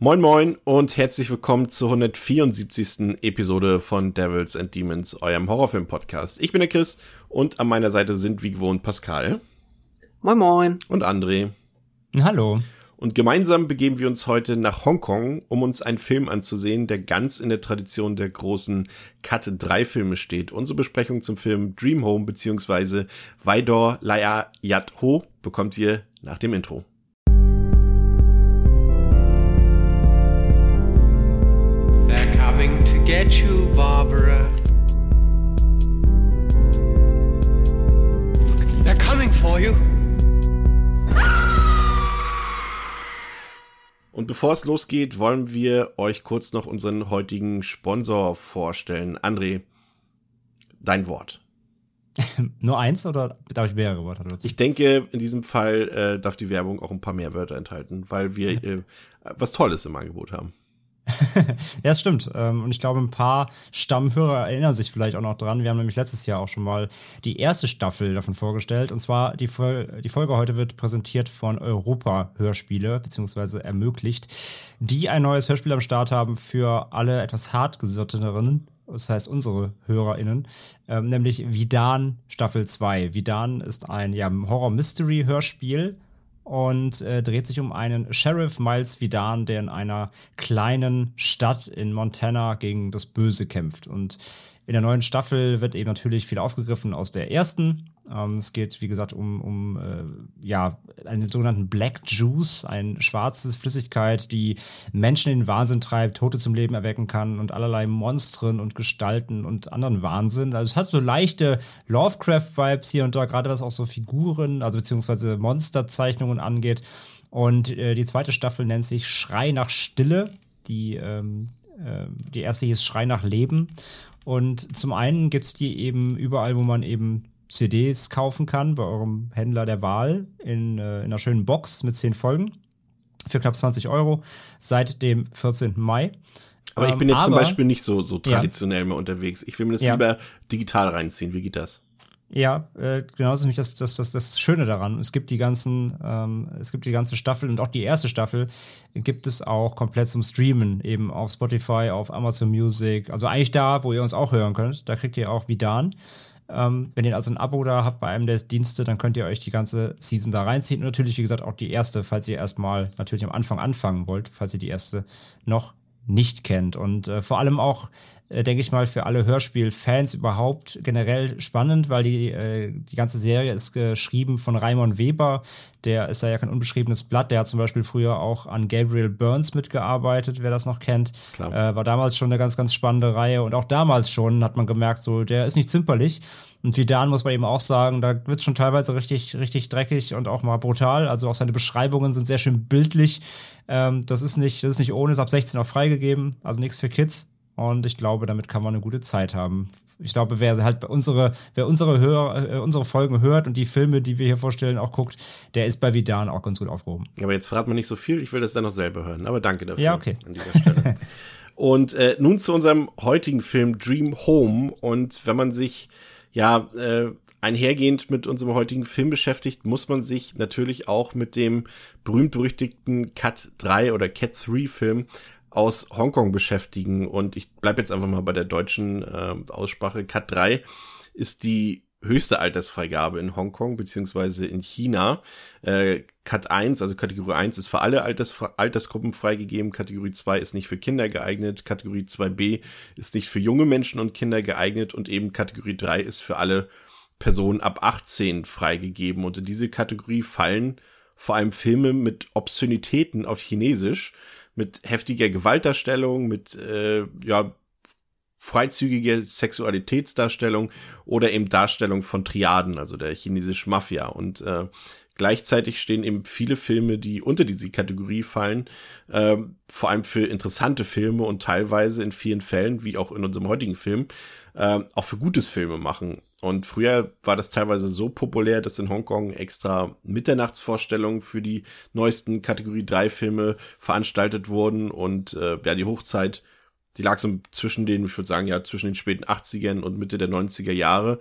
Moin Moin und herzlich willkommen zur 174. Episode von Devils and Demons, eurem Horrorfilm-Podcast. Ich bin der Chris und an meiner Seite sind wie gewohnt Pascal. Moin Moin. Und André. Hallo. Und gemeinsam begeben wir uns heute nach Hongkong, um uns einen Film anzusehen, der ganz in der Tradition der großen Cut 3 Filme steht. Unsere Besprechung zum Film Dream Home bzw. Waidor Laya Yat Ho bekommt ihr nach dem Intro. Und bevor es losgeht, wollen wir euch kurz noch unseren heutigen Sponsor vorstellen. André, dein Wort. Nur eins oder darf ich mehrere Worte nutzen? Ich denke, in diesem Fall äh, darf die Werbung auch ein paar mehr Wörter enthalten, weil wir äh, was Tolles im Angebot haben. ja, das stimmt. Ähm, und ich glaube, ein paar Stammhörer erinnern sich vielleicht auch noch dran. Wir haben nämlich letztes Jahr auch schon mal die erste Staffel davon vorgestellt. Und zwar die, Vol die Folge heute wird präsentiert von Europa Hörspiele, beziehungsweise ermöglicht, die ein neues Hörspiel am Start haben für alle etwas hartgesottenen das heißt unsere HörerInnen, ähm, nämlich Vidan Staffel 2. Vidan ist ein ja, Horror-Mystery-Hörspiel und äh, dreht sich um einen Sheriff Miles Vidan, der in einer kleinen Stadt in Montana gegen das Böse kämpft. Und in der neuen Staffel wird eben natürlich viel aufgegriffen aus der ersten. Ähm, es geht, wie gesagt, um, um äh, ja, einen sogenannten Black Juice, eine schwarze Flüssigkeit, die Menschen in den Wahnsinn treibt, Tote zum Leben erwecken kann und allerlei Monstren und Gestalten und anderen Wahnsinn. Also es hat so leichte Lovecraft-Vibes hier und da, gerade was auch so Figuren, also beziehungsweise Monsterzeichnungen angeht. Und äh, die zweite Staffel nennt sich Schrei nach Stille. Die, ähm, äh, die erste hieß Schrei nach Leben. Und zum einen gibt es die eben überall, wo man eben CDs kaufen kann, bei eurem Händler der Wahl, in, äh, in einer schönen Box mit zehn Folgen für knapp 20 Euro seit dem 14. Mai. Aber ich bin jetzt Ähm, zum aber- Beispiel nicht so, so traditionell mehr unterwegs. Ich will mir das Ja. lieber digital reinziehen. Wie geht das? Ja, äh, genau das ist nämlich das, das, das, das Schöne daran. Es gibt die ganzen, ähm, es gibt die ganze Staffel und auch die erste Staffel gibt es auch komplett zum Streamen, eben auf Spotify, auf Amazon Music, also eigentlich da, wo ihr uns auch hören könnt. Da kriegt ihr auch Vidan. Ähm, wenn ihr also ein Abo da habt bei einem der Dienste, dann könnt ihr euch die ganze Season da reinziehen. Und natürlich, wie gesagt, auch die erste, falls ihr erstmal natürlich am Anfang anfangen wollt, falls ihr die erste noch nicht kennt. Und äh, vor allem auch, denke ich mal, für alle Hörspiel-Fans überhaupt generell spannend, weil die, äh, die ganze Serie ist geschrieben von Raimon Weber. Der ist da ja kein unbeschriebenes Blatt. Der hat zum Beispiel früher auch an Gabriel Burns mitgearbeitet, wer das noch kennt. Äh, war damals schon eine ganz, ganz spannende Reihe. Und auch damals schon hat man gemerkt, so, der ist nicht zimperlich. Und wie Dan muss man eben auch sagen, da wird es schon teilweise richtig, richtig dreckig und auch mal brutal. Also auch seine Beschreibungen sind sehr schön bildlich. Ähm, das ist nicht, das ist nicht ohne, ist ab 16 auch freigegeben, also nichts für Kids. Und ich glaube, damit kann man eine gute Zeit haben. Ich glaube, wer halt unsere, wer unsere Hör, äh, unsere Folgen hört und die Filme, die wir hier vorstellen, auch guckt, der ist bei Vidan auch ganz gut aufgehoben. Aber jetzt verrat man nicht so viel. Ich will das dann noch selber hören. Aber danke dafür. Ja, okay. An dieser Stelle. Und äh, nun zu unserem heutigen Film Dream Home. Und wenn man sich ja äh, einhergehend mit unserem heutigen Film beschäftigt, muss man sich natürlich auch mit dem berühmt-berüchtigten Cut 3 oder Cat 3 Film aus Hongkong beschäftigen. Und ich bleibe jetzt einfach mal bei der deutschen äh, Aussprache. Cut 3 ist die höchste Altersfreigabe in Hongkong beziehungsweise in China. Äh, Cut 1, also Kategorie 1 ist für alle Alters Altersgruppen freigegeben, Kategorie 2 ist nicht für Kinder geeignet, Kategorie 2b ist nicht für junge Menschen und Kinder geeignet und eben Kategorie 3 ist für alle Personen ab 18 freigegeben. Und in diese Kategorie fallen vor allem Filme mit Obszönitäten auf Chinesisch, mit heftiger Gewaltdarstellung, mit äh, ja freizügige Sexualitätsdarstellung oder eben Darstellung von Triaden, also der chinesischen Mafia. Und äh, gleichzeitig stehen eben viele Filme, die unter diese Kategorie fallen, äh, vor allem für interessante Filme und teilweise in vielen Fällen, wie auch in unserem heutigen Film, äh, auch für gutes Filme machen. Und früher war das teilweise so populär, dass in Hongkong extra Mitternachtsvorstellungen für die neuesten Kategorie 3 Filme veranstaltet wurden und äh, ja, die Hochzeit die lag so zwischen den, ich würde sagen, ja, zwischen den späten 80ern und Mitte der 90er Jahre.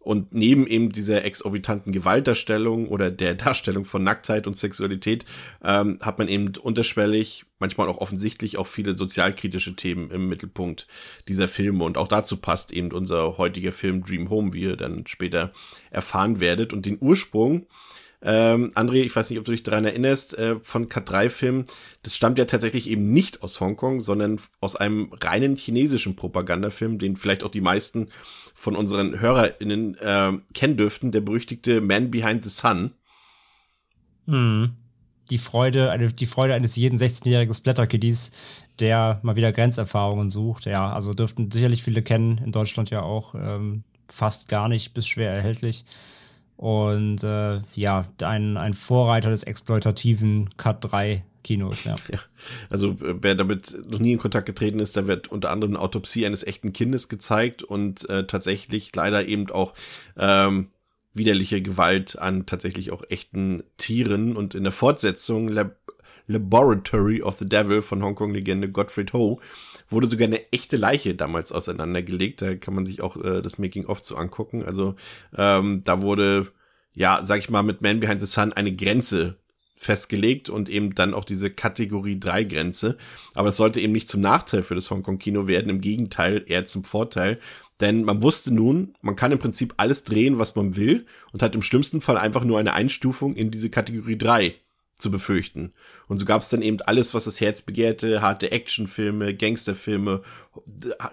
Und neben eben dieser exorbitanten Gewaltdarstellung oder der Darstellung von Nacktheit und Sexualität ähm, hat man eben unterschwellig, manchmal auch offensichtlich auch viele sozialkritische Themen im Mittelpunkt dieser Filme. Und auch dazu passt eben unser heutiger Film Dream Home, wie ihr dann später erfahren werdet. Und den Ursprung ähm, André, ich weiß nicht, ob du dich daran erinnerst, äh, von K3-Film, das stammt ja tatsächlich eben nicht aus Hongkong, sondern aus einem reinen chinesischen Propagandafilm, den vielleicht auch die meisten von unseren HörerInnen äh, kennen dürften, der berüchtigte Man Behind the Sun. Hm. Die Freude, eine, die Freude eines jeden 16-jährigen Splatter-Kiddies, der mal wieder Grenzerfahrungen sucht. Ja, also dürften sicherlich viele kennen, in Deutschland ja auch ähm, fast gar nicht bis schwer erhältlich. Und äh, ja, ein, ein Vorreiter des exploitativen Cut 3 Kinos, ja. ja. Also wer damit noch nie in Kontakt getreten ist, da wird unter anderem eine Autopsie eines echten Kindes gezeigt und äh, tatsächlich leider eben auch ähm, widerliche Gewalt an tatsächlich auch echten Tieren und in der Fortsetzung Lab Laboratory of the Devil von Hongkong-Legende Gottfried Ho wurde sogar eine echte Leiche damals auseinandergelegt. Da kann man sich auch äh, das Making-of zu angucken. Also ähm, da wurde, ja, sag ich mal, mit Man Behind the Sun eine Grenze festgelegt und eben dann auch diese Kategorie 3 Grenze. Aber es sollte eben nicht zum Nachteil für das Hongkong-Kino werden, im Gegenteil, eher zum Vorteil. Denn man wusste nun, man kann im Prinzip alles drehen, was man will und hat im schlimmsten Fall einfach nur eine Einstufung in diese Kategorie 3 zu befürchten. Und so gab es dann eben alles, was das Herz begehrte, harte Actionfilme, Gangsterfilme,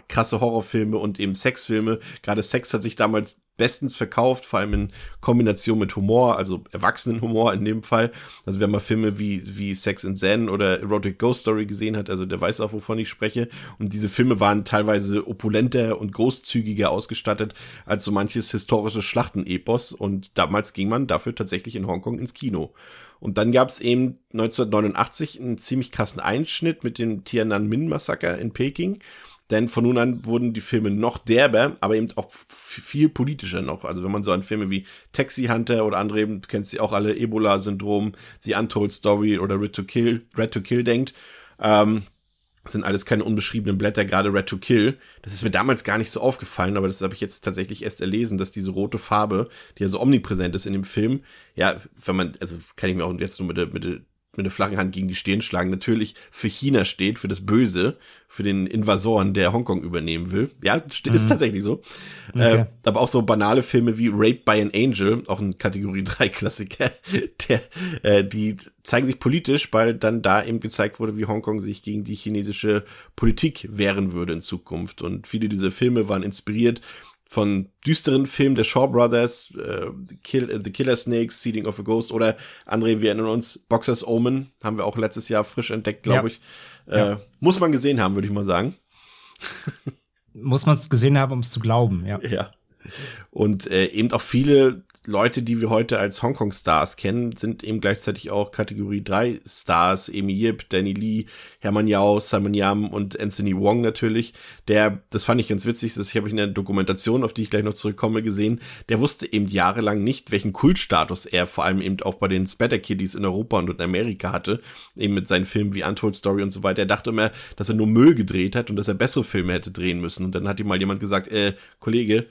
krasse Horrorfilme und eben Sexfilme. Gerade Sex hat sich damals bestens verkauft, vor allem in Kombination mit Humor, also Erwachsenenhumor in dem Fall. Also wer mal Filme wie, wie Sex in Zen oder Erotic Ghost Story gesehen hat, also der weiß auch, wovon ich spreche. Und diese Filme waren teilweise opulenter und großzügiger ausgestattet als so manches historische Schlachtenepos. Und damals ging man dafür tatsächlich in Hongkong ins Kino. Und dann gab es eben 1989 einen ziemlich krassen Einschnitt mit dem Tiananmen-Massaker in Peking. Denn von nun an wurden die Filme noch derber, aber eben auch viel politischer noch. Also wenn man so an Filme wie Taxi Hunter oder andere eben, du kennst sie auch alle, Ebola-Syndrom, The Untold Story oder Red to Kill, Red to Kill denkt, ähm, sind alles keine unbeschriebenen Blätter, gerade Red to Kill. Das ist mir damals gar nicht so aufgefallen, aber das habe ich jetzt tatsächlich erst erlesen, dass diese rote Farbe, die ja so omnipräsent ist in dem Film, ja, wenn man, also kann ich mir auch jetzt nur mit der, mit der mit der flachen Hand gegen die Stirn schlagen, natürlich für China steht, für das Böse, für den Invasoren, der Hongkong übernehmen will. Ja, ist mhm. tatsächlich so. Okay. Äh, aber auch so banale Filme wie Rape by an Angel, auch ein Kategorie 3 Klassiker, der, äh, die zeigen sich politisch, weil dann da eben gezeigt wurde, wie Hongkong sich gegen die chinesische Politik wehren würde in Zukunft. Und viele dieser Filme waren inspiriert von düsteren Filmen der Shaw Brothers, äh, Kill, The Killer Snakes, Seeding of a Ghost oder André, wir erinnern uns, Boxers Omen, haben wir auch letztes Jahr frisch entdeckt, glaube ja. ich. Äh, ja. Muss man gesehen haben, würde ich mal sagen. muss man es gesehen haben, um es zu glauben, ja. Ja. Und äh, eben auch viele Leute, die wir heute als Hongkong-Stars kennen, sind eben gleichzeitig auch Kategorie 3 Stars. Amy Yip, Danny Lee, Hermann Yao, Simon Yam und Anthony Wong natürlich. Der, das fand ich ganz witzig, das habe ich in der Dokumentation, auf die ich gleich noch zurückkomme, gesehen. Der wusste eben jahrelang nicht, welchen Kultstatus er vor allem eben auch bei den Spatter Kiddies in Europa und in Amerika hatte. Eben mit seinen Filmen wie Untold Story und so weiter. Er dachte immer, dass er nur Müll gedreht hat und dass er bessere Filme hätte drehen müssen. Und dann hat ihm mal jemand gesagt, äh, Kollege,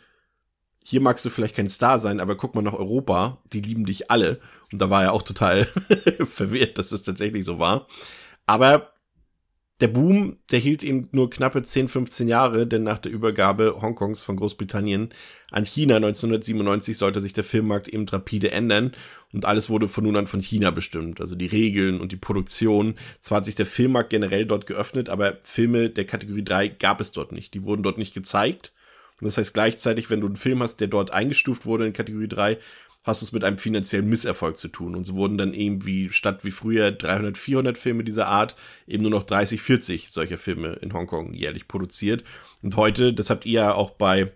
hier magst du vielleicht kein Star sein, aber guck mal nach Europa, die lieben dich alle. Und da war er auch total verwirrt, dass das tatsächlich so war. Aber der Boom, der hielt eben nur knappe 10, 15 Jahre, denn nach der Übergabe Hongkongs von Großbritannien an China 1997 sollte sich der Filmmarkt eben rapide ändern und alles wurde von nun an von China bestimmt. Also die Regeln und die Produktion. Zwar hat sich der Filmmarkt generell dort geöffnet, aber Filme der Kategorie 3 gab es dort nicht. Die wurden dort nicht gezeigt das heißt gleichzeitig, wenn du einen Film hast, der dort eingestuft wurde in Kategorie 3, hast du es mit einem finanziellen Misserfolg zu tun. Und so wurden dann eben wie statt wie früher 300, 400 Filme dieser Art eben nur noch 30, 40 solcher Filme in Hongkong jährlich produziert. Und heute, das habt ihr ja auch bei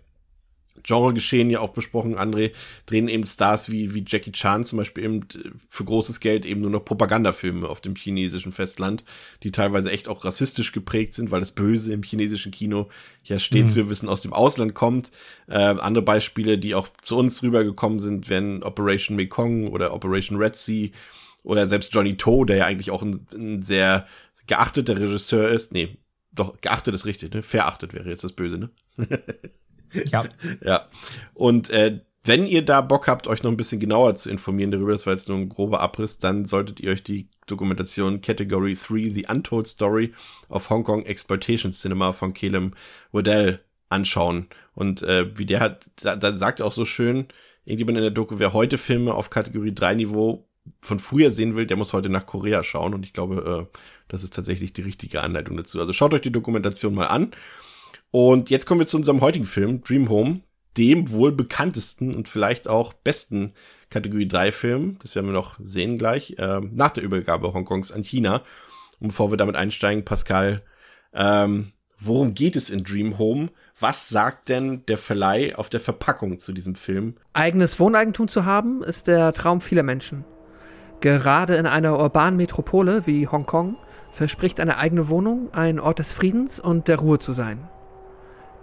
Genregeschehen ja auch besprochen, André, drehen eben Stars wie, wie Jackie Chan zum Beispiel eben für großes Geld eben nur noch Propagandafilme auf dem chinesischen Festland, die teilweise echt auch rassistisch geprägt sind, weil das Böse im chinesischen Kino ja stets, mhm. wir wissen, aus dem Ausland kommt. Äh, andere Beispiele, die auch zu uns rübergekommen sind, wären Operation Mekong oder Operation Red Sea oder selbst Johnny To, der ja eigentlich auch ein, ein sehr geachteter Regisseur ist. Nee, doch, geachtet ist richtig, ne? Verachtet wäre jetzt das Böse, ne? Ja. ja. Und äh, wenn ihr da Bock habt, euch noch ein bisschen genauer zu informieren darüber, das war jetzt nur ein grober Abriss, dann solltet ihr euch die Dokumentation Category 3, The Untold Story of Hong Kong Exploitation Cinema von Kelem Waddell anschauen. Und äh, wie der hat, da, da sagt er auch so schön, irgendjemand in der Doku, wer heute Filme auf Kategorie 3 Niveau von früher sehen will, der muss heute nach Korea schauen. Und ich glaube, äh, das ist tatsächlich die richtige Anleitung dazu. Also schaut euch die Dokumentation mal an. Und jetzt kommen wir zu unserem heutigen Film, Dream Home, dem wohl bekanntesten und vielleicht auch besten Kategorie 3 Film, das werden wir noch sehen gleich, äh, nach der Übergabe Hongkongs an China. Und bevor wir damit einsteigen, Pascal, ähm, worum geht es in Dream Home? Was sagt denn der Verleih auf der Verpackung zu diesem Film? Eigenes Wohneigentum zu haben, ist der Traum vieler Menschen. Gerade in einer urbanen Metropole wie Hongkong verspricht eine eigene Wohnung ein Ort des Friedens und der Ruhe zu sein.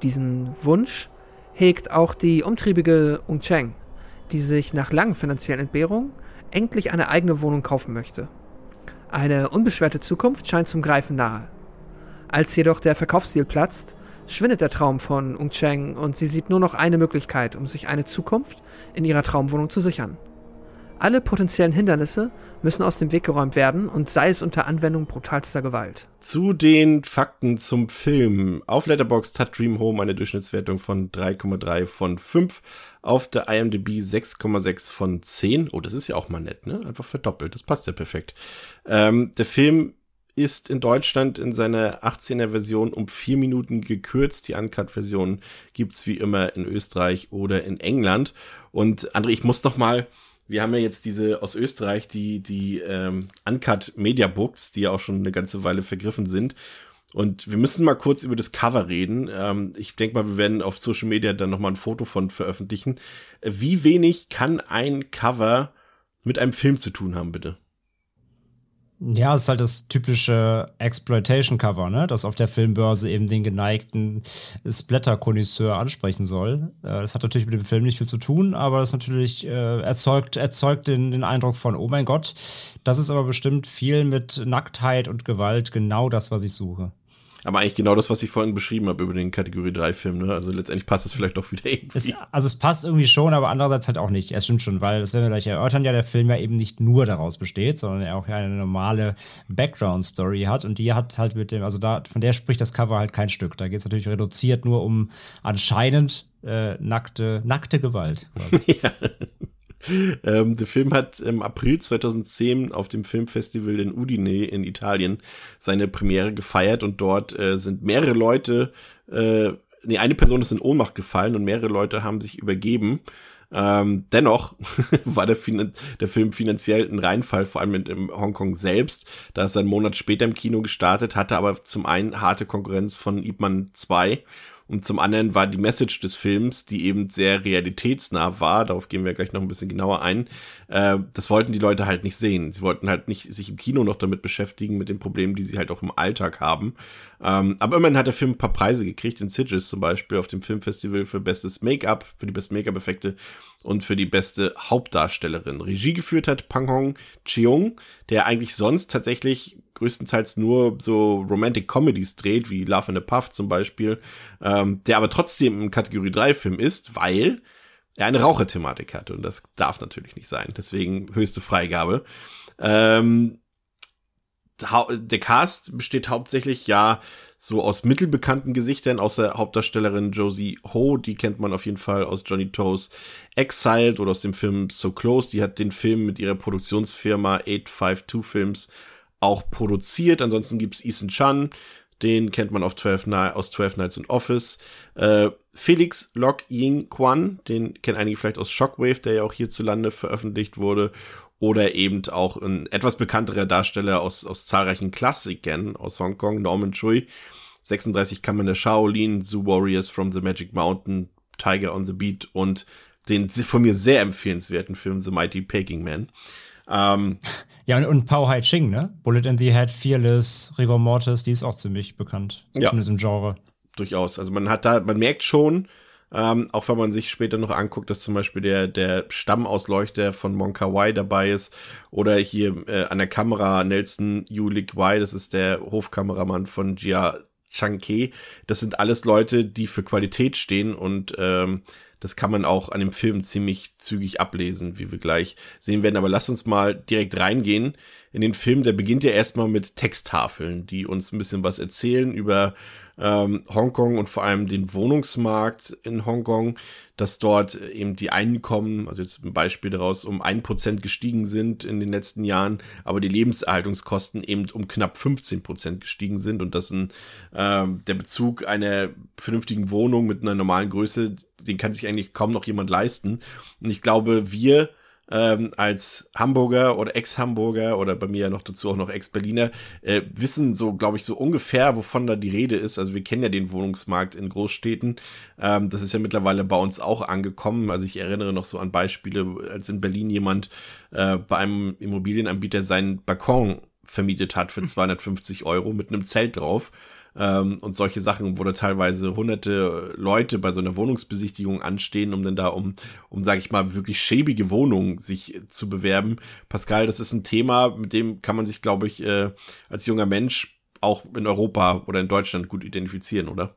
Diesen Wunsch hegt auch die umtriebige Ung Cheng, die sich nach langen finanziellen Entbehrungen endlich eine eigene Wohnung kaufen möchte. Eine unbeschwerte Zukunft scheint zum Greifen nahe. Als jedoch der Verkaufsdeal platzt, schwindet der Traum von Ung Cheng und sie sieht nur noch eine Möglichkeit, um sich eine Zukunft in ihrer Traumwohnung zu sichern. Alle potenziellen Hindernisse müssen aus dem Weg geräumt werden und sei es unter Anwendung brutalster Gewalt. Zu den Fakten zum Film. Auf Letterboxd hat Dream Home eine Durchschnittswertung von 3,3 von 5. Auf der IMDb 6,6 von 10. Oh, das ist ja auch mal nett, ne? Einfach verdoppelt. Das passt ja perfekt. Ähm, der Film ist in Deutschland in seiner 18er Version um vier Minuten gekürzt. Die Uncut-Version gibt's wie immer in Österreich oder in England. Und André, ich muss noch mal wir haben ja jetzt diese aus Österreich, die, die ähm, Uncut Media Books, die ja auch schon eine ganze Weile vergriffen sind. Und wir müssen mal kurz über das Cover reden. Ähm, ich denke mal, wir werden auf Social Media dann nochmal ein Foto von veröffentlichen. Wie wenig kann ein Cover mit einem Film zu tun haben, bitte? Ja, es ist halt das typische Exploitation-Cover, ne? das auf der Filmbörse eben den geneigten Splatter-Konisseur ansprechen soll. Äh, das hat natürlich mit dem Film nicht viel zu tun, aber es natürlich äh, erzeugt, erzeugt den, den Eindruck von, oh mein Gott, das ist aber bestimmt viel mit Nacktheit und Gewalt genau das, was ich suche. Aber eigentlich genau das, was ich vorhin beschrieben habe über den Kategorie 3 Film, ne? Also letztendlich passt es vielleicht doch wieder irgendwie. Es, also es passt irgendwie schon, aber andererseits halt auch nicht. Es stimmt schon, weil das werden wir gleich erörtern, ja der Film ja eben nicht nur daraus besteht, sondern er auch eine normale Background-Story hat und die hat halt mit dem, also da, von der spricht das Cover halt kein Stück. Da geht es natürlich reduziert nur um anscheinend äh, nackte, nackte Gewalt. ja. Ähm, der Film hat im April 2010 auf dem Filmfestival in Udine in Italien seine Premiere gefeiert und dort äh, sind mehrere Leute, äh, nee, eine Person ist in Ohnmacht gefallen und mehrere Leute haben sich übergeben. Ähm, dennoch war der, fin der Film finanziell ein Reinfall, vor allem in, Hongkong selbst. Da ist er einen Monat später im Kino gestartet, hatte aber zum einen harte Konkurrenz von Ip Man 2 und zum anderen war die Message des Films, die eben sehr realitätsnah war, darauf gehen wir gleich noch ein bisschen genauer ein, äh, das wollten die Leute halt nicht sehen. Sie wollten halt nicht sich im Kino noch damit beschäftigen, mit den Problemen, die sie halt auch im Alltag haben. Ähm, aber immerhin hat der Film ein paar Preise gekriegt, in Sitges zum Beispiel auf dem Filmfestival für bestes Make-up, für die besten Make-up-Effekte und für die beste Hauptdarstellerin. Regie geführt hat Pang Hong Cheong, der eigentlich sonst tatsächlich größtenteils nur so Romantic Comedies dreht, wie Love in a Puff zum Beispiel, ähm, der aber trotzdem ein Kategorie 3 Film ist, weil er eine Raucherthematik hatte und das darf natürlich nicht sein. Deswegen höchste Freigabe. Ähm, der Cast besteht hauptsächlich ja so aus mittelbekannten Gesichtern, außer Hauptdarstellerin Josie Ho, die kennt man auf jeden Fall aus Johnny Toes Exiled oder aus dem Film So Close. Die hat den Film mit ihrer Produktionsfirma 852 Films auch produziert. Ansonsten gibt's Ethan Chan, Den kennt man auf 12 aus 12 Nights in Office. Äh, Felix Lok Ying Kwan, den kennen einige vielleicht aus Shockwave, der ja auch hierzulande veröffentlicht wurde. Oder eben auch ein etwas bekannterer Darsteller aus, aus zahlreichen Klassikern aus Hongkong, Norman Chui. 36 Kammern der Shaolin, Zoo Warriors from the Magic Mountain, Tiger on the Beat und den von mir sehr empfehlenswerten Film The Mighty Peking Man. Ähm, ja, und, und Pao Hai Ching, ne? Bullet in the Head, Fearless, Rigor Mortis, die ist auch ziemlich bekannt. Ja. Zumindest im Genre. Durchaus. Also man hat da, man merkt schon, ähm, auch wenn man sich später noch anguckt, dass zum Beispiel der, der Stammausleuchter von Monka Wai dabei ist. Oder hier äh, an der Kamera Nelson Yu Lik Wai, das ist der Hofkameramann von Jia Changke. Das sind alles Leute, die für Qualität stehen und ähm, das kann man auch an dem Film ziemlich zügig ablesen, wie wir gleich sehen werden. Aber lass uns mal direkt reingehen in den Film. Der beginnt ja erstmal mit Texttafeln, die uns ein bisschen was erzählen über ähm, Hongkong und vor allem den Wohnungsmarkt in Hongkong, dass dort eben die Einkommen, also jetzt ein Beispiel daraus, um ein Prozent gestiegen sind in den letzten Jahren, aber die Lebenserhaltungskosten eben um knapp 15 Prozent gestiegen sind und dass ein, äh, der Bezug einer vernünftigen Wohnung mit einer normalen Größe, den kann sich eigentlich kaum noch jemand leisten. Und ich glaube, wir ähm, als Hamburger oder Ex-Hamburger oder bei mir ja noch dazu auch noch Ex-Berliner äh, wissen so, glaube ich, so ungefähr, wovon da die Rede ist. Also wir kennen ja den Wohnungsmarkt in Großstädten. Ähm, das ist ja mittlerweile bei uns auch angekommen. Also ich erinnere noch so an Beispiele, als in Berlin jemand äh, bei einem Immobilienanbieter seinen Balkon vermietet hat für 250 hm. Euro mit einem Zelt drauf ähm, und solche Sachen, wo da teilweise hunderte Leute bei so einer Wohnungsbesichtigung anstehen, um dann da um, um sage ich mal, wirklich schäbige Wohnungen sich zu bewerben. Pascal, das ist ein Thema, mit dem kann man sich, glaube ich, äh, als junger Mensch auch in Europa oder in Deutschland gut identifizieren, oder?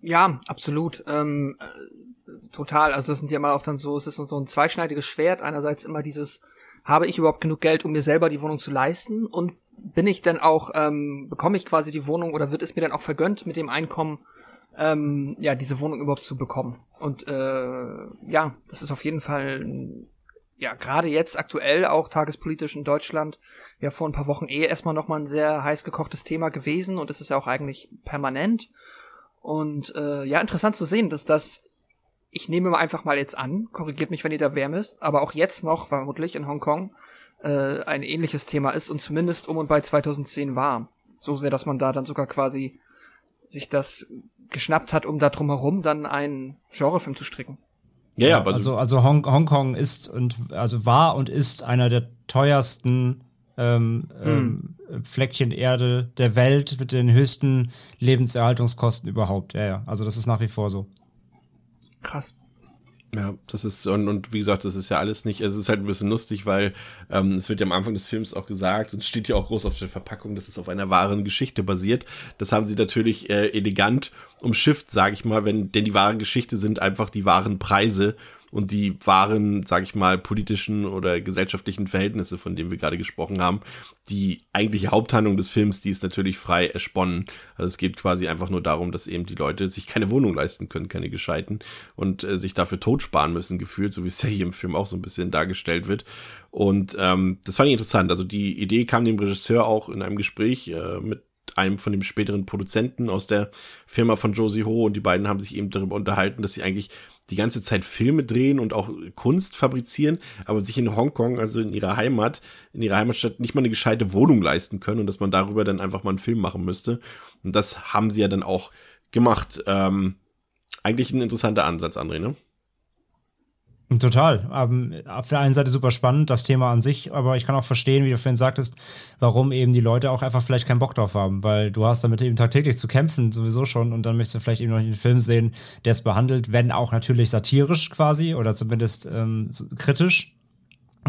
Ja, absolut. Ähm, äh, total. Also das sind ja immer auch dann so, es ist so ein zweischneidiges Schwert. Einerseits immer dieses, habe ich überhaupt genug Geld, um mir selber die Wohnung zu leisten? Und bin ich denn auch, ähm, bekomme ich quasi die Wohnung oder wird es mir dann auch vergönnt mit dem Einkommen, ähm, ja, diese Wohnung überhaupt zu bekommen? Und äh, ja, das ist auf jeden Fall, ja, gerade jetzt aktuell auch tagespolitisch in Deutschland, ja vor ein paar Wochen eh erstmal nochmal ein sehr heiß gekochtes Thema gewesen und es ist ja auch eigentlich permanent. Und äh, ja, interessant zu sehen, dass das, ich nehme einfach mal jetzt an, korrigiert mich, wenn ihr da wärm ist, aber auch jetzt noch vermutlich in Hongkong äh, ein ähnliches Thema ist und zumindest um und bei 2010 war. So sehr, dass man da dann sogar quasi sich das geschnappt hat, um da drumherum dann einen Genrefilm zu stricken. Ja, ja, also, also Hong Hongkong ist und also war und ist einer der teuersten ähm, hm. ähm, Fleckchen Erde der Welt mit den höchsten Lebenserhaltungskosten überhaupt. Ja, ja. Also das ist nach wie vor so. Krass. Ja, das ist, und, und wie gesagt, das ist ja alles nicht, es ist halt ein bisschen lustig, weil ähm, es wird ja am Anfang des Films auch gesagt und steht ja auch groß auf der Verpackung, dass es auf einer wahren Geschichte basiert. Das haben sie natürlich äh, elegant umschifft, sage ich mal, wenn, denn die wahre Geschichte sind einfach die wahren Preise und die wahren, sage ich mal, politischen oder gesellschaftlichen Verhältnisse, von denen wir gerade gesprochen haben. Die eigentliche Haupthandlung des Films, die ist natürlich frei ersponnen. Also es geht quasi einfach nur darum, dass eben die Leute sich keine Wohnung leisten können, keine gescheiten und äh, sich dafür totsparen müssen, gefühlt, so wie es ja hier im Film auch so ein bisschen dargestellt wird. Und ähm, das fand ich interessant. Also die Idee kam dem Regisseur auch in einem Gespräch äh, mit einem von dem späteren Produzenten aus der Firma von Josie Ho und die beiden haben sich eben darüber unterhalten, dass sie eigentlich die ganze Zeit Filme drehen und auch Kunst fabrizieren, aber sich in Hongkong, also in ihrer Heimat, in ihrer Heimatstadt nicht mal eine gescheite Wohnung leisten können und dass man darüber dann einfach mal einen Film machen müsste. Und das haben sie ja dann auch gemacht. Ähm, eigentlich ein interessanter Ansatz, André, ne? Total. Um, auf der einen Seite super spannend, das Thema an sich, aber ich kann auch verstehen, wie du vorhin sagtest, warum eben die Leute auch einfach vielleicht keinen Bock drauf haben, weil du hast damit eben tagtäglich zu kämpfen, sowieso schon, und dann möchtest du vielleicht eben noch einen Film sehen, der es behandelt, wenn auch natürlich satirisch quasi oder zumindest ähm, kritisch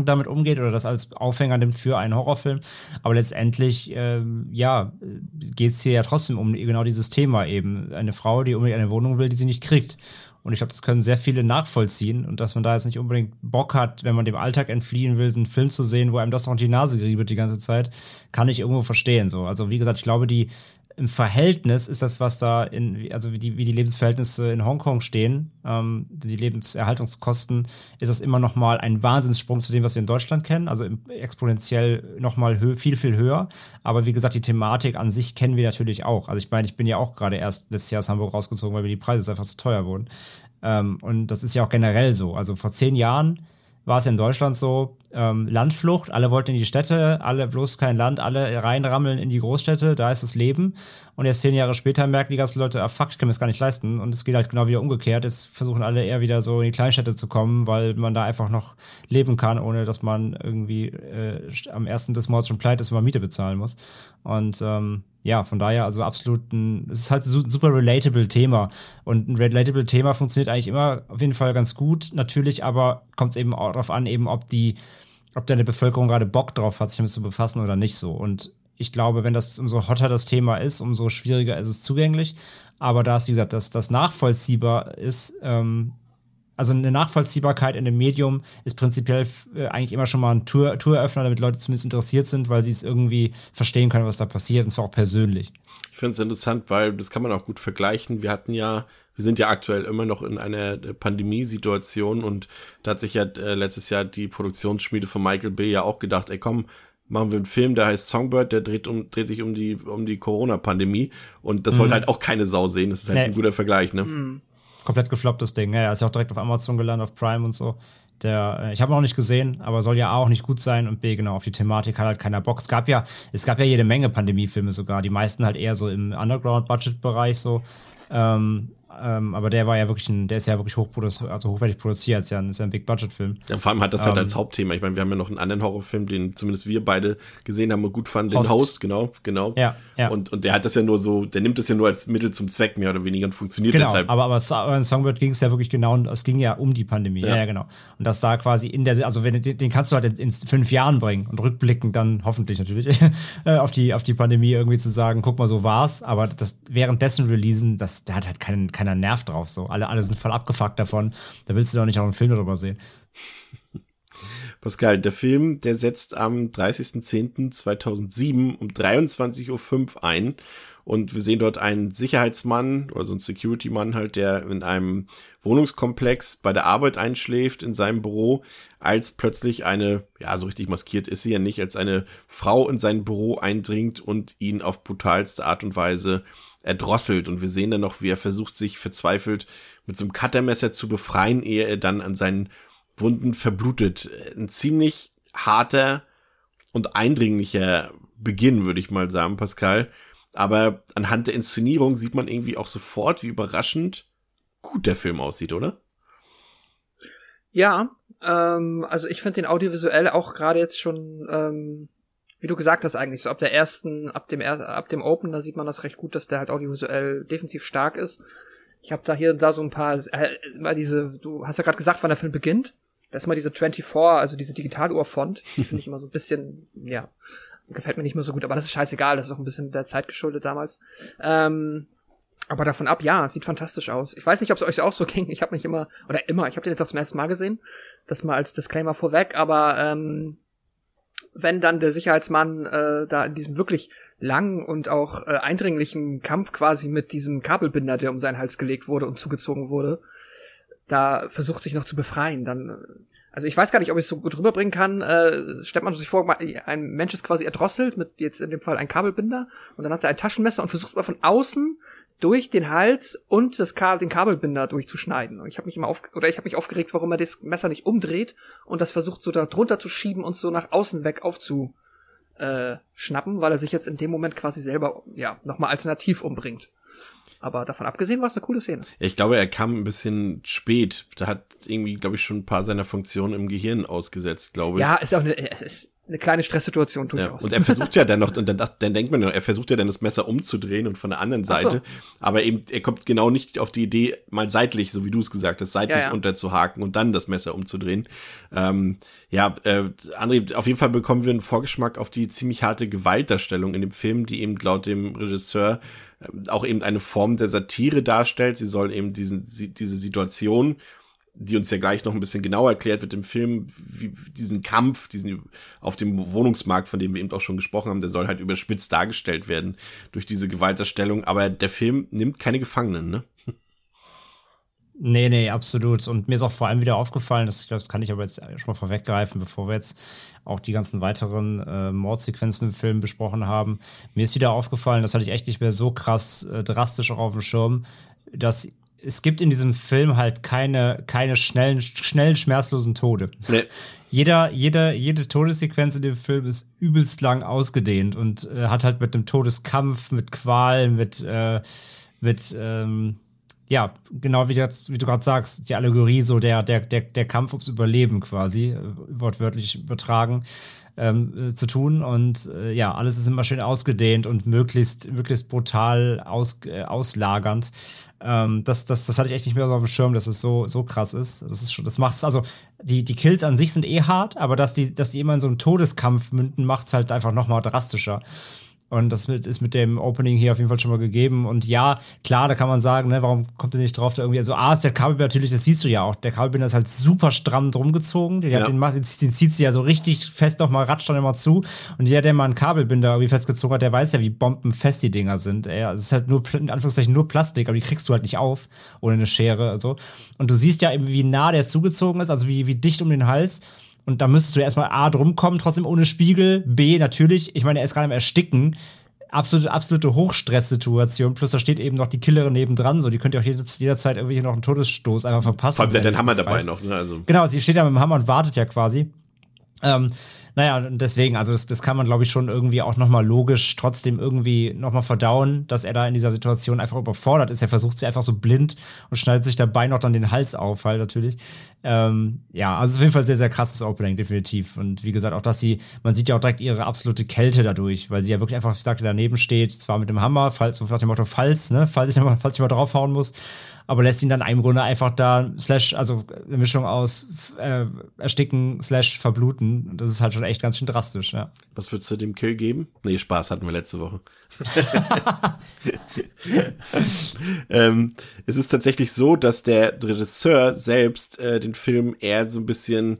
damit umgeht oder das als Aufhänger nimmt für einen Horrorfilm. Aber letztendlich, ähm, ja, geht es hier ja trotzdem um genau dieses Thema eben. Eine Frau, die unbedingt eine Wohnung will, die sie nicht kriegt. Und ich glaube, das können sehr viele nachvollziehen und dass man da jetzt nicht unbedingt Bock hat, wenn man dem Alltag entfliehen will, einen Film zu sehen, wo einem das noch in die Nase geriebelt die ganze Zeit, kann ich irgendwo verstehen. So. Also wie gesagt, ich glaube, die im Verhältnis ist das, was da in, also wie die, wie die Lebensverhältnisse in Hongkong stehen, ähm, die Lebenserhaltungskosten, ist das immer noch mal ein Wahnsinnssprung zu dem, was wir in Deutschland kennen. Also exponentiell noch mal viel, viel höher. Aber wie gesagt, die Thematik an sich kennen wir natürlich auch. Also ich meine, ich bin ja auch gerade erst letztes Jahr aus Hamburg rausgezogen, weil mir die Preise einfach zu teuer wurden. Ähm, und das ist ja auch generell so. Also vor zehn Jahren war es in Deutschland so, ähm, Landflucht, alle wollten in die Städte, alle bloß kein Land, alle reinrammeln in die Großstädte, da ist das Leben. Und jetzt zehn Jahre später merken die ganzen Leute, ah fuck, ich kann mir das gar nicht leisten. Und es geht halt genau wieder umgekehrt. Jetzt versuchen alle eher wieder so in die Kleinstädte zu kommen, weil man da einfach noch leben kann, ohne dass man irgendwie äh, am ersten des Monats schon pleite ist, wenn man Miete bezahlen muss. Und ähm, ja, von daher, also absolut ein, es ist halt ein super relatable Thema. Und ein relatable Thema funktioniert eigentlich immer auf jeden Fall ganz gut. Natürlich, aber kommt es eben auch darauf an, eben, ob die, ob deine Bevölkerung gerade Bock drauf hat, sich damit zu befassen oder nicht so. Und ich glaube, wenn das umso hotter das Thema ist, umso schwieriger ist es zugänglich. Aber da es, wie gesagt, dass das nachvollziehbar ist, ähm, also eine Nachvollziehbarkeit in dem Medium ist prinzipiell äh, eigentlich immer schon mal ein Tour, Toureröffner, damit Leute zumindest interessiert sind, weil sie es irgendwie verstehen können, was da passiert, und zwar auch persönlich. Ich finde es interessant, weil das kann man auch gut vergleichen. Wir hatten ja, wir sind ja aktuell immer noch in einer Pandemiesituation und da hat sich ja äh, letztes Jahr die Produktionsschmiede von Michael Bay ja auch gedacht, ey komm, machen wir einen Film, der heißt Songbird, der dreht, um, dreht sich um die, um die Corona-Pandemie und das mhm. wollte halt auch keine Sau sehen. Das ist halt nee. ein guter Vergleich, ne? Mhm komplett geflopptes Ding. Ja, ist ja auch direkt auf Amazon gelandet, auf Prime und so. Der, äh, ich habe noch nicht gesehen, aber soll ja A auch nicht gut sein und B, genau, auf die Thematik hat halt keiner Bock. Es gab ja, es gab ja jede Menge Pandemiefilme sogar, die meisten halt eher so im Underground-Budget-Bereich so. Ähm, ähm, aber der war ja wirklich ein, der ist ja wirklich hochproduziert, also hochwertig produziert, ist ja ein, ist ja ein Big-Budget-Film. Ja, vor allem hat das halt ähm, als Hauptthema. Ich meine, wir haben ja noch einen anderen Horrorfilm, den zumindest wir beide gesehen haben und gut fanden, Host. den Host, genau, genau. Ja, ja. Und, und der hat das ja nur so, der nimmt das ja nur als Mittel zum Zweck, mehr oder weniger, und funktioniert genau, deshalb. Aber, aber in Songbird ging es ja wirklich genau, es ging ja um die Pandemie, ja. ja, genau. Und das da quasi in der, also wenn den, den kannst du halt in, in fünf Jahren bringen und rückblickend dann hoffentlich natürlich äh, auf die, auf die Pandemie irgendwie zu sagen, guck mal, so war's, aber das währenddessen releasen, das, da hat halt keinen, keiner Nerv drauf, so alle, alle sind voll abgefuckt davon. Da willst du doch nicht auch einen Film darüber sehen. Pascal, der Film, der setzt am 30.10.2007 um 23.05 Uhr ein. Und wir sehen dort einen Sicherheitsmann oder so einen Security-Mann halt, der in einem Wohnungskomplex bei der Arbeit einschläft in seinem Büro, als plötzlich eine, ja, so richtig maskiert ist sie ja nicht, als eine Frau in sein Büro eindringt und ihn auf brutalste Art und Weise erdrosselt. Und wir sehen dann noch, wie er versucht, sich verzweifelt mit so einem Cuttermesser zu befreien, ehe er dann an seinen Wunden verblutet. Ein ziemlich harter und eindringlicher Beginn, würde ich mal sagen, Pascal. Aber anhand der Inszenierung sieht man irgendwie auch sofort, wie überraschend gut der Film aussieht, oder? Ja, ähm, also ich finde den audiovisuell auch gerade jetzt schon ähm, wie du gesagt hast eigentlich, so ab der ersten, ab dem, ab dem Open, da sieht man das recht gut, dass der halt audiovisuell definitiv stark ist. Ich habe da hier und da so ein paar, äh, mal diese, du hast ja gerade gesagt, wann der Film beginnt. Das ist mal diese 24, also diese Digitaluhr-Font. Die finde ich immer so ein bisschen, ja, gefällt mir nicht mehr so gut, aber das ist scheißegal, das ist auch ein bisschen der Zeit geschuldet damals. Ähm, aber davon ab, ja, sieht fantastisch aus. Ich weiß nicht, ob es euch auch so ging. Ich habe mich immer, oder immer, ich habe den jetzt auch zum ersten Mal gesehen. Das mal als Disclaimer vorweg, aber ähm, wenn dann der Sicherheitsmann äh, da in diesem wirklich langen und auch äh, eindringlichen Kampf quasi mit diesem Kabelbinder, der um seinen Hals gelegt wurde und zugezogen wurde, da versucht sich noch zu befreien, dann also ich weiß gar nicht, ob ich es so gut rüberbringen kann. Äh, stellt man sich vor, ein Mensch ist quasi erdrosselt mit jetzt in dem Fall ein Kabelbinder und dann hat er ein Taschenmesser und versucht mal von außen durch den Hals und das Kabel, den Kabelbinder durchzuschneiden. Und ich habe mich immer auf oder ich habe mich aufgeregt, warum er das Messer nicht umdreht und das versucht so da drunter zu schieben und so nach außen weg aufzu äh, weil er sich jetzt in dem Moment quasi selber ja nochmal alternativ umbringt. Aber davon abgesehen war es eine coole Szene. Ich glaube, er kam ein bisschen spät. Da hat irgendwie, glaube ich, schon ein paar seiner Funktionen im Gehirn ausgesetzt, glaube ich. Ja, ist auch eine, ist, eine kleine Stresssituation durchaus. Ja, und er versucht ja dann noch, und dann, dann denkt man, er versucht ja dann das Messer umzudrehen und von der anderen Seite. So. Aber eben, er kommt genau nicht auf die Idee, mal seitlich, so wie du es gesagt hast, seitlich ja, ja. unterzuhaken und dann das Messer umzudrehen. Ähm, ja, äh, André, auf jeden Fall bekommen wir einen Vorgeschmack auf die ziemlich harte Gewaltdarstellung in dem Film, die eben laut dem Regisseur äh, auch eben eine Form der Satire darstellt. Sie soll eben diesen, diese Situation die uns ja gleich noch ein bisschen genauer erklärt wird im Film, wie diesen Kampf, diesen auf dem Wohnungsmarkt, von dem wir eben auch schon gesprochen haben, der soll halt überspitzt dargestellt werden durch diese Gewalterstellung. Aber der Film nimmt keine Gefangenen, ne? Nee, nee, absolut. Und mir ist auch vor allem wieder aufgefallen, das, das kann ich aber jetzt schon mal vorweggreifen, bevor wir jetzt auch die ganzen weiteren äh, Mordsequenzen im Film besprochen haben. Mir ist wieder aufgefallen, das hatte ich echt nicht mehr so krass äh, drastisch auch auf dem Schirm, dass es gibt in diesem Film halt keine, keine schnellen, schnellen, schmerzlosen Tode. Nee. Jeder, jeder, jede Todessequenz in dem Film ist übelst lang ausgedehnt und äh, hat halt mit dem Todeskampf, mit Qualen, mit, äh, mit ähm, ja, genau wie, wie du gerade sagst, die Allegorie, so der, der, der, der Kampf ums Überleben quasi, äh, wortwörtlich übertragen, ähm, äh, zu tun. Und äh, ja, alles ist immer schön ausgedehnt und möglichst, möglichst brutal aus, äh, auslagernd. Ähm, das, das, das hatte ich echt nicht mehr so auf dem Schirm, dass es so, so krass ist. Das ist schon, das macht's, also die, die Kills an sich sind eh hart, aber dass die, dass die immer in so einen Todeskampf münden, macht's halt einfach noch mal drastischer. Und das ist mit dem Opening hier auf jeden Fall schon mal gegeben. Und ja, klar, da kann man sagen, ne, warum kommt ihr nicht drauf, da irgendwie, also A ist der Kabelbinder natürlich, das siehst du ja auch, der Kabelbinder ist halt super stramm drum gezogen. ja. den, den, zieht sie ja so richtig fest nochmal, ratscht dann immer zu. Und jeder, der mal einen Kabelbinder irgendwie festgezogen hat, der weiß ja, wie bombenfest die Dinger sind. Ja, es ist halt nur, in Anführungszeichen, nur Plastik, aber die kriegst du halt nicht auf, ohne eine Schere und so. Und du siehst ja eben, wie nah der zugezogen ist, also wie, wie dicht um den Hals. Und da müsstest du erstmal A drum kommen, trotzdem ohne Spiegel. B, natürlich, ich meine, er ist gerade am Ersticken. Absolute, absolute Hochstresssituation. Plus da steht eben noch die Killerin nebendran, so die könnte auch jederzeit irgendwie noch einen Todesstoß einfach verpassen. Vor allem sie hat den Hammer dabei noch, ne? Also. Genau, sie steht ja mit dem Hammer und wartet ja quasi. Ähm, naja, deswegen, also das, das kann man, glaube ich, schon irgendwie auch nochmal logisch trotzdem irgendwie nochmal verdauen, dass er da in dieser Situation einfach überfordert ist. Er versucht sie einfach so blind und schneidet sich dabei noch dann den Hals auf, halt natürlich. Ähm, ja, also auf jeden Fall sehr, sehr krasses Opening, definitiv. Und wie gesagt, auch dass sie, man sieht ja auch direkt ihre absolute Kälte dadurch, weil sie ja wirklich einfach, wie gesagt, daneben steht, zwar mit dem Hammer, falls, so nach dem Motto, falls, ne, falls ich mal, falls ich mal draufhauen muss, aber lässt ihn dann im Grunde einfach da slash, also eine Mischung aus äh, ersticken slash verbluten. Das ist halt schon echt ganz schön drastisch, ja. Was würdest du dem Kill geben? Nee, Spaß hatten wir letzte Woche. ähm, es ist tatsächlich so, dass der Regisseur selbst äh, den Film eher so ein bisschen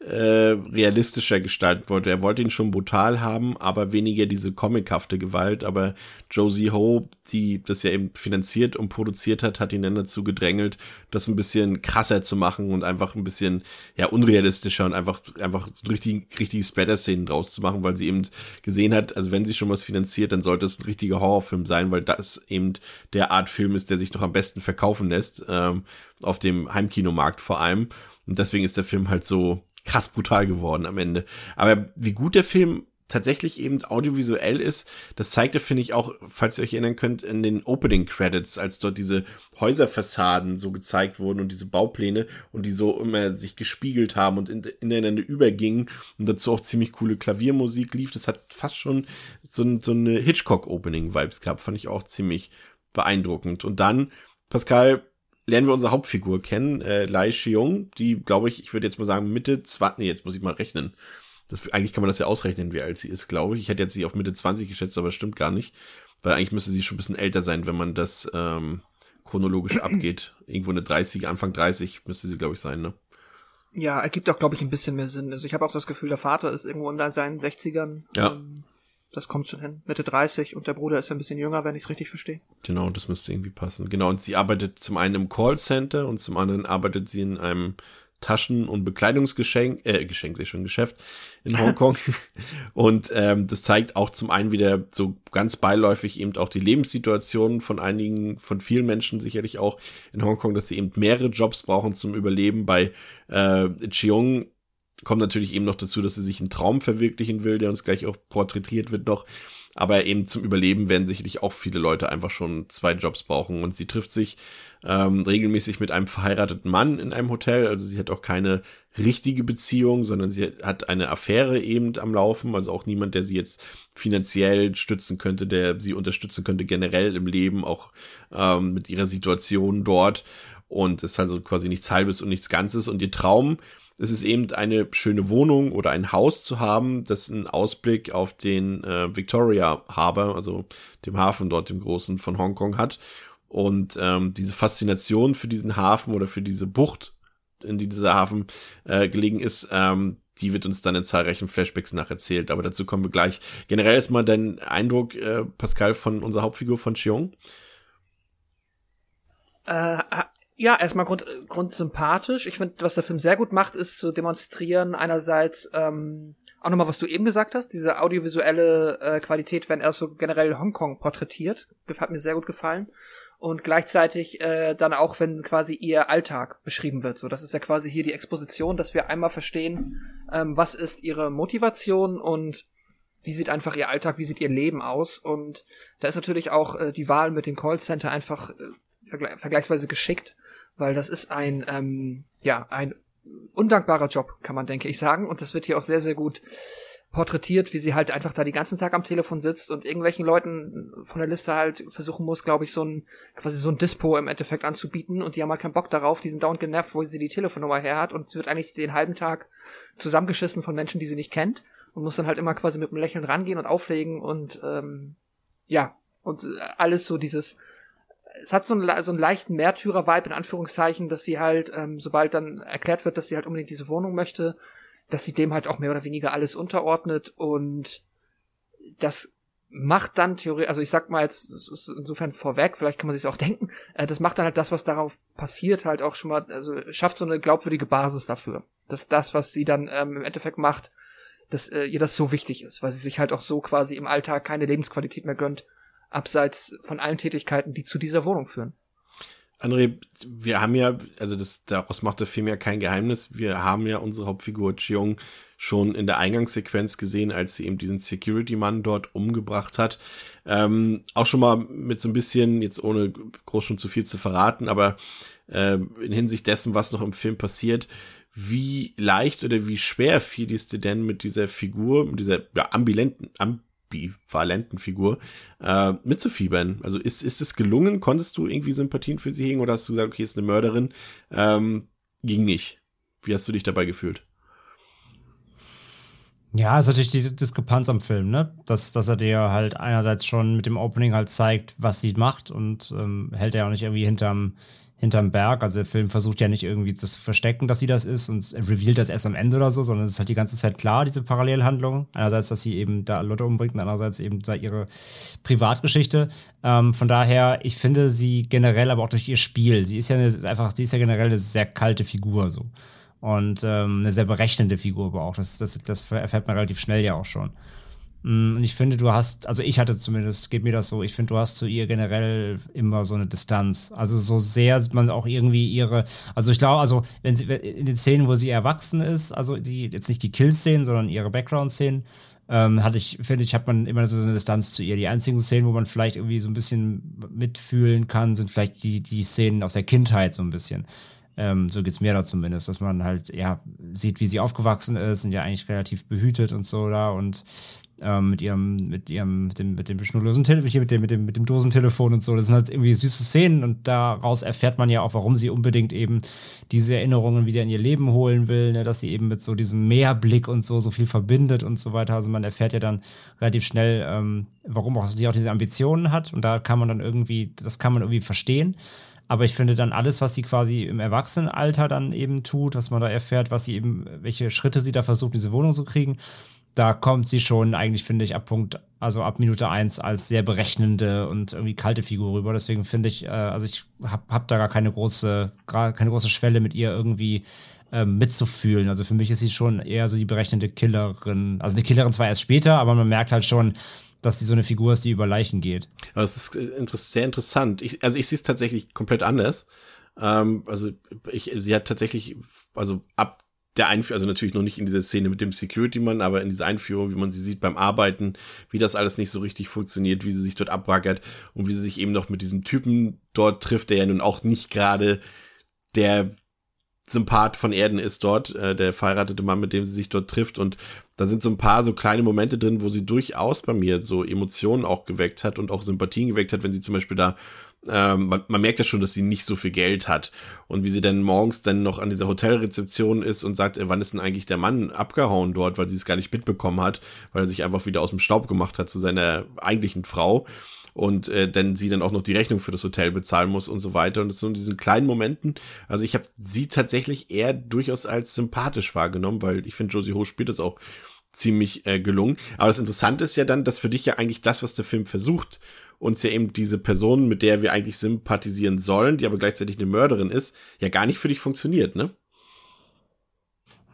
äh, realistischer gestalten wollte. Er wollte ihn schon brutal haben, aber weniger diese comichafte Gewalt. Aber Josie Ho, die das ja eben finanziert und produziert hat, hat ihn dann dazu gedrängelt, das ein bisschen krasser zu machen und einfach ein bisschen ja unrealistischer und einfach einfach so richtig richtige Splatter-Szenen draus zu machen, weil sie eben gesehen hat, also wenn sie schon was finanziert, dann sollte es ein richtiger Horrorfilm sein, weil das eben der Art Film ist, der sich doch am besten verkaufen lässt ähm, auf dem Heimkinomarkt vor allem. Und deswegen ist der Film halt so krass brutal geworden am Ende. Aber wie gut der Film tatsächlich eben audiovisuell ist, das zeigt er, finde ich, auch, falls ihr euch erinnern könnt, in den Opening Credits, als dort diese Häuserfassaden so gezeigt wurden und diese Baupläne und die so immer sich gespiegelt haben und in, ineinander übergingen und dazu auch ziemlich coole Klaviermusik lief. Das hat fast schon so, so eine Hitchcock-Opening-Vibes gehabt, fand ich auch ziemlich beeindruckend. Und dann, Pascal, lernen wir unsere Hauptfigur kennen, äh, Lai Xiong, die, glaube ich, ich würde jetzt mal sagen, Mitte 20, nee, jetzt muss ich mal rechnen. Das, eigentlich kann man das ja ausrechnen, wie alt sie ist, glaube ich. Ich hätte jetzt sie auf Mitte 20 geschätzt, aber stimmt gar nicht. Weil eigentlich müsste sie schon ein bisschen älter sein, wenn man das ähm, chronologisch abgeht. Irgendwo eine 30, Anfang 30 müsste sie, glaube ich, sein, ne? Ja, ergibt auch, glaube ich, ein bisschen mehr Sinn. Also ich habe auch das Gefühl, der Vater ist irgendwo in seinen 60ern. Ja. Ähm, das kommt schon hin. Mitte 30 und der Bruder ist ein bisschen jünger, wenn ich es richtig verstehe. Genau, das müsste irgendwie passen. Genau, und sie arbeitet zum einen im Callcenter und zum anderen arbeitet sie in einem Taschen- und Bekleidungsgeschenk, äh, Geschenk, sehr schon Geschäft in Hongkong. und ähm, das zeigt auch zum einen wieder so ganz beiläufig eben auch die Lebenssituation von einigen, von vielen Menschen sicherlich auch in Hongkong, dass sie eben mehrere Jobs brauchen zum Überleben. Bei äh, Cheong kommt natürlich eben noch dazu, dass sie sich einen Traum verwirklichen will, der uns gleich auch porträtiert wird noch. Aber eben zum Überleben werden sicherlich auch viele Leute einfach schon zwei Jobs brauchen. Und sie trifft sich ähm, regelmäßig mit einem verheirateten Mann in einem Hotel. Also sie hat auch keine richtige Beziehung, sondern sie hat eine Affäre eben am Laufen. Also auch niemand, der sie jetzt finanziell stützen könnte, der sie unterstützen könnte generell im Leben, auch ähm, mit ihrer Situation dort. Und es ist also quasi nichts Halbes und nichts Ganzes. Und ihr Traum es ist eben eine schöne Wohnung oder ein Haus zu haben, das einen Ausblick auf den äh, Victoria Harbour, also dem Hafen dort, dem großen von Hongkong hat. Und ähm, diese Faszination für diesen Hafen oder für diese Bucht in die dieser Hafen äh, gelegen ist, ähm, die wird uns dann in zahlreichen Flashbacks nacherzählt, aber dazu kommen wir gleich. Generell ist mal dein Eindruck, äh, Pascal, von unserer Hauptfigur von Chiong? Äh, ja, erstmal grund, grundsympathisch. Ich finde, was der Film sehr gut macht, ist zu demonstrieren, einerseits ähm, auch nochmal, was du eben gesagt hast, diese audiovisuelle äh, Qualität, wenn er so generell Hongkong porträtiert, hat mir sehr gut gefallen. Und gleichzeitig äh, dann auch, wenn quasi ihr Alltag beschrieben wird. So, das ist ja quasi hier die Exposition, dass wir einmal verstehen, ähm, was ist ihre Motivation und wie sieht einfach ihr Alltag, wie sieht ihr Leben aus. Und da ist natürlich auch äh, die Wahl mit dem Callcenter einfach äh, vergle vergleichsweise geschickt, weil das ist ein, ähm, ja, ein undankbarer Job, kann man denke ich sagen. Und das wird hier auch sehr, sehr gut porträtiert, wie sie halt einfach da die ganzen Tag am Telefon sitzt und irgendwelchen Leuten von der Liste halt versuchen muss, glaube ich, so ein, quasi so ein Dispo im Endeffekt anzubieten. Und die haben halt keinen Bock darauf, die sind dauernd genervt, wo sie die Telefonnummer her hat. Und sie wird eigentlich den halben Tag zusammengeschissen von Menschen, die sie nicht kennt. Und muss dann halt immer quasi mit einem Lächeln rangehen und auflegen und ähm, ja, und alles so dieses es hat so einen, so einen leichten Märtyrer-Vibe in Anführungszeichen, dass sie halt, ähm, sobald dann erklärt wird, dass sie halt unbedingt diese Wohnung möchte, dass sie dem halt auch mehr oder weniger alles unterordnet und das macht dann theoretisch, also ich sag mal jetzt, ist insofern vorweg, vielleicht kann man sich auch denken, äh, das macht dann halt das, was darauf passiert, halt auch schon mal, also schafft so eine glaubwürdige Basis dafür, dass das, was sie dann ähm, im Endeffekt macht, dass äh, ihr das so wichtig ist, weil sie sich halt auch so quasi im Alltag keine Lebensqualität mehr gönnt abseits von allen Tätigkeiten, die zu dieser Wohnung führen. André, wir haben ja, also das, daraus macht der Film ja kein Geheimnis, wir haben ja unsere Hauptfigur Cheong schon in der Eingangssequenz gesehen, als sie eben diesen Security-Mann dort umgebracht hat. Ähm, auch schon mal mit so ein bisschen, jetzt ohne groß schon zu viel zu verraten, aber äh, in Hinsicht dessen, was noch im Film passiert, wie leicht oder wie schwer fiel es dir denn mit dieser Figur, mit dieser ja, ambivalenten, amb ambivalenten Figur äh, mitzufiebern. Also ist, ist es gelungen? Konntest du irgendwie Sympathien für sie hegen oder hast du gesagt, okay, ist eine Mörderin? Ähm, ging nicht. Wie hast du dich dabei gefühlt? Ja, ist natürlich die Diskrepanz am Film, ne? Dass, dass er dir halt einerseits schon mit dem Opening halt zeigt, was sie macht und ähm, hält er auch nicht irgendwie hinterm, hinterm Berg. Also der Film versucht ja nicht irgendwie das zu verstecken, dass sie das ist und revealed das erst am Ende oder so, sondern es ist halt die ganze Zeit klar, diese Parallelhandlung. Einerseits, dass sie eben da Leute umbringt und andererseits eben da ihre Privatgeschichte. Ähm, von daher, ich finde sie generell, aber auch durch ihr Spiel, sie ist ja eine, einfach, sie ist ja generell eine sehr kalte Figur so. Und ähm, eine sehr berechnende Figur aber auch. Das, das, das erfährt man relativ schnell ja auch schon. Mm, und ich finde, du hast, also ich hatte zumindest, geht mir das so, ich finde, du hast zu ihr generell immer so eine Distanz. Also so sehr man auch irgendwie ihre, also ich glaube, also wenn sie in den Szenen, wo sie erwachsen ist, also die, jetzt nicht die Kill-Szenen, sondern ihre Background-Szenen, ähm, hatte ich, finde ich, hat man immer so eine Distanz zu ihr. Die einzigen Szenen, wo man vielleicht irgendwie so ein bisschen mitfühlen kann, sind vielleicht die, die Szenen aus der Kindheit so ein bisschen. Ähm, so geht's mir da zumindest, dass man halt, ja, sieht, wie sie aufgewachsen ist, sind ja eigentlich relativ behütet und so da und ähm, mit ihrem, mit ihrem, mit dem, mit dem schnurlosen Telefon, mit dem, mit dem, mit dem Dosentelefon und so. Das sind halt irgendwie süße Szenen und daraus erfährt man ja auch, warum sie unbedingt eben diese Erinnerungen wieder in ihr Leben holen will, ne? dass sie eben mit so diesem Meerblick und so so viel verbindet und so weiter. Also man erfährt ja dann relativ schnell, ähm, warum auch sie auch diese Ambitionen hat und da kann man dann irgendwie, das kann man irgendwie verstehen. Aber ich finde dann alles, was sie quasi im Erwachsenenalter dann eben tut, was man da erfährt, was sie eben, welche Schritte sie da versucht, diese Wohnung zu kriegen, da kommt sie schon eigentlich, finde ich, ab Punkt, also ab Minute eins als sehr berechnende und irgendwie kalte Figur rüber. Deswegen finde ich, äh, also ich habe hab da gar keine große, keine große Schwelle mit ihr irgendwie äh, mitzufühlen. Also für mich ist sie schon eher so die berechnende Killerin. Also eine Killerin zwar erst später, aber man merkt halt schon, dass sie so eine Figur ist, die über Leichen geht. Es ist äh, sehr interessant. Ich, also ich sehe es tatsächlich komplett anders. Ähm, also ich, sie hat tatsächlich, also ab der Einführung, also natürlich noch nicht in dieser Szene mit dem Security-Mann, aber in dieser Einführung, wie man sie sieht beim Arbeiten, wie das alles nicht so richtig funktioniert, wie sie sich dort abwackert und wie sie sich eben noch mit diesem Typen dort trifft, der ja nun auch nicht gerade der Sympath von Erden ist dort, äh, der verheiratete Mann, mit dem sie sich dort trifft. Und da sind so ein paar so kleine Momente drin, wo sie durchaus bei mir so Emotionen auch geweckt hat und auch Sympathien geweckt hat, wenn sie zum Beispiel da ähm, man, man merkt ja schon, dass sie nicht so viel Geld hat. Und wie sie dann morgens dann noch an dieser Hotelrezeption ist und sagt, äh, wann ist denn eigentlich der Mann abgehauen dort, weil sie es gar nicht mitbekommen hat, weil er sich einfach wieder aus dem Staub gemacht hat zu seiner eigentlichen Frau. und äh, dann sie dann auch noch die Rechnung für das Hotel bezahlen muss und so weiter. Und so in diesen kleinen Momenten, also ich habe sie tatsächlich eher durchaus als sympathisch wahrgenommen, weil ich finde, Josie Ho spielt das auch ziemlich äh, gelungen. Aber das Interessante ist ja dann, dass für dich ja eigentlich das, was der Film versucht, uns ja eben diese Person, mit der wir eigentlich sympathisieren sollen, die aber gleichzeitig eine Mörderin ist, ja gar nicht für dich funktioniert, ne?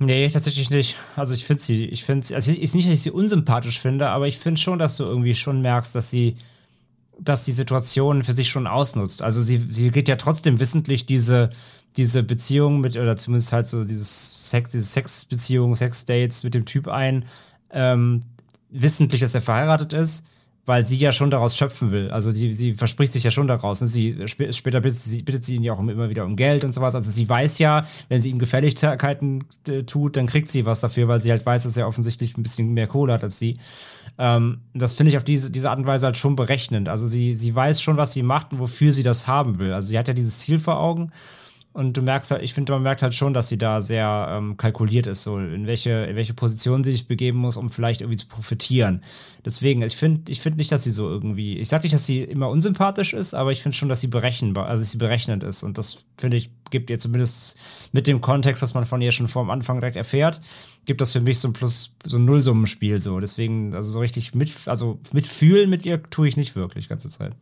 Nee, tatsächlich nicht. Also ich finde sie, ich finde also ist nicht, dass ich sie unsympathisch finde, aber ich finde schon, dass du irgendwie schon merkst, dass sie, dass die Situation für sich schon ausnutzt. Also sie, sie geht ja trotzdem wissentlich diese, diese Beziehung mit, oder zumindest halt so dieses Sex, diese Sexbeziehung, Sexdates mit dem Typ ein, ähm, wissentlich, dass er verheiratet ist weil sie ja schon daraus schöpfen will. Also sie, sie verspricht sich ja schon daraus. Und sie später bittet sie, bittet sie ihn ja auch immer wieder um Geld und sowas. Also sie weiß ja, wenn sie ihm Gefälligkeiten äh, tut, dann kriegt sie was dafür, weil sie halt weiß, dass er offensichtlich ein bisschen mehr Kohle hat als sie. Ähm, das finde ich auf diese, diese Art und Weise halt schon berechnend. Also sie, sie weiß schon, was sie macht und wofür sie das haben will. Also sie hat ja dieses Ziel vor Augen. Und du merkst halt, ich finde, man merkt halt schon, dass sie da sehr ähm, kalkuliert ist, so in welche, in welche Position sie sich begeben muss, um vielleicht irgendwie zu profitieren. Deswegen, ich finde ich finde nicht, dass sie so irgendwie, ich sage nicht, dass sie immer unsympathisch ist, aber ich finde schon, dass sie berechenbar, also dass sie berechnend ist. Und das, finde ich, gibt ihr zumindest mit dem Kontext, was man von ihr schon vor dem Anfang direkt erfährt, gibt das für mich so ein Plus, so ein Nullsummenspiel so. Deswegen, also so richtig mit, also mitfühlen mit ihr tue ich nicht wirklich ganze Zeit.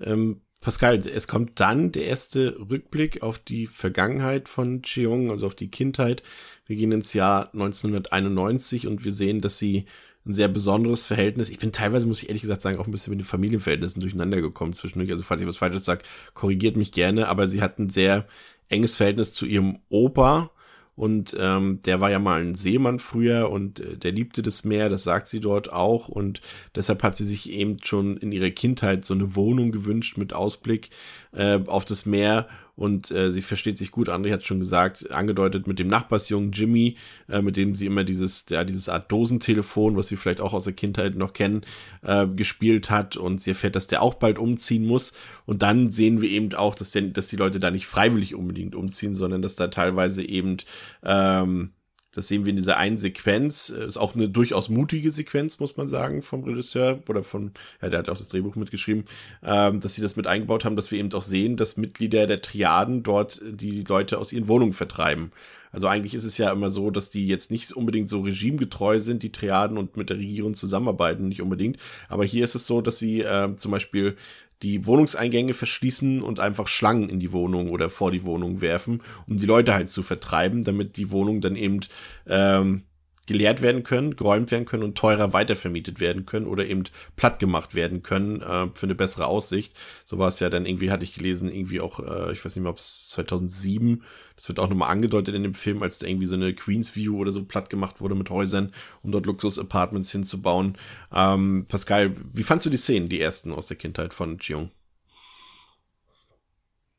Ähm, Pascal, es kommt dann der erste Rückblick auf die Vergangenheit von Cheong, also auf die Kindheit. Wir gehen ins Jahr 1991 und wir sehen, dass sie ein sehr besonderes Verhältnis. Ich bin teilweise, muss ich ehrlich gesagt sagen, auch ein bisschen mit den Familienverhältnissen durcheinander gekommen zwischendurch. Also falls ich was Falsches sage, korrigiert mich gerne, aber sie hat ein sehr enges Verhältnis zu ihrem Opa, und ähm, der war ja mal ein Seemann früher und äh, der liebte das Meer, das sagt sie dort auch. Und deshalb hat sie sich eben schon in ihrer Kindheit so eine Wohnung gewünscht mit Ausblick äh, auf das Meer und äh, sie versteht sich gut. André hat schon gesagt, angedeutet mit dem Nachbarsjungen Jimmy, äh, mit dem sie immer dieses, ja, dieses Art Dosentelefon, was wir vielleicht auch aus der Kindheit noch kennen, äh, gespielt hat und sie erfährt, dass der auch bald umziehen muss. Und dann sehen wir eben auch, dass, der, dass die Leute da nicht freiwillig unbedingt umziehen, sondern dass da teilweise eben ähm, das sehen wir in dieser einen Sequenz. Ist auch eine durchaus mutige Sequenz, muss man sagen, vom Regisseur oder von, ja, der hat auch das Drehbuch mitgeschrieben, ähm, dass sie das mit eingebaut haben, dass wir eben auch sehen, dass Mitglieder der Triaden dort die Leute aus ihren Wohnungen vertreiben. Also eigentlich ist es ja immer so, dass die jetzt nicht unbedingt so regimegetreu sind, die Triaden und mit der Regierung zusammenarbeiten, nicht unbedingt. Aber hier ist es so, dass sie äh, zum Beispiel die Wohnungseingänge verschließen und einfach Schlangen in die Wohnung oder vor die Wohnung werfen, um die Leute halt zu vertreiben, damit die Wohnung dann eben ähm, geleert werden können, geräumt werden können und teurer weitervermietet werden können oder eben platt gemacht werden können äh, für eine bessere Aussicht. So war es ja dann irgendwie, hatte ich gelesen, irgendwie auch, äh, ich weiß nicht mehr, ob es 2007, das wird auch nochmal angedeutet in dem Film, als da irgendwie so eine Queens View oder so platt gemacht wurde mit Häusern, um dort Luxus-Apartments hinzubauen. Ähm, Pascal, wie fandst du die Szenen, die ersten aus der Kindheit von Chiong?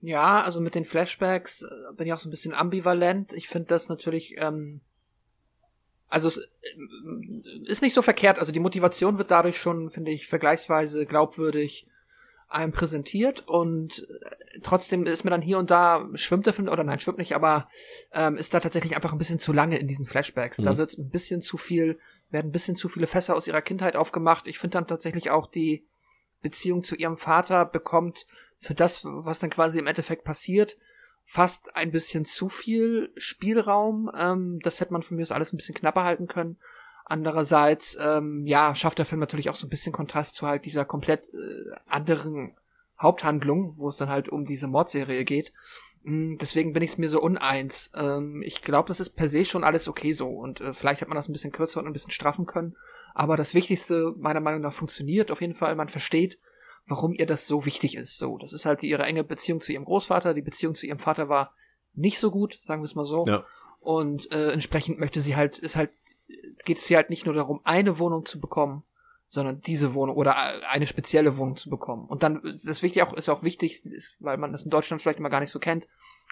Ja, also mit den Flashbacks äh, bin ich auch so ein bisschen ambivalent. Ich finde das natürlich ähm, also es äh, ist nicht so verkehrt. Also die Motivation wird dadurch schon, finde ich, vergleichsweise glaubwürdig einem präsentiert und äh, trotzdem ist mir dann hier und da schwimmt der Film oder nein schwimmt nicht, aber ähm, ist da tatsächlich einfach ein bisschen zu lange in diesen Flashbacks. Mhm. Da wird ein bisschen zu viel, werden ein bisschen zu viele Fässer aus ihrer Kindheit aufgemacht. Ich finde dann tatsächlich auch die Beziehung zu ihrem Vater bekommt für das, was dann quasi im Endeffekt passiert, fast ein bisschen zu viel Spielraum. Ähm, das hätte man von mir aus alles ein bisschen knapper halten können. Andererseits, ähm, ja, schafft der Film natürlich auch so ein bisschen Kontrast zu halt dieser komplett äh, anderen Haupthandlung, wo es dann halt um diese Mordserie geht. Mm, deswegen bin ich es mir so uneins. Ähm, ich glaube, das ist per se schon alles okay so und äh, vielleicht hat man das ein bisschen kürzer und ein bisschen straffen können. Aber das Wichtigste meiner Meinung nach funktioniert auf jeden Fall. Man versteht, warum ihr das so wichtig ist. So, das ist halt ihre enge Beziehung zu ihrem Großvater. Die Beziehung zu ihrem Vater war nicht so gut, sagen wir es mal so. Ja. Und äh, entsprechend möchte sie halt, ist halt, geht es hier halt nicht nur darum, eine Wohnung zu bekommen, sondern diese Wohnung oder eine spezielle Wohnung zu bekommen. Und dann, das wichtig auch, ist auch wichtig, ist, weil man das in Deutschland vielleicht immer gar nicht so kennt,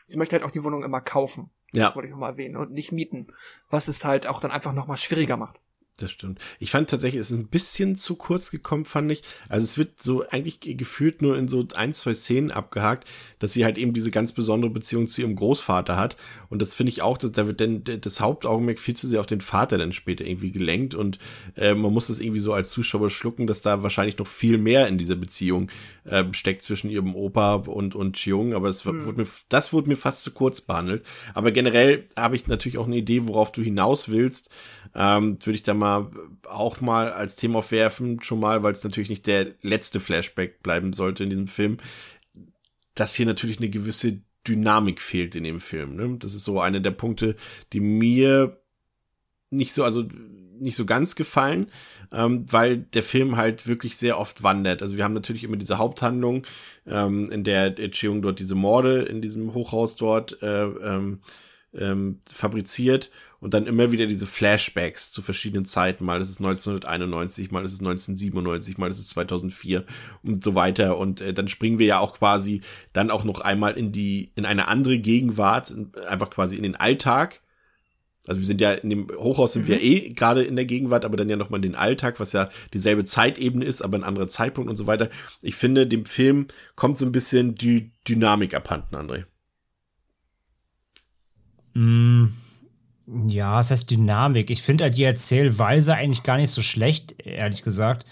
sie möchte halt auch die Wohnung immer kaufen. Ja. Das wollte ich nochmal erwähnen und nicht mieten. Was es halt auch dann einfach nochmal schwieriger macht. Das stimmt. Ich fand tatsächlich, es ist ein bisschen zu kurz gekommen, fand ich. Also es wird so eigentlich gefühlt nur in so ein, zwei Szenen abgehakt, dass sie halt eben diese ganz besondere Beziehung zu ihrem Großvater hat. Und das finde ich auch, dass da wird dann das Hauptaugenmerk viel zu sehr auf den Vater dann später irgendwie gelenkt. Und äh, man muss das irgendwie so als Zuschauer schlucken, dass da wahrscheinlich noch viel mehr in dieser Beziehung äh, steckt zwischen ihrem Opa und, und Chiung. Aber es hm. wurde mir, das wurde mir fast zu kurz behandelt. Aber generell habe ich natürlich auch eine Idee, worauf du hinaus willst. Ähm, würde ich da mal auch mal als Thema aufwerfen, schon mal, weil es natürlich nicht der letzte Flashback bleiben sollte in diesem Film, dass hier natürlich eine gewisse Dynamik fehlt in dem Film. Ne? Das ist so einer der Punkte, die mir nicht so, also nicht so ganz gefallen, ähm, weil der Film halt wirklich sehr oft wandert. Also wir haben natürlich immer diese Haupthandlung, ähm, in der Cheung dort diese Morde in diesem Hochhaus dort äh, ähm, ähm, fabriziert und dann immer wieder diese Flashbacks zu verschiedenen Zeiten. Mal ist es 1991, mal ist es 1997, mal ist es 2004 und so weiter. Und äh, dann springen wir ja auch quasi dann auch noch einmal in die, in eine andere Gegenwart, einfach quasi in den Alltag. Also wir sind ja in dem Hochhaus sind mhm. wir eh gerade in der Gegenwart, aber dann ja nochmal in den Alltag, was ja dieselbe Zeitebene ist, aber ein anderer Zeitpunkt und so weiter. Ich finde, dem Film kommt so ein bisschen die Dynamik abhanden, André. Mm, ja, es heißt Dynamik. Ich finde halt die Erzählweise eigentlich gar nicht so schlecht, ehrlich gesagt.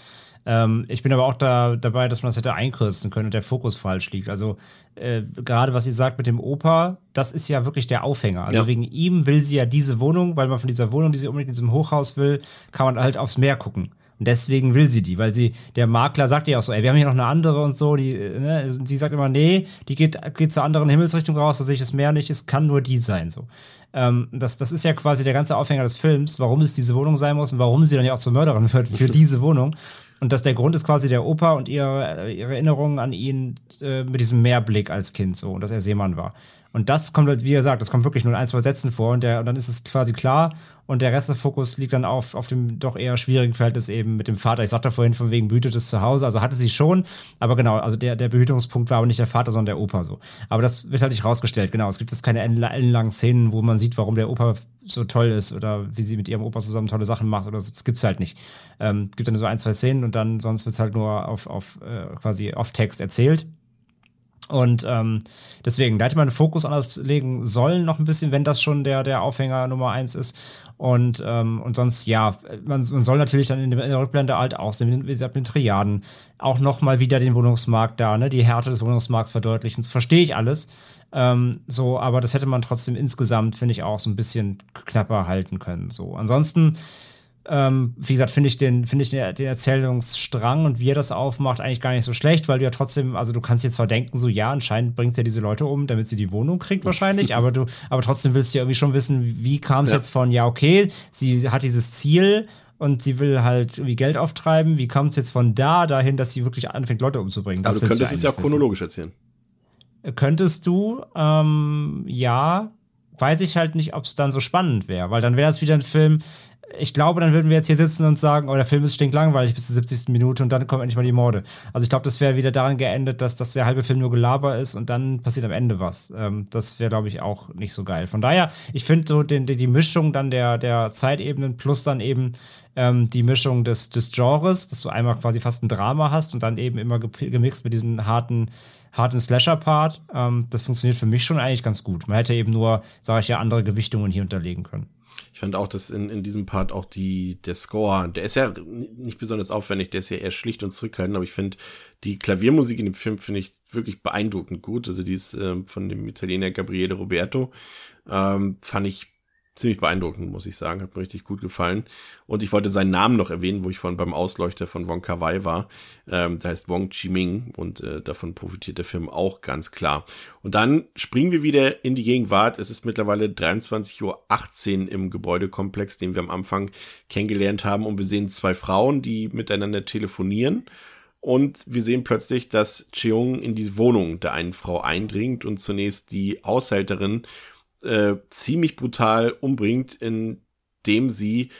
Ähm, ich bin aber auch da, dabei, dass man das hätte einkürzen können und der Fokus falsch liegt. Also äh, gerade was ihr sagt mit dem Opa, das ist ja wirklich der Aufhänger. Also ja. wegen ihm will sie ja diese Wohnung, weil man von dieser Wohnung, die sie unbedingt in diesem Hochhaus will, kann man halt aufs Meer gucken. Und deswegen will sie die, weil sie, der Makler sagt ja auch so, ey, wir haben hier noch eine andere und so, die, ne, sie sagt immer, nee, die geht, geht zur anderen Himmelsrichtung raus, da sehe ich das Meer nicht, es kann nur die sein, so. Ähm, das, das ist ja quasi der ganze Aufhänger des Films, warum es diese Wohnung sein muss und warum sie dann ja auch zur Mörderin wird für diese Wohnung. Und dass der Grund ist quasi der Opa und ihre, ihre Erinnerungen an ihn äh, mit diesem Meerblick als Kind so und dass er Seemann war. Und das kommt halt, wie gesagt, das kommt wirklich nur in ein, zwei Sätzen vor und, der, und dann ist es quasi klar und der Rest des Fokus liegt dann auf, auf dem doch eher schwierigen Verhältnis eben mit dem Vater. Ich sagte vorhin von wegen behütetes Zuhause, also hatte sie schon, aber genau, also der, der Behütungspunkt war aber nicht der Vater, sondern der Opa so. Aber das wird halt nicht rausgestellt, genau. Es gibt jetzt keine ellenlangen Szenen, wo man sieht, warum der Opa so toll ist oder wie sie mit ihrem Opa zusammen tolle Sachen macht oder so. Das gibt's halt nicht. Ähm, gibt dann so ein, zwei Szenen und dann sonst wird's halt nur auf, auf äh, quasi auf Text erzählt. Und ähm, deswegen, da hätte man den Fokus anders legen sollen, noch ein bisschen, wenn das schon der, der Aufhänger Nummer eins ist. Und, ähm, und sonst, ja, man, man soll natürlich dann in der, Rückblende halt aussehen, wie gesagt, mit Triaden auch nochmal wieder den Wohnungsmarkt da, ne, die Härte des Wohnungsmarkts verdeutlichen. Das verstehe ich alles. Ähm, so, aber das hätte man trotzdem insgesamt, finde ich, auch so ein bisschen knapper halten können. So, ansonsten ähm, wie gesagt, finde ich den, finde ich den, den, Erzählungsstrang und wie er das aufmacht eigentlich gar nicht so schlecht, weil du ja trotzdem, also du kannst jetzt zwar denken, so ja, anscheinend bringt er diese Leute um, damit sie die Wohnung kriegt wahrscheinlich, aber du, aber trotzdem willst du ja irgendwie schon wissen, wie kam es ja. jetzt von, ja, okay, sie hat dieses Ziel und sie will halt irgendwie Geld auftreiben, wie kommt es jetzt von da dahin, dass sie wirklich anfängt, Leute umzubringen? Das also könntest du es ja chronologisch erzählen. Könntest du, ähm, ja, weiß ich halt nicht, ob es dann so spannend wäre, weil dann wäre es wieder ein Film, ich glaube, dann würden wir jetzt hier sitzen und sagen, oh, der Film ist stinklangweilig bis zur 70. Minute und dann kommen endlich mal die Morde. Also ich glaube, das wäre wieder daran geendet, dass, dass der halbe Film nur Gelaber ist und dann passiert am Ende was. Ähm, das wäre, glaube ich, auch nicht so geil. Von daher, ich finde so den, die, die Mischung dann der, der Zeitebenen plus dann eben ähm, die Mischung des, des Genres, dass du einmal quasi fast ein Drama hast und dann eben immer gemixt mit diesen harten harten Slasher-Part. Ähm, das funktioniert für mich schon eigentlich ganz gut. Man hätte eben nur, sage ich ja, andere Gewichtungen hier unterlegen können. Ich fand auch, dass in, in diesem Part auch die, der Score, der ist ja nicht besonders aufwendig, der ist ja eher schlicht und zurückhaltend, aber ich finde, die Klaviermusik in dem Film finde ich wirklich beeindruckend gut. Also die ist ähm, von dem Italiener Gabriele Roberto, ähm, fand ich ziemlich beeindruckend, muss ich sagen. Hat mir richtig gut gefallen. Und ich wollte seinen Namen noch erwähnen, wo ich vorhin beim Ausleuchter von Wong Kar Wai war. Ähm, der heißt Wong Chi Ming und äh, davon profitiert der Film auch ganz klar. Und dann springen wir wieder in die Gegenwart. Es ist mittlerweile 23.18 Uhr im Gebäudekomplex, den wir am Anfang kennengelernt haben. Und wir sehen zwei Frauen, die miteinander telefonieren. Und wir sehen plötzlich, dass Cheung in die Wohnung der einen Frau eindringt und zunächst die Aushälterin äh, ziemlich brutal umbringt, indem sie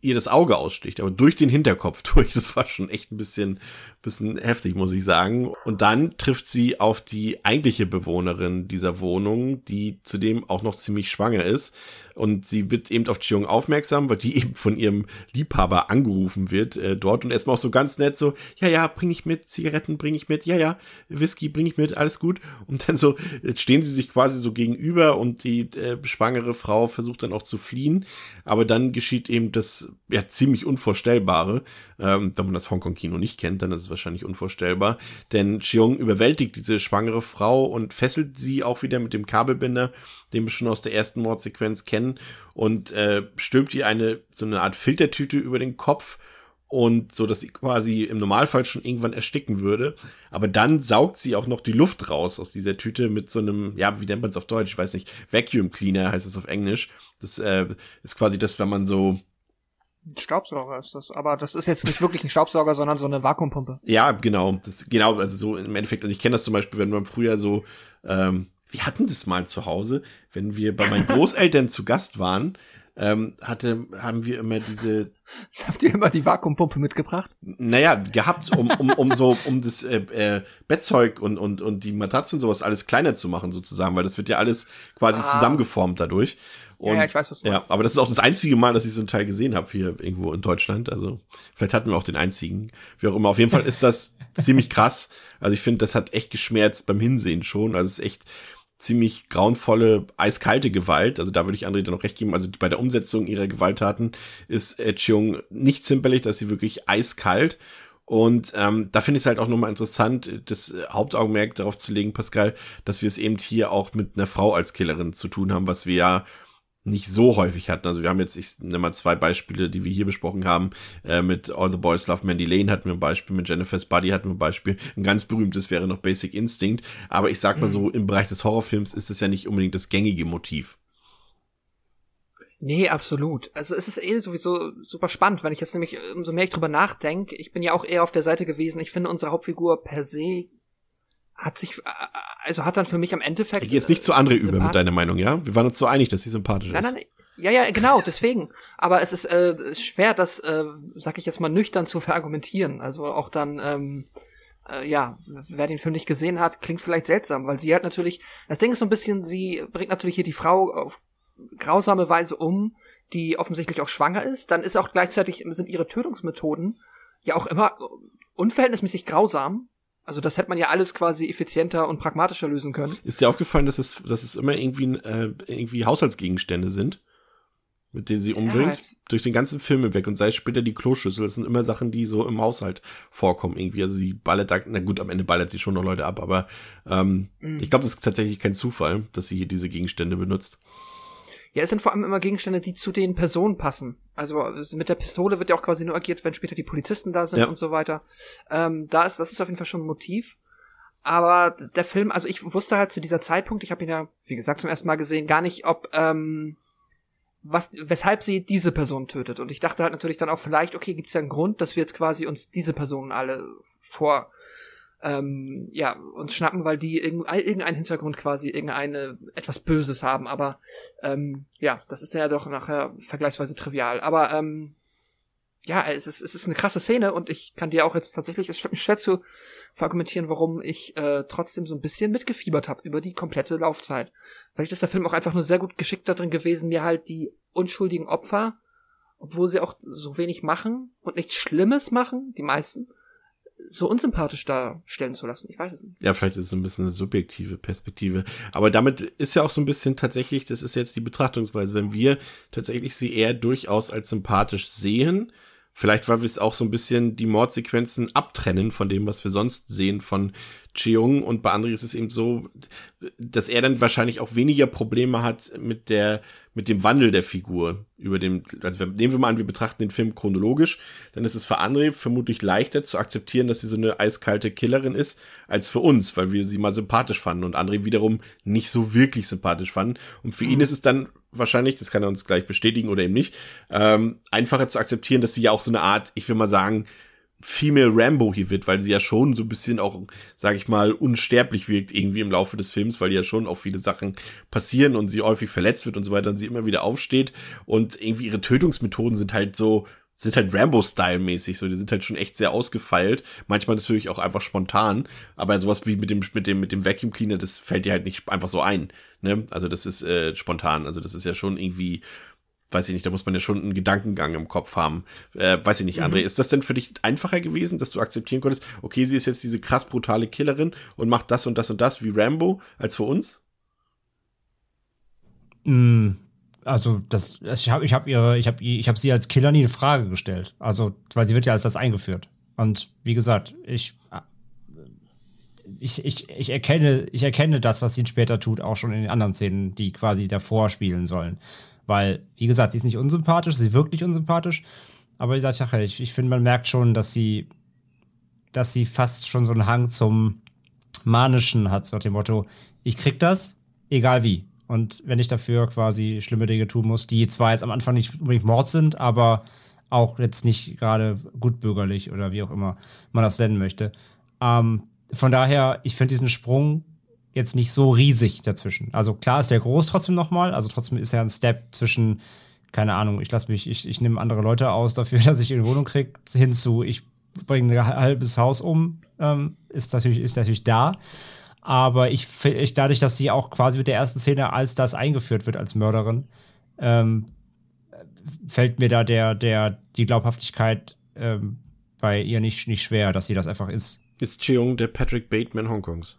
ihr das Auge aussticht, aber durch den Hinterkopf durch. Das war schon echt ein bisschen, bisschen heftig, muss ich sagen. Und dann trifft sie auf die eigentliche Bewohnerin dieser Wohnung, die zudem auch noch ziemlich schwanger ist. Und sie wird eben auf Chiung aufmerksam, weil die eben von ihrem Liebhaber angerufen wird äh, dort und erstmal auch so ganz nett so, ja, ja, bring ich mit, Zigaretten bring ich mit, ja, ja, Whisky bring ich mit, alles gut. Und dann so jetzt stehen sie sich quasi so gegenüber und die äh, schwangere Frau versucht dann auch zu fliehen. Aber dann geschieht eben das ja ziemlich Unvorstellbare. Ähm, wenn man das Hongkong-Kino nicht kennt, dann ist es wahrscheinlich unvorstellbar. Denn Chiung überwältigt diese schwangere Frau und fesselt sie auch wieder mit dem Kabelbinder, den wir schon aus der ersten Mordsequenz kennen, und äh, stülpt ihr eine so eine Art Filtertüte über den Kopf und so, dass sie quasi im Normalfall schon irgendwann ersticken würde. Aber dann saugt sie auch noch die Luft raus aus dieser Tüte mit so einem, ja, wie nennt man es auf Deutsch? Ich weiß nicht, Vacuum Cleaner heißt es auf Englisch. Das äh, ist quasi das, wenn man so Staubsauger ist das, aber das ist jetzt nicht wirklich ein Staubsauger, sondern so eine Vakuumpumpe. Ja, genau, das genau, also so im Endeffekt, also ich kenne das zum Beispiel, wenn man früher so, ähm, wir hatten das mal zu Hause, wenn wir bei meinen Großeltern zu Gast waren, ähm, hatte, haben wir immer diese. Habt ihr immer die Vakuumpumpe mitgebracht? Naja, gehabt, um, um, um so, um das äh, äh, Bettzeug und, und, und die Matratzen und sowas alles kleiner zu machen, sozusagen, weil das wird ja alles quasi ah. zusammengeformt dadurch. Und, ja, ja, ich weiß, was du Ja, aber das ist auch das einzige Mal, dass ich so einen Teil gesehen habe hier irgendwo in Deutschland. Also vielleicht hatten wir auch den einzigen. Wie auch immer. Auf jeden Fall ist das ziemlich krass. Also ich finde, das hat echt geschmerzt beim Hinsehen schon. Also es ist echt ziemlich grauenvolle, eiskalte Gewalt. Also da würde ich André dann noch recht geben. Also bei der Umsetzung ihrer Gewalttaten ist äh, Cheung nicht zimperlich, dass sie wirklich eiskalt. Und ähm, da finde ich es halt auch nochmal interessant, das Hauptaugenmerk darauf zu legen, Pascal, dass wir es eben hier auch mit einer Frau als Killerin zu tun haben, was wir ja nicht so häufig hatten. Also wir haben jetzt, ich nehme mal zwei Beispiele, die wir hier besprochen haben. Äh, mit All the Boys Love Mandy Lane hatten wir ein Beispiel, mit Jennifer's Body hatten wir ein Beispiel. Ein ganz berühmtes wäre noch Basic Instinct. Aber ich sag mal so, im Bereich des Horrorfilms ist es ja nicht unbedingt das gängige Motiv. Nee, absolut. Also es ist eh sowieso super spannend, wenn ich jetzt nämlich umso mehr ich drüber nachdenke. Ich bin ja auch eher auf der Seite gewesen. Ich finde unsere Hauptfigur per se hat sich, also hat dann für mich am Endeffekt. Ich gehe jetzt nicht zu andere über mit deiner Meinung, ja? Wir waren uns so einig, dass sie sympathisch nein, ist. Nein, ja, ja, genau, deswegen. Aber es ist äh, schwer, das, äh, sag ich jetzt mal, nüchtern zu verargumentieren. Also auch dann, ähm, äh, ja, wer den Film nicht gesehen hat, klingt vielleicht seltsam, weil sie hat natürlich, das Ding ist so ein bisschen, sie bringt natürlich hier die Frau auf grausame Weise um, die offensichtlich auch schwanger ist. Dann ist auch gleichzeitig, sind ihre Tötungsmethoden ja auch immer unverhältnismäßig grausam also das hätte man ja alles quasi effizienter und pragmatischer lösen können. Ist dir aufgefallen, dass es, dass es immer irgendwie, äh, irgendwie Haushaltsgegenstände sind, mit denen sie umbringt? Ja, halt. Durch den ganzen Film hinweg und sei es später die Kloschüssel, das sind immer Sachen, die so im Haushalt vorkommen irgendwie. Also sie ballert da, na gut, am Ende ballert sie schon noch Leute ab, aber ähm, mhm. ich glaube, das ist tatsächlich kein Zufall, dass sie hier diese Gegenstände benutzt. Ja, es sind vor allem immer Gegenstände, die zu den Personen passen. Also mit der Pistole wird ja auch quasi nur agiert, wenn später die Polizisten da sind ja. und so weiter. Ähm, da ist, das ist auf jeden Fall schon ein Motiv. Aber der Film, also ich wusste halt zu dieser Zeitpunkt, ich habe ihn ja, wie gesagt, zum ersten Mal gesehen, gar nicht, ob ähm, was, weshalb sie diese Person tötet. Und ich dachte halt natürlich dann auch vielleicht, okay, gibt es ja einen Grund, dass wir jetzt quasi uns diese Personen alle vor ähm, ja, uns schnappen, weil die irgendeinen Hintergrund quasi irgendeine etwas Böses haben, aber ähm, ja, das ist dann ja doch nachher vergleichsweise trivial. Aber ähm, ja, es ist, es ist eine krasse Szene und ich kann dir auch jetzt tatsächlich, es mich schwer zu verargumentieren, warum ich äh, trotzdem so ein bisschen mitgefiebert habe über die komplette Laufzeit. Vielleicht ist der Film auch einfach nur sehr gut geschickt darin gewesen, mir halt die unschuldigen Opfer, obwohl sie auch so wenig machen und nichts Schlimmes machen, die meisten, so unsympathisch darstellen zu lassen. Ich weiß es nicht. Ja, vielleicht ist es ein bisschen eine subjektive Perspektive. Aber damit ist ja auch so ein bisschen tatsächlich, das ist jetzt die Betrachtungsweise, wenn wir tatsächlich sie eher durchaus als sympathisch sehen, Vielleicht, weil wir es auch so ein bisschen die Mordsequenzen abtrennen von dem, was wir sonst sehen von Cheung. Und bei André ist es eben so, dass er dann wahrscheinlich auch weniger Probleme hat mit der, mit dem Wandel der Figur über dem, also nehmen wir mal an, wir betrachten den Film chronologisch, dann ist es für André vermutlich leichter zu akzeptieren, dass sie so eine eiskalte Killerin ist, als für uns, weil wir sie mal sympathisch fanden und André wiederum nicht so wirklich sympathisch fanden. Und für mhm. ihn ist es dann wahrscheinlich, das kann er uns gleich bestätigen oder eben nicht, ähm, einfacher zu akzeptieren, dass sie ja auch so eine Art, ich will mal sagen, Female Rambo hier wird, weil sie ja schon so ein bisschen auch, sag ich mal, unsterblich wirkt irgendwie im Laufe des Films, weil ja schon auch viele Sachen passieren und sie häufig verletzt wird und so weiter und sie immer wieder aufsteht. Und irgendwie ihre Tötungsmethoden sind halt so sind halt Rambo-Style-mäßig, so, die sind halt schon echt sehr ausgefeilt, manchmal natürlich auch einfach spontan, aber sowas wie mit dem, mit dem, mit dem Vacuum Cleaner, das fällt dir halt nicht einfach so ein, ne, also das ist äh, spontan, also das ist ja schon irgendwie, weiß ich nicht, da muss man ja schon einen Gedankengang im Kopf haben, äh, weiß ich nicht, André, ist das denn für dich einfacher gewesen, dass du akzeptieren konntest, okay, sie ist jetzt diese krass brutale Killerin und macht das und das und das wie Rambo, als für uns? Mm, also das, ich habe ich hab ihre, ich habe ich hab sie als Killer nie in Frage gestellt. Also, weil sie wird ja als das eingeführt. Und wie gesagt, ich, ich, ich, ich, erkenne, ich erkenne das, was sie später tut, auch schon in den anderen Szenen, die quasi davor spielen sollen. Weil, wie gesagt, sie ist nicht unsympathisch, sie wirkt nicht unsympathisch. Aber wie gesagt, ich, ich finde, man merkt schon, dass sie, dass sie fast schon so einen Hang zum Manischen hat, so nach dem Motto, ich krieg das, egal wie. Und wenn ich dafür quasi schlimme Dinge tun muss, die zwar jetzt am Anfang nicht unbedingt Mord sind, aber auch jetzt nicht gerade gutbürgerlich oder wie auch immer man das nennen möchte. Ähm, von daher, ich finde diesen Sprung jetzt nicht so riesig dazwischen. Also klar ist der groß trotzdem nochmal, also trotzdem ist ja ein Step zwischen, keine Ahnung, ich lasse mich, ich, ich nehme andere Leute aus dafür, dass ich eine Wohnung kriege, hinzu, ich bringe ein halbes Haus um, ähm, ist, natürlich, ist natürlich da. Aber ich, ich, dadurch, dass sie auch quasi mit der ersten Szene als das eingeführt wird als Mörderin, ähm, fällt mir da der, der, die Glaubhaftigkeit ähm, bei ihr nicht, nicht schwer, dass sie das einfach ist. Ist Cheung der Patrick Bateman Hongkongs?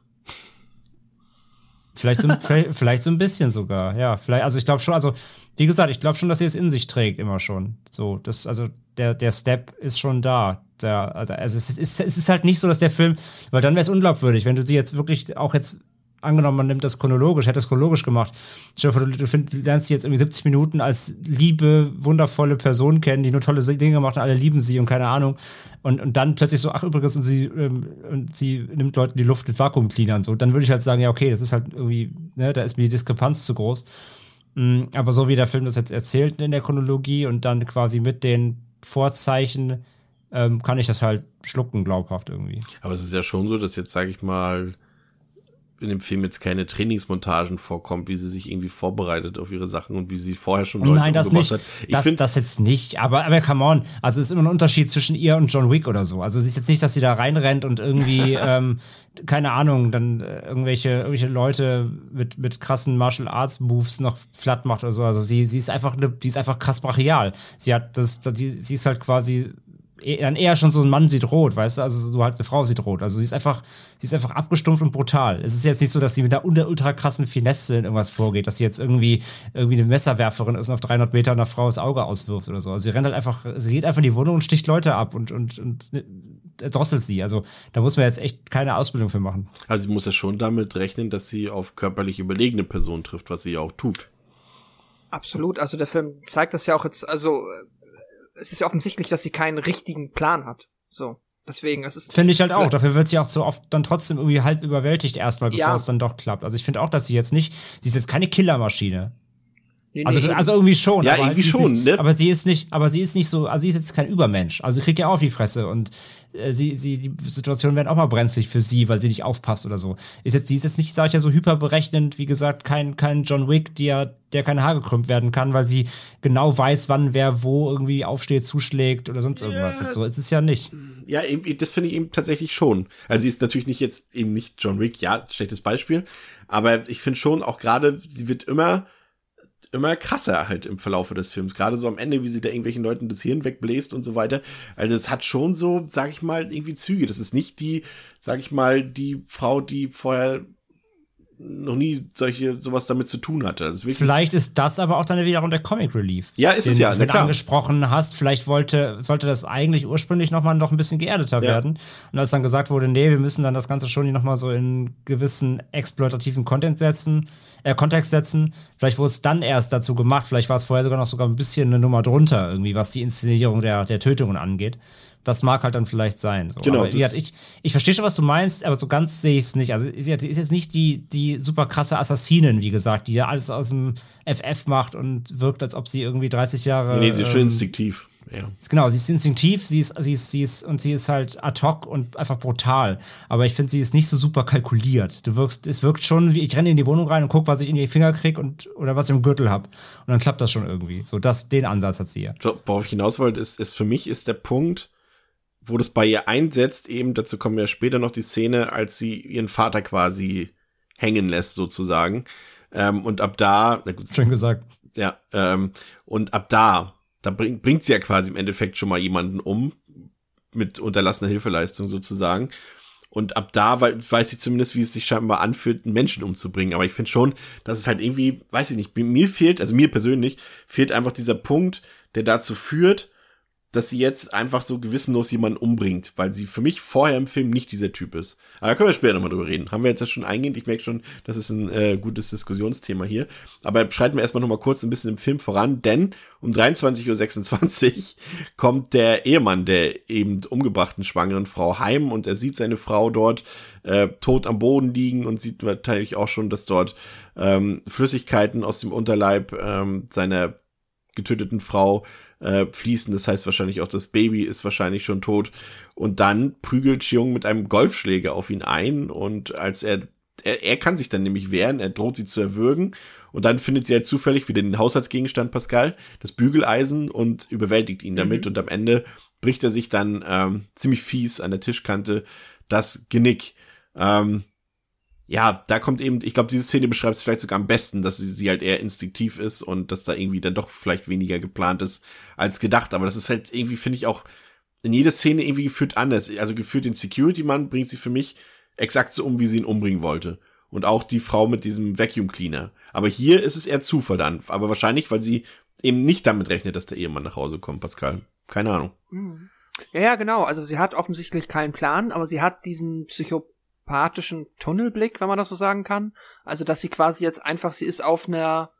Vielleicht so, vielleicht so ein bisschen sogar, ja. Vielleicht, also ich glaube schon, also wie gesagt, ich glaube schon, dass sie es in sich trägt, immer schon. So, das, also der, der Step ist schon da. Der, also, also es, ist, es ist halt nicht so, dass der Film, weil dann wäre es unglaubwürdig, wenn du sie jetzt wirklich auch jetzt angenommen, man nimmt das chronologisch, hätte es chronologisch gemacht. Stell dir vor, du, du, find, du lernst sie jetzt irgendwie 70 Minuten als liebe, wundervolle Person kennen, die nur tolle Dinge macht und alle lieben sie und keine Ahnung. Und, und dann plötzlich so, ach übrigens, und sie, ähm, und sie nimmt Leuten die Luft mit Vakuumcleanern. So, dann würde ich halt sagen, ja, okay, das ist halt irgendwie, ne, da ist mir die Diskrepanz zu groß. Mhm, aber so wie der Film das jetzt erzählt in der Chronologie und dann quasi mit den Vorzeichen, ähm, kann ich das halt schlucken, glaubhaft irgendwie. Aber es ist ja schon so, dass jetzt, sage ich mal, in dem Film jetzt keine Trainingsmontagen vorkommt, wie sie sich irgendwie vorbereitet auf ihre Sachen und wie sie vorher schon Leute Nein, das nicht. Hat. Ich das, das jetzt nicht. Aber, aber come on. Also es ist immer ein Unterschied zwischen ihr und John Wick oder so. Also es ist jetzt nicht, dass sie da reinrennt und irgendwie, ähm, keine Ahnung, dann äh, irgendwelche, irgendwelche Leute mit, mit krassen Martial Arts Moves noch flatt macht oder so. Also sie, sie ist einfach, ne, die ist einfach krass brachial. Sie hat das, die, sie ist halt quasi dann eher schon so ein Mann sieht rot, weißt du? Also so halt eine Frau sieht rot. Also sie ist einfach, sie ist einfach abgestumpft und brutal. Es ist jetzt nicht so, dass sie mit einer ultra krassen Finesse in irgendwas vorgeht, dass sie jetzt irgendwie, irgendwie eine Messerwerferin ist und auf 300 Meter einer Frau das Auge auswirft oder so. Also sie rennt halt einfach, sie geht einfach in die Wohnung und sticht Leute ab und, und, und drosselt sie. Also da muss man jetzt echt keine Ausbildung für machen. Also sie muss ja schon damit rechnen, dass sie auf körperlich überlegene Personen trifft, was sie auch tut. Absolut. Also der Film zeigt das ja auch jetzt, also es ist ja offensichtlich, dass sie keinen richtigen Plan hat. So. Deswegen, es ist. Finde ich halt auch. Dafür wird sie auch so oft dann trotzdem irgendwie halb überwältigt erstmal, bevor ja. es dann doch klappt. Also ich finde auch, dass sie jetzt nicht, sie ist jetzt keine Killermaschine. Nee, also, nee, also irgendwie schon. Ja, irgendwie schon, nicht, ne? Aber sie ist nicht, aber sie ist nicht so, also sie ist jetzt kein Übermensch. Also sie kriegt ja auch auf die Fresse und äh, sie, sie, die Situationen werden auch mal brenzlig für sie, weil sie nicht aufpasst oder so. Ist jetzt, sie ist jetzt nicht, sag ich ja, so hyperberechnend, wie gesagt, kein, kein John Wick, der, der keine Haare gekrümmt werden kann, weil sie genau weiß, wann wer wo irgendwie aufsteht, zuschlägt oder sonst irgendwas. Ja. So ist es ja nicht. Ja, eben, das finde ich eben tatsächlich schon. Also sie ist natürlich nicht jetzt eben nicht John Wick, ja, schlechtes Beispiel. Aber ich finde schon, auch gerade, sie wird immer immer krasser halt im Verlaufe des Films. Gerade so am Ende, wie sie da irgendwelchen Leuten das Hirn wegbläst und so weiter. Also es hat schon so, sag ich mal, irgendwie Züge. Das ist nicht die, sag ich mal, die Frau, die vorher noch nie solche sowas damit zu tun hatte. Vielleicht ist das aber auch dann wiederum der Comic Relief. Ja, ist den es ja. Den du angesprochen hast. Vielleicht wollte, sollte das eigentlich ursprünglich nochmal noch ein bisschen geerdeter ja. werden. Und als dann gesagt wurde, nee, wir müssen dann das Ganze schon nochmal so in gewissen exploitativen Content setzen, äh, Kontext setzen. Vielleicht wurde es dann erst dazu gemacht. Vielleicht war es vorher sogar noch sogar ein bisschen eine Nummer drunter, irgendwie, was die Inszenierung der, der Tötungen angeht. Das mag halt dann vielleicht sein. So. Genau. Aber, ich, ich verstehe schon, was du meinst, aber so ganz sehe ich es nicht. Also ist jetzt, ist jetzt nicht die, die super krasse Assassinin, wie gesagt, die ja alles aus dem FF macht und wirkt, als ob sie irgendwie 30 Jahre. Nee, sie ist ähm, schön instinktiv. Ja. Genau, sie ist instinktiv, sie ist, sie ist, sie ist, und sie ist halt ad hoc und einfach brutal. Aber ich finde, sie ist nicht so super kalkuliert. Du wirkst, es wirkt schon, wie ich renne in die Wohnung rein und gucke, was ich in die Finger kriege und oder was ich im Gürtel habe. Und dann klappt das schon irgendwie. So, das, den Ansatz hat sie ja. Worauf ich hinaus wollte, ist, ist für mich ist der Punkt, wo das bei ihr einsetzt, eben, dazu kommen wir später noch die Szene, als sie ihren Vater quasi hängen lässt, sozusagen. Ähm, und ab da, na gut, Schön gesagt. ja, ähm, und ab da, da bringt, bringt sie ja quasi im Endeffekt schon mal jemanden um, mit unterlassener Hilfeleistung sozusagen. Und ab da wei- weiß ich zumindest, wie es sich scheinbar anfühlt, einen Menschen umzubringen. Aber ich finde schon, dass es halt irgendwie, weiß ich nicht, mir fehlt, also mir persönlich, fehlt einfach dieser Punkt, der dazu führt, dass sie jetzt einfach so gewissenlos jemanden umbringt, weil sie für mich vorher im Film nicht dieser Typ ist. Aber da können wir später nochmal drüber reden. Haben wir jetzt ja schon eingehend. Ich merke schon, das ist ein äh, gutes Diskussionsthema hier. Aber schreiten wir erstmal nochmal kurz ein bisschen im Film voran, denn um 23.26 Uhr kommt der Ehemann der eben umgebrachten schwangeren Frau heim und er sieht seine Frau dort äh, tot am Boden liegen und sieht natürlich auch schon, dass dort ähm, Flüssigkeiten aus dem Unterleib ähm, seiner getöteten Frau äh, fließen. Das heißt wahrscheinlich auch, das Baby ist wahrscheinlich schon tot. Und dann prügelt Cheung mit einem Golfschläger auf ihn ein. Und als er, er, er kann sich dann nämlich wehren, er droht sie zu erwürgen. Und dann findet sie halt zufällig wieder den Haushaltsgegenstand Pascal, das Bügeleisen und überwältigt ihn damit. Und am Ende bricht er sich dann ähm, ziemlich fies an der Tischkante das Genick. Ähm, ja, da kommt eben, ich glaube, diese Szene beschreibt es vielleicht sogar am besten, dass sie, sie halt eher instinktiv ist und dass da irgendwie dann doch vielleicht weniger geplant ist als gedacht. Aber das ist halt irgendwie, finde ich, auch in jeder Szene irgendwie geführt anders. Also geführt den Security-Mann bringt sie für mich exakt so um, wie sie ihn umbringen wollte. Und auch die Frau mit diesem Vacuum Cleaner. Aber hier ist es eher Zufall dann. Aber wahrscheinlich, weil sie eben nicht damit rechnet, dass der Ehemann nach Hause kommt, Pascal. Keine Ahnung. Mhm. Ja, ja, genau. Also sie hat offensichtlich keinen Plan, aber sie hat diesen psychopathischen Tunnelblick, wenn man das so sagen kann. Also, dass sie quasi jetzt einfach, sie ist auf einer,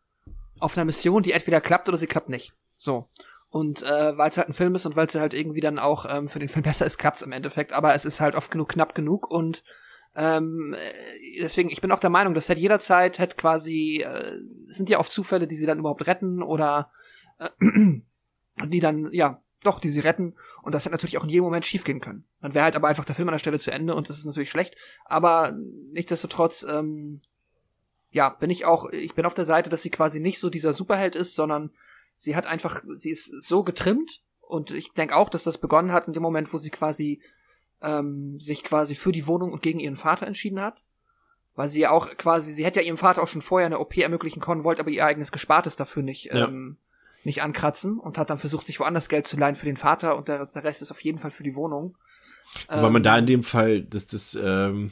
auf einer Mission, die entweder klappt oder sie klappt nicht. So. Und äh, weil es halt ein Film ist und weil es halt irgendwie dann auch ähm, für den Film besser ist, klappt's im Endeffekt. Aber es ist halt oft genug knapp genug und ähm, äh, deswegen, ich bin auch der Meinung, dass halt jederzeit halt quasi, äh, sind ja oft Zufälle, die sie dann überhaupt retten oder äh, die dann, ja, doch, die sie retten und das hätte natürlich auch in jedem Moment schiefgehen können. Dann wäre halt aber einfach der Film an der Stelle zu Ende und das ist natürlich schlecht. Aber nichtsdestotrotz, ähm, ja, bin ich auch, ich bin auf der Seite, dass sie quasi nicht so dieser Superheld ist, sondern sie hat einfach, sie ist so getrimmt und ich denke auch, dass das begonnen hat in dem Moment, wo sie quasi ähm, sich quasi für die Wohnung und gegen ihren Vater entschieden hat. Weil sie ja auch quasi, sie hätte ja ihrem Vater auch schon vorher eine OP ermöglichen können, wollte aber ihr eigenes Gespartes dafür nicht, Ja. ähm, nicht ankratzen und hat dann versucht, sich woanders Geld zu leihen für den Vater und der, der Rest ist auf jeden Fall für die Wohnung. Weil man Ähm, da in dem Fall, das, das, ähm,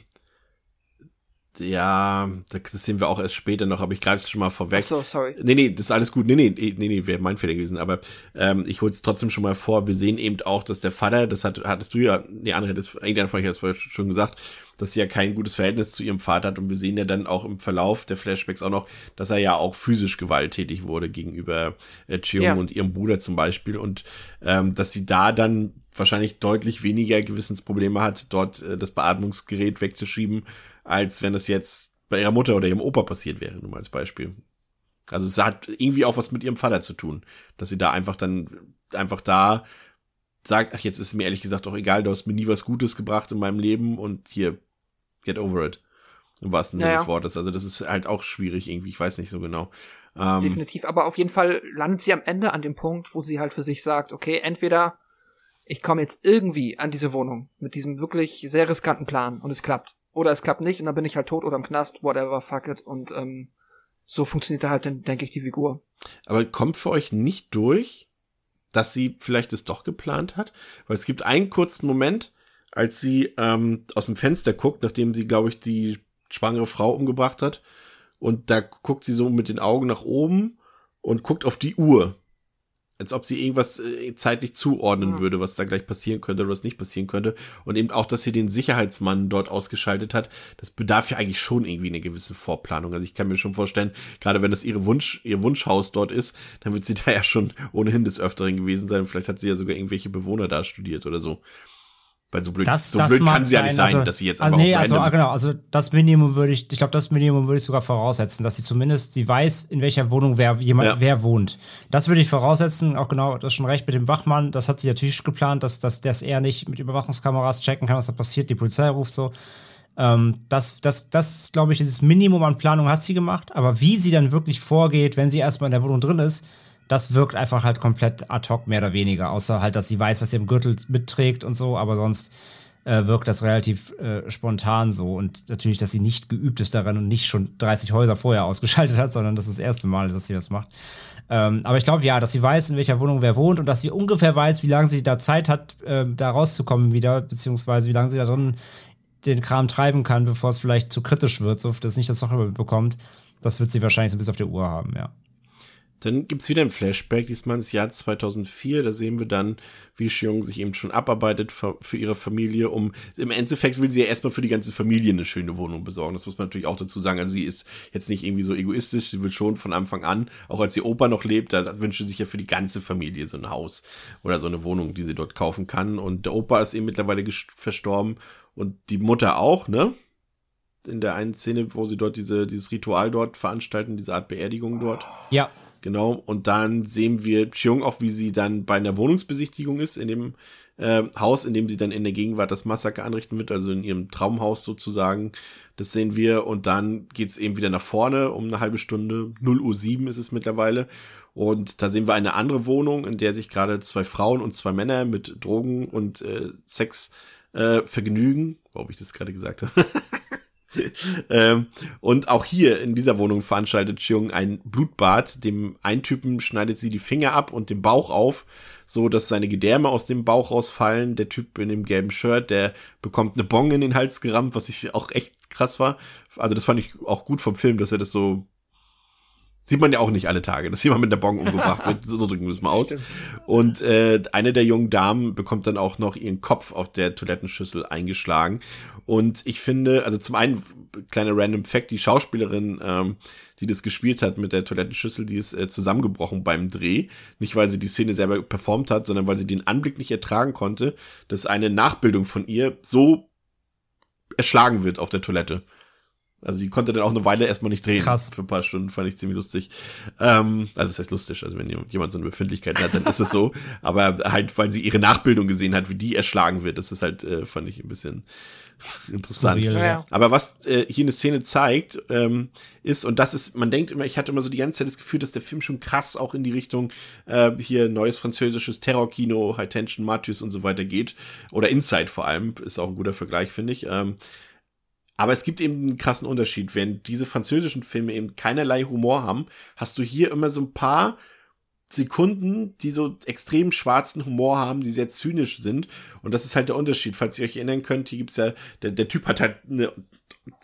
ja, das sehen wir auch erst später noch, aber ich greife es schon mal vorweg. Ach so, sorry. Nee, nee, das ist alles gut. Nee, nee, nee, nee, wäre mein Fehler gewesen. Aber ähm, ich hol's trotzdem schon mal vor. Wir sehen eben auch, dass der Vater, das hat, hattest du ja, nee, andere, das, irgendeiner von euch hat es vorher schon gesagt, dass sie ja kein gutes Verhältnis zu ihrem Vater hat. Und wir sehen ja dann auch im Verlauf der Flashbacks auch noch, dass er ja auch physisch gewalttätig wurde gegenüber äh, Cheung Ja. und ihrem Bruder zum Beispiel. Und ähm, dass sie da dann wahrscheinlich deutlich weniger Gewissensprobleme hat, dort äh, das Beatmungsgerät wegzuschieben, als wenn es jetzt bei ihrer Mutter oder ihrem Opa passiert wäre, nur mal als Beispiel. Also es hat irgendwie auch was mit ihrem Vater zu tun, dass sie da einfach dann einfach da sagt, ach jetzt ist es mir ehrlich gesagt auch egal, du hast mir nie was Gutes gebracht in meinem Leben und hier get over it. Im wahrsten Sinne Ja, des. Wortes. Also das ist halt auch schwierig irgendwie, ich weiß nicht so genau. Ähm, Definitiv, aber auf jeden Fall landet sie am Ende an dem Punkt, wo sie halt für sich sagt, okay, entweder ich komme jetzt irgendwie an diese Wohnung mit diesem wirklich sehr riskanten Plan und es klappt. Oder es klappt nicht und dann bin ich halt tot oder im Knast, whatever, fuck it. Und ähm, so funktioniert da halt dann, denke ich, die Figur. Aber kommt für euch nicht durch, dass sie vielleicht es doch geplant hat? Weil es gibt einen kurzen Moment, als sie ähm, aus dem Fenster guckt, nachdem sie, glaube ich, die schwangere Frau umgebracht hat. Und da guckt sie so mit den Augen nach oben und guckt auf die Uhr. Als ob sie irgendwas äh, zeitlich zuordnen Ja. würde, was da gleich passieren könnte oder was nicht passieren könnte. Und eben auch, dass sie den Sicherheitsmann dort ausgeschaltet hat, das bedarf ja eigentlich schon irgendwie eine gewisse Vorplanung. Also ich kann mir schon vorstellen, gerade wenn das ihre Wunsch, ihr Wunschhaus dort ist, dann wird sie da ja schon ohnehin des Öfteren gewesen sein. Vielleicht hat sie ja sogar irgendwelche Bewohner da studiert oder so. Weil so blöd, Das, so das blöd kann sie ja nicht sein, also, dass sie jetzt also, einfach nee, also, ah, genau, also das Minimum würde ich, ich glaube, das Minimum würde ich sogar voraussetzen, dass sie zumindest, sie weiß, in welcher Wohnung wer, jemand, Ja. wer wohnt. Das würde ich voraussetzen, auch genau, das ist schon recht mit dem Wachmann, das hat sie natürlich geplant, dass, dass, dass er nicht mit Überwachungskameras checken kann, was da passiert, die Polizei ruft so. Ähm, das, das, das, glaube ich, dieses Minimum an Planung hat sie gemacht, aber wie sie dann wirklich vorgeht, wenn sie erstmal in der Wohnung drin ist, das wirkt einfach halt komplett ad hoc, mehr oder weniger. Außer halt, dass sie weiß, was sie im Gürtel mitträgt und so, aber sonst äh, wirkt das relativ äh, spontan so. Und natürlich, dass sie nicht geübt ist daran und nicht schon 30 Häuser vorher ausgeschaltet hat, sondern das ist das erste Mal, dass sie das macht. Ähm, aber ich glaube, ja, dass sie weiß, in welcher Wohnung wer wohnt und dass sie ungefähr weiß, wie lange sie da Zeit hat, äh, da rauszukommen wieder, beziehungsweise wie lange sie da drin den Kram treiben kann, bevor es vielleicht zu kritisch wird, so dass nicht das doch bekommt. Das wird sie wahrscheinlich so bisschen auf der Uhr haben, ja. Dann gibt's wieder ein Flashback, diesmal ins Jahr 2004. Da sehen wir dann, wie Xiong sich eben schon abarbeitet für, für ihre Familie. Um Im Endeffekt will sie ja erstmal für die ganze Familie eine schöne Wohnung besorgen. Das muss man natürlich auch dazu sagen. Also sie ist jetzt nicht irgendwie so egoistisch. Sie will schon von Anfang an, auch als ihr Opa noch lebt, da wünscht sie sich ja für die ganze Familie so ein Haus oder so eine Wohnung, die sie dort kaufen kann. Und der Opa ist eben mittlerweile verstorben und die Mutter auch, ne? In der einen Szene, wo sie dort diese, dieses Ritual dort veranstalten, diese Art Beerdigung dort. Ja, Genau, und dann sehen wir Cheung auch, wie sie dann bei einer Wohnungsbesichtigung ist, in dem äh, Haus, in dem sie dann in der Gegenwart das Massaker anrichten wird, also in ihrem Traumhaus sozusagen. Das sehen wir und dann geht's eben wieder nach vorne um eine halbe Stunde. 0 Uhr 7 ist es mittlerweile. Und da sehen wir eine andere Wohnung, in der sich gerade zwei Frauen und zwei Männer mit Drogen und äh, Sex äh, vergnügen. Warum ich das gerade gesagt habe. ähm, und auch hier in dieser Wohnung veranstaltet Cheung ein Blutbad. Dem einen Typen schneidet sie die Finger ab und den Bauch auf, so dass seine Gedärme aus dem Bauch rausfallen. Der Typ in dem gelben Shirt, der bekommt eine Bong in den Hals gerammt, was ich auch echt krass war. Also das fand ich auch gut vom Film, dass er das so Sieht man ja auch nicht alle Tage, dass jemand mit der Bong umgebracht wird. So, so drücken wir es mal aus. Stimmt. Und äh, eine der jungen Damen bekommt dann auch noch ihren Kopf auf der Toilettenschüssel eingeschlagen. Und ich finde, also zum einen, kleiner random Fact, die Schauspielerin, ähm, die das gespielt hat mit der Toilettenschüssel, die ist äh, zusammengebrochen beim Dreh. Nicht, weil sie die Szene selber performt hat, sondern weil sie den Anblick nicht ertragen konnte, dass eine Nachbildung von ihr so erschlagen wird auf der Toilette. Also die konnte dann auch eine Weile erstmal nicht drehen. Krass. Für ein paar Stunden fand ich ziemlich lustig. Ähm, also das heißt lustig, also wenn jemand so eine Befindlichkeit hat, dann ist es so. Aber halt, weil sie ihre Nachbildung gesehen hat, wie die erschlagen wird, das ist halt, äh, fand ich ein bisschen interessant. Ja. ja. Aber was äh, hier eine Szene zeigt, ähm, ist, und das ist, man denkt immer, ich hatte immer so die ganze Zeit das Gefühl, dass der Film schon krass auch in die Richtung äh, hier neues französisches Terrorkino, High Tension, Matthews und so weiter geht. Oder Inside vor allem, ist auch ein guter Vergleich, finde ich. Ähm, aber es gibt eben einen krassen Unterschied. Wenn diese französischen Filme eben keinerlei Humor haben, hast du hier immer so ein paar Sekunden, die so extrem schwarzen Humor haben, die sehr zynisch sind. Und das ist halt der Unterschied. Falls ihr euch erinnern könnt, hier gibt's ja, der, der Typ hat halt eine,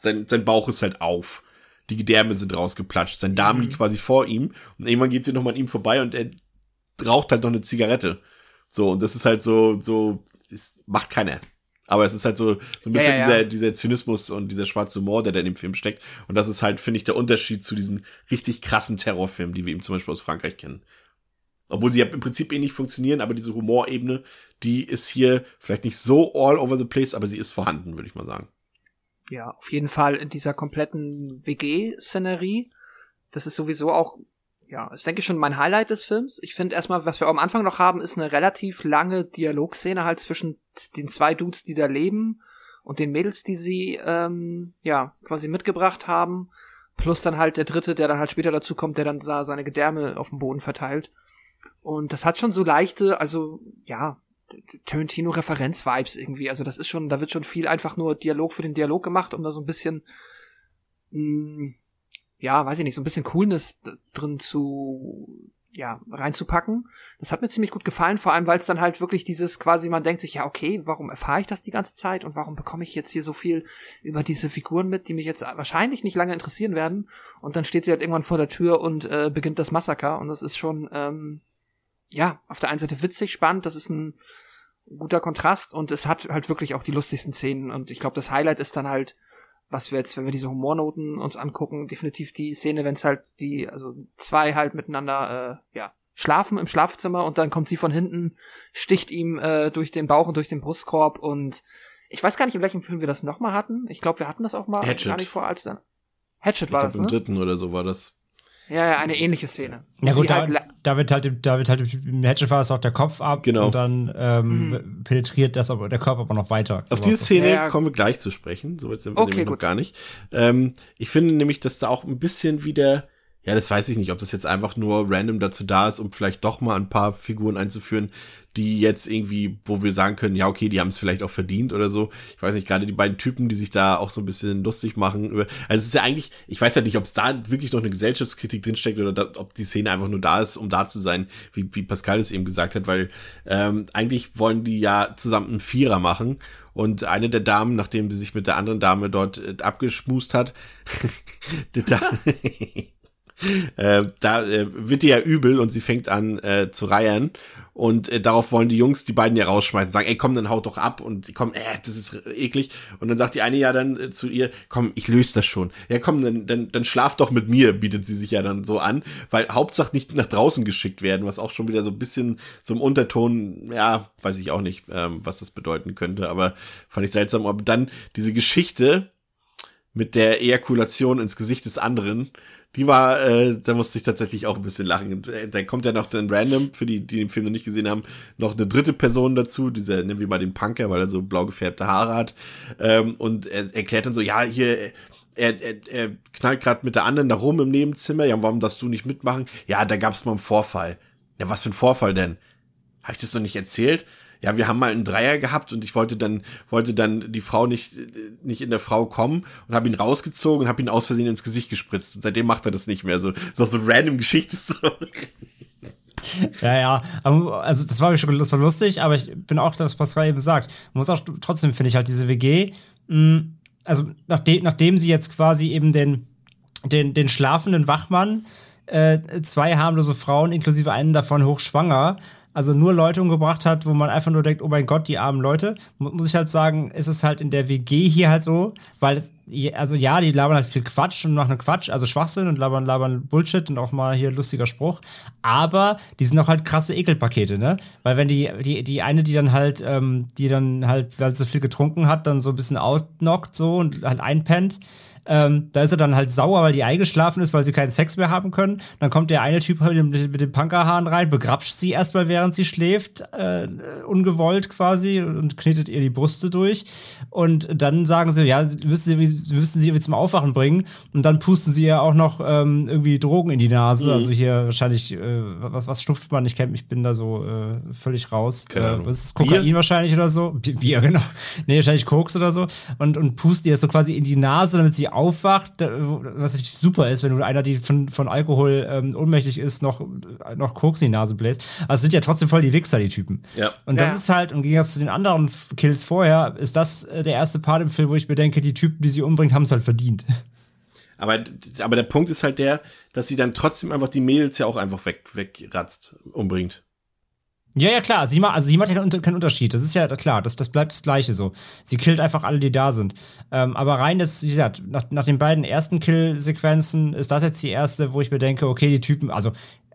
sein, sein Bauch ist halt auf. Die Gedärme sind rausgeplatscht. Sein Darm liegt quasi vor ihm. Und irgendwann geht sie nochmal an ihm vorbei und er raucht halt noch eine Zigarette. So, und das ist halt so, so, es macht keiner. Aber es ist halt so, so ein bisschen Ja, ja, dieser, ja. dieser Zynismus und dieser schwarze Humor, der da in dem Film steckt. Und das ist halt, finde ich, der Unterschied zu diesen richtig krassen Terrorfilmen, die wir eben zum Beispiel aus Frankreich kennen. Obwohl sie ja im Prinzip ähnlich funktionieren, aber diese Humorebene, die ist hier vielleicht nicht so all over the place, aber sie ist vorhanden, würde ich mal sagen. Ja, auf jeden Fall in dieser kompletten WG-Szenerie. Das ist sowieso auch, ja, ist denke ich schon mein Highlight des Films. Ich finde erstmal, was wir am Anfang noch haben, ist eine relativ lange Dialogszene halt zwischen den zwei Dudes, die da leben und den Mädels, die sie, ähm, ja, quasi mitgebracht haben. Plus dann halt der dritte, der dann halt später dazu kommt, der dann da seine Gedärme auf dem Boden verteilt. Und das hat schon so leichte, also, ja, Tarantino-Referenz-Vibes irgendwie. Also das ist schon, da wird schon viel einfach nur Dialog für den Dialog gemacht, um da so ein bisschen, mh, ja, weiß ich nicht, so ein bisschen Coolness drin zu, ja, reinzupacken. Das hat mir ziemlich gut gefallen, vor allem weil es dann halt wirklich dieses quasi, man denkt sich, ja, okay, warum erfahre ich das die ganze Zeit und warum bekomme ich jetzt hier so viel über diese Figuren mit, die mich jetzt wahrscheinlich nicht lange interessieren werden. Und dann steht sie halt irgendwann vor der Tür und äh, beginnt das Massaker und das ist schon, ähm, ja, auf der einen Seite witzig, spannend, das ist ein guter Kontrast und es hat halt wirklich auch die lustigsten Szenen und ich glaube, das Highlight ist dann halt, was wir jetzt, wenn wir diese Humornoten uns angucken, definitiv die Szene, wenn es halt die, also zwei halt miteinander, äh, ja, schlafen im Schlafzimmer und dann kommt sie von hinten, sticht ihm äh, durch den Bauch und durch den Brustkorb und ich weiß gar nicht, in welchem Film wir das nochmal hatten. Ich glaube, wir hatten das auch mal Hatchet. gar nicht vor als dann. Hatchet Ich war glaube, das, im ne? dritten oder so war das. Ja, ja, eine ähnliche Szene. Ja gut, sie da, halt da wird halt, da wird halt im es auch der Kopf ab Genau. und dann ähm, penetriert das aber der Körper aber noch weiter. Auf So diese. Szene Ja, ja. kommen wir gleich zu sprechen. Soweit sind wir Okay, nämlich noch gar nicht. Ähm, ich finde nämlich, dass da auch ein bisschen wieder, ja, das weiß ich nicht, ob das jetzt einfach nur random dazu da ist, um vielleicht doch mal ein paar Figuren einzuführen, die jetzt irgendwie, wo wir sagen können, ja, okay, die haben es vielleicht auch verdient oder so. Ich weiß nicht, gerade die beiden Typen, die sich da auch so ein bisschen lustig machen. Also es ist ja eigentlich, ich weiß ja nicht, ob es da wirklich noch eine Gesellschaftskritik drinsteckt oder da, ob die Szene einfach nur da ist, um da zu sein, wie, wie Pascal es eben gesagt hat, weil ähm, eigentlich wollen die ja zusammen einen Vierer machen und eine der Damen, nachdem sie sich mit der anderen Dame dort äh, abgeschmust hat, die äh, da äh, wird ihr ja übel und sie fängt an äh, zu reiern und äh, darauf wollen die Jungs die beiden ja rausschmeißen, sagen, ey komm, dann haut doch ab. Und kommen, äh, das ist eklig. Und dann sagt die eine ja dann äh, zu ihr, komm, ich löse das schon. Ja komm, dann, dann, dann schlaf doch mit mir, bietet sie sich ja dann so an, weil Hauptsache nicht nach draußen geschickt werden, was auch schon wieder so ein bisschen so im Unterton, ja, weiß ich auch nicht, ähm, was das bedeuten könnte, aber fand ich seltsam, aber dann diese Geschichte mit der Ejakulation ins Gesicht des anderen, die war, äh, da musste ich tatsächlich auch ein bisschen lachen. Äh, da kommt ja noch dann random, für die, die den Film noch nicht gesehen haben, noch eine dritte Person dazu, dieser, nennen wir mal den Punker, weil er so blau gefärbte Haare hat. Ähm, und er erklärt dann so, ja, hier, er, er, er knallt gerade mit der anderen da rum im Nebenzimmer. Ja, warum darfst du nicht mitmachen? Ja, da gab's mal einen Vorfall. Ja, was für ein Vorfall denn? Habe ich das noch nicht erzählt? Ja, wir haben mal einen Dreier gehabt und ich wollte dann wollte dann die Frau nicht nicht in der Frau kommen und habe ihn rausgezogen und habe ihn aus Versehen ins Gesicht gespritzt und seitdem macht er das nicht mehr so auch so random Geschichte. Ja, ja. Also das war schon das war lustig, aber ich bin auch, das Pascal eben sagt. Man muss auch trotzdem, finde ich, halt diese WG, mh, also nachdem, nachdem sie jetzt quasi eben den, den, den schlafenden Wachmann, äh, zwei harmlose Frauen, inklusive einen davon hochschwanger, also nur Leute umgebracht hat, wo man einfach nur denkt, oh mein Gott, die armen Leute, mu- muss ich halt sagen, ist es halt in der WG hier halt so, weil es, also ja, die labern halt viel Quatsch und machen Quatsch, also Schwachsinn und labern, labern Bullshit und auch mal hier lustiger Spruch, aber die sind auch halt krasse Ekelpakete, ne? Weil wenn die, die, die eine, die dann halt, ähm, die dann halt, weil sie so viel getrunken hat, dann so ein bisschen outknockt so und halt einpennt, ähm, da ist er dann halt sauer, weil die eingeschlafen ist, weil sie keinen Sex mehr haben können. Dann kommt der eine Typ mit dem, mit dem Punkerhahn rein, begrapscht sie erstmal, während sie schläft, äh, ungewollt quasi, und knetet ihr die Brüste durch. Und dann sagen sie, ja, sie müssen sie, müssen sie zum Aufwachen bringen. Und dann pusten sie ihr auch noch ähm, irgendwie Drogen in die Nase. Also hier wahrscheinlich, äh, was, was schnupft man? Ich kenn, ich bin da so äh, völlig raus. Äh, was ist? Kokain Bier? wahrscheinlich oder so? Bier, genau. Nee, wahrscheinlich Koks oder so. Und, und pustet ihr so quasi in die Nase, damit sie aufwacht. Was natürlich super ist, wenn du einer, die von, von Alkohol ähm, ohnmächtig ist, noch, noch Koks in die Nase bläst. Also es sind ja trotzdem voll die Wichser, die Typen. Ja. Und das Ja. ist halt, im Gegensatz zu den anderen Kills vorher, ist das äh, der erste Part im Film, wo ich mir denke, die Typen, die sie umbringt, haben es halt verdient. Aber aber der Punkt ist halt der, dass sie dann trotzdem einfach die Mädels ja auch einfach weg wegratzt, umbringt. Ja, ja, klar. Sie macht, also sie macht ja keinen keinen Unterschied. Das ist ja klar. Das, das bleibt das Gleiche so. Sie killt einfach alle, die da sind. Ähm, aber rein das, wie gesagt, nach, nach den beiden ersten Kill-Sequenzen ist das jetzt die erste, wo ich mir denke, okay, die Typen, also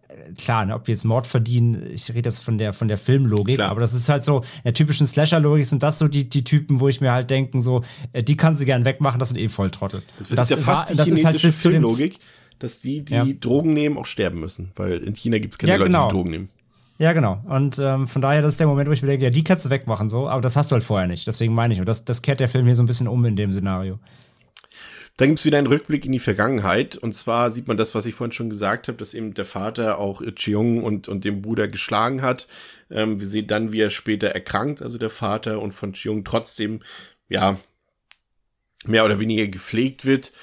äh, klar, ne, ob die jetzt Mord verdienen, ich rede jetzt von der, von der Filmlogik, Klar. aber das ist halt so, in der typischen Slasher-Logik sind das so die, die Typen, wo ich mir halt denken, so, äh, die kann sie gern wegmachen, das sind eh Volltrottel. Das, ist ja fast war- die das ist halt bis Filmlogik, dass die, die Ja. Drogen nehmen, auch sterben müssen. Weil in China gibt es keine Ja, Leute, genau. die Drogen nehmen. Ja, genau. Und ähm, von daher, das ist der Moment, wo ich mir denke, ja, die kannst du wegmachen, so, aber das hast du halt vorher nicht. Deswegen meine ich, und das, das kehrt der Film hier so ein bisschen um in dem Szenario. Dann gibt's wieder einen Rückblick in die Vergangenheit. Und zwar sieht man das, was ich vorhin schon gesagt habe, dass eben der Vater auch Cheong und, und den Bruder geschlagen hat. Ähm, wir sehen dann, wie er später erkrankt, also der Vater, und von Cheong trotzdem, ja, mehr oder weniger gepflegt wird.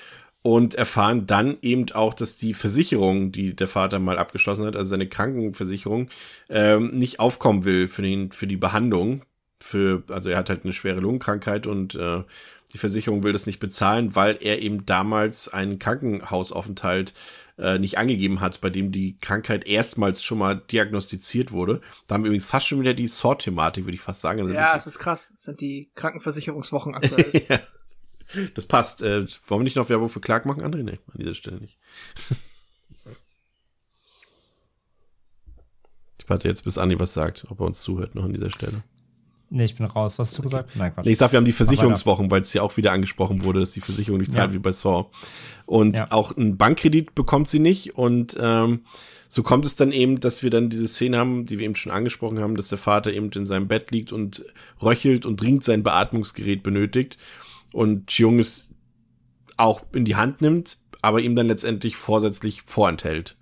Und erfahren dann eben auch, dass die Versicherung, die der Vater mal abgeschlossen hat, also seine Krankenversicherung, ähm, nicht aufkommen will für, den, für die Behandlung. Für, also er hat halt eine schwere Lungenkrankheit und äh, die Versicherung will das nicht bezahlen, weil er eben damals einen Krankenhausaufenthalt äh, nicht angegeben hat, bei dem die Krankheit erstmals schon mal diagnostiziert wurde. Da haben wir übrigens fast schon wieder die Sword-Thematik, würde ich fast sagen. Also Ja, es ist krass. Es sind die Krankenversicherungswochen aktuell. ja. Das passt. Äh, wollen wir nicht noch Werbung für Clark machen, André? Nee, an dieser Stelle nicht. warte jetzt, bis Andi was sagt, ob er uns zuhört noch an dieser Stelle. Nee, ich bin raus. Was hast du gesagt? Nein, Quatsch. Nee, ich sag, wir haben die Versicherungswochen, weil es ja auch wieder angesprochen wurde, dass die Versicherung nicht zahlt ja. wie bei Saw. Und ja. auch einen Bankkredit bekommt sie nicht. Und ähm, so kommt es dann eben, dass wir dann diese Szene haben, die wir eben schon angesprochen haben, dass der Vater eben in seinem Bett liegt und röchelt und dringend sein Beatmungsgerät benötigt. Und Chiung es auch in die Hand nimmt, aber ihm dann letztendlich vorsätzlich vorenthält.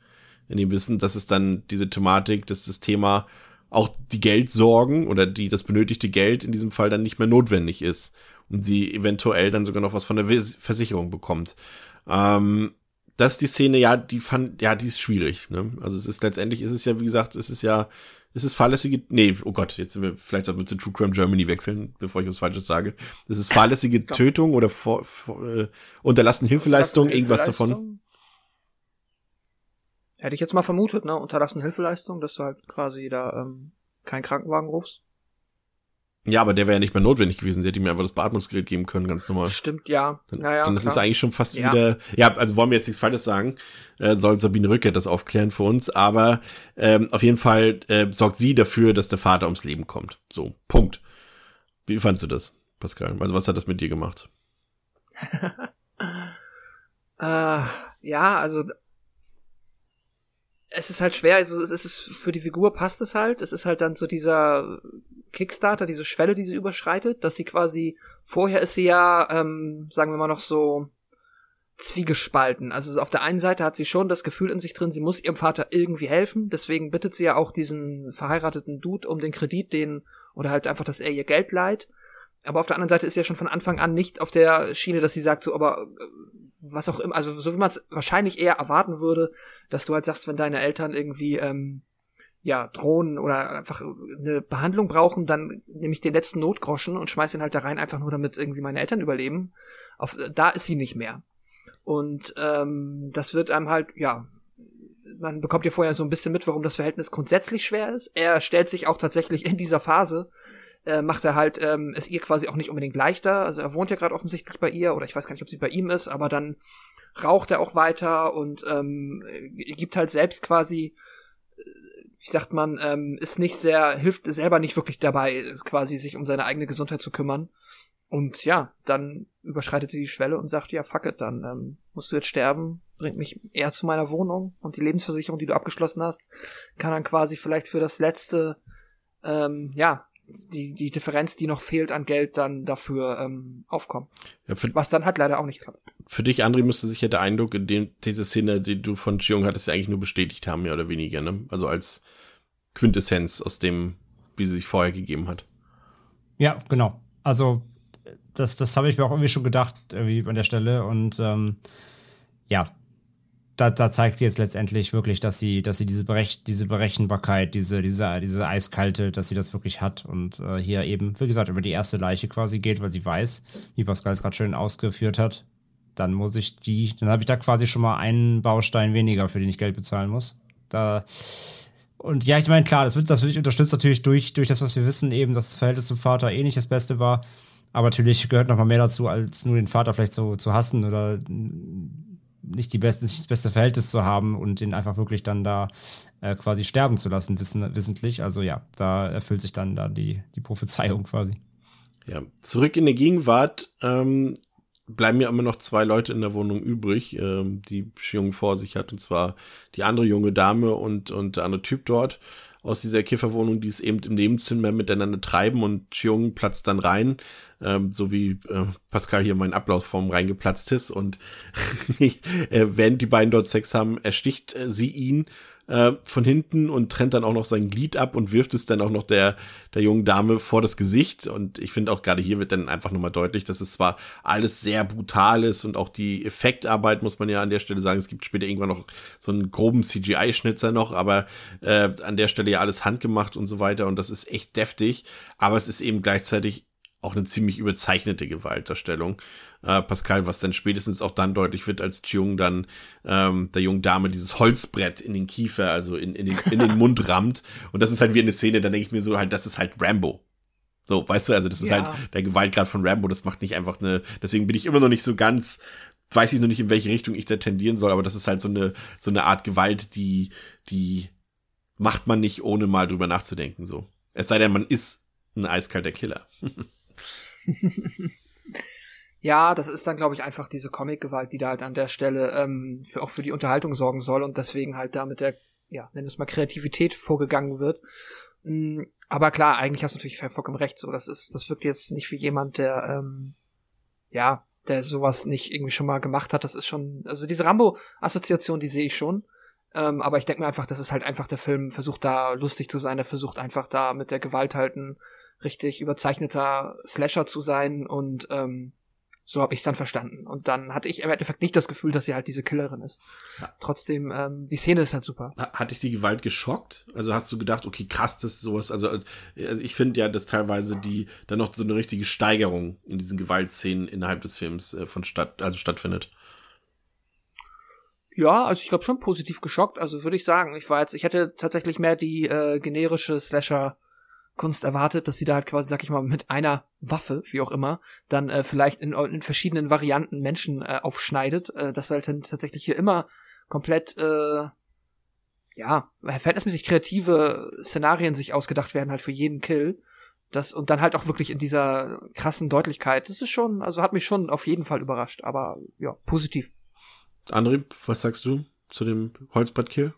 In dem Wissen, dass es dann diese Thematik, dass das Thema auch die Geldsorgen oder die das benötigte Geld in diesem Fall dann nicht mehr notwendig ist und sie eventuell dann sogar noch was von der Versicherung bekommt. Ähm, das ist die Szene, ja, die fand, ja, die ist schwierig. Ne? Also es ist letztendlich ist es ja, wie gesagt, es ist ja, es ist fahrlässige, nee, oh Gott, jetzt sind wir, vielleicht sollten wir zu True Crime Germany wechseln, bevor ich was Falsches sage. Es ist fahrlässige Tötung oder vor, vor, äh, unterlassene Hilfeleistung, irgendwas davon. Hätte ich jetzt mal vermutet, ne? Unterlassene Hilfeleistung, dass du halt quasi da ähm, keinen Krankenwagen rufst. Ja, aber der wäre ja nicht mehr notwendig gewesen. Sie hätte ihm einfach das Beatmungsgerät geben können, ganz normal. Stimmt, ja. Dann, naja, dann ist es eigentlich schon fast ja. wieder. Ja, also wollen wir jetzt nichts Falsches sagen. Äh, soll Sabine Rücke das aufklären für uns. Aber ähm, auf jeden Fall äh, sorgt sie dafür, dass der Vater ums Leben kommt. So, Punkt. Wie fandst du das, Pascal? Also was hat das mit dir gemacht? äh, ja, also es ist halt schwer, also es ist für die Figur passt es halt. Es ist halt dann so dieser Kickstarter, diese Schwelle, die sie überschreitet, dass sie quasi vorher ist sie ja, ähm, sagen wir mal noch so zwiegespalten. Also auf der einen Seite hat sie schon das Gefühl in sich drin, sie muss ihrem Vater irgendwie helfen. Deswegen bittet sie ja auch diesen verheirateten Dude um den Kredit, den oder halt einfach, dass er ihr Geld leiht. Aber auf der anderen Seite ist sie ja schon von Anfang an nicht auf der Schiene, dass sie sagt, so, aber äh, was auch immer, also so wie man es wahrscheinlich eher erwarten würde, dass du halt sagst, wenn deine Eltern irgendwie ähm, ja drohen oder einfach eine Behandlung brauchen, dann nehme ich den letzten Notgroschen und schmeiß ihn halt da rein, einfach nur damit irgendwie meine Eltern überleben. Auf, da ist sie nicht mehr. Und ähm, das wird einem halt, ja, man bekommt ja vorher so ein bisschen mit, warum das Verhältnis grundsätzlich schwer ist. Er stellt sich auch tatsächlich in dieser Phase äh, macht er halt ähm, es ihr quasi auch nicht unbedingt leichter. Also er wohnt ja gerade offensichtlich bei ihr oder ich weiß gar nicht, ob sie bei ihm ist, aber dann raucht er auch weiter und ähm, gibt halt selbst quasi, wie sagt man, ähm, ist nicht sehr, hilft selber nicht wirklich dabei, ist quasi sich um seine eigene Gesundheit zu kümmern. Und ja, dann überschreitet sie die Schwelle und sagt, ja, fuck it, dann ähm, musst du jetzt sterben, bringt mich eher zu meiner Wohnung und die Lebensversicherung, die du abgeschlossen hast, kann dann quasi vielleicht für das letzte, ähm, ja, die, die Differenz, die noch fehlt an Geld, dann dafür ähm, aufkommen. Ja, für, Was dann halt leider auch nicht klappt. Für dich, André, müsste sich ja der Eindruck in dem, diese Szene, die du von Chiung hattest, ja eigentlich nur bestätigt haben, mehr oder weniger, ne? Also als Quintessenz aus dem, wie sie sich vorher gegeben hat. Ja, genau. Also das, das habe ich mir auch irgendwie schon gedacht, irgendwie an der Stelle. Und ähm, ja, da, da zeigt sie jetzt letztendlich wirklich, dass sie, dass sie diese, Berech diese Berechenbarkeit, diese, diese, diese eiskalte, dass sie das wirklich hat und äh, hier eben, wie gesagt, über die erste Leiche quasi geht, weil sie weiß, wie Pascal es gerade schön ausgeführt hat. Dann muss ich die, dann habe ich da quasi schon mal einen Baustein weniger, für den ich Geld bezahlen muss. Da und ja, ich meine, klar, das wird, das wird unterstützt natürlich durch, durch das, was wir wissen, eben, dass das Verhältnis zum Vater eh nicht das Beste war. Aber natürlich gehört noch mal mehr dazu, als nur den Vater vielleicht so zu hassen oder nicht, die beste, nicht das beste Verhältnis zu haben und den einfach wirklich dann da äh, quasi sterben zu lassen, wissen, wissentlich. Also ja, da erfüllt sich dann da die, die Prophezeiung quasi. Ja, zurück in der Gegenwart ähm, bleiben ja immer noch zwei Leute in der Wohnung übrig, ähm, die Jung vor sich hat, und zwar die andere junge Dame und, und der andere Typ dort aus dieser Kifferwohnung, die es eben im Nebenzimmer miteinander treiben und Chiung platzt dann rein, ähm, so wie äh, Pascal hier meinen Ablaufform reingeplatzt ist und äh, während die beiden dort Sex haben, ersticht äh, sie ihn äh, von hinten und trennt dann auch noch sein Glied ab und wirft es dann auch noch der, der jungen Dame vor das Gesicht. Und ich finde auch gerade hier wird dann einfach nochmal deutlich, dass es zwar alles sehr brutal ist und auch die Effektarbeit, muss man ja an der Stelle sagen, es gibt später irgendwann noch so einen groben CGI-Schnitzer noch, aber äh, an der Stelle ja alles handgemacht und so weiter. Und das ist echt deftig. Aber es ist eben gleichzeitig auch eine ziemlich überzeichnete Gewaltdarstellung. Äh, Pascal, was dann spätestens auch dann deutlich wird, als Jung dann ähm, der jungen Dame dieses Holzbrett in den Kiefer, also in, in, den, in den Mund rammt. Und das ist halt wie eine Szene, da denke ich mir so halt, das ist halt Rambo. So, weißt du, also das ist ja. halt der Gewaltgrad von Rambo, das macht nicht einfach eine, deswegen bin ich immer noch nicht so ganz, weiß ich noch nicht, in welche Richtung ich da tendieren soll, aber das ist halt so eine, so eine Art Gewalt, die, die macht man nicht, ohne mal drüber nachzudenken, so. Es sei denn, man ist ein eiskalter Killer. Ja, das ist dann, glaube ich, einfach diese Comic-Gewalt, die da halt an der Stelle ähm, für, auch für die Unterhaltung sorgen soll und deswegen halt da mit der, ja, nenn es mal Kreativität vorgegangen wird. Mhm, aber klar, eigentlich hast du natürlich vollkommen recht. So, das ist, das wirkt jetzt nicht wie jemand, der, ähm, ja, der sowas nicht irgendwie schon mal gemacht hat. Das ist schon, also diese Rambo-Assoziation, die sehe ich schon. Ähm, aber ich denke mir einfach, das ist halt einfach der Film versucht da lustig zu sein. Der versucht einfach da mit der Gewalt halt ein richtig überzeichneter Slasher zu sein und ähm, so habe ich es dann verstanden. Und dann hatte ich im Endeffekt nicht das Gefühl, dass sie halt diese Killerin ist. Ja. Trotzdem, ähm, die Szene ist halt super. Hat dich die Gewalt geschockt? Also hast du gedacht, okay, krass, das ist sowas. Also, also ich finde ja, dass teilweise die dann noch so eine richtige Steigerung in diesen Gewaltszenen innerhalb des Films äh, von statt, also stattfindet. Ja, also ich glaube schon positiv geschockt. Also würde ich sagen, ich war jetzt, ich hätte tatsächlich mehr die äh, generische Slasher Kunst erwartet, dass sie da halt quasi, sag ich mal, mit einer Waffe, wie auch immer, dann äh, vielleicht in, in verschiedenen Varianten Menschen äh, aufschneidet, äh, dass halt dann tatsächlich hier immer komplett, äh, ja, verhältnismäßig kreative Szenarien sich ausgedacht werden, halt für jeden Kill. Das, und dann halt auch wirklich in dieser krassen Deutlichkeit. Das ist schon, also hat mich schon auf jeden Fall überrascht, aber ja, positiv. André, was sagst du zu dem Holzbrettkill?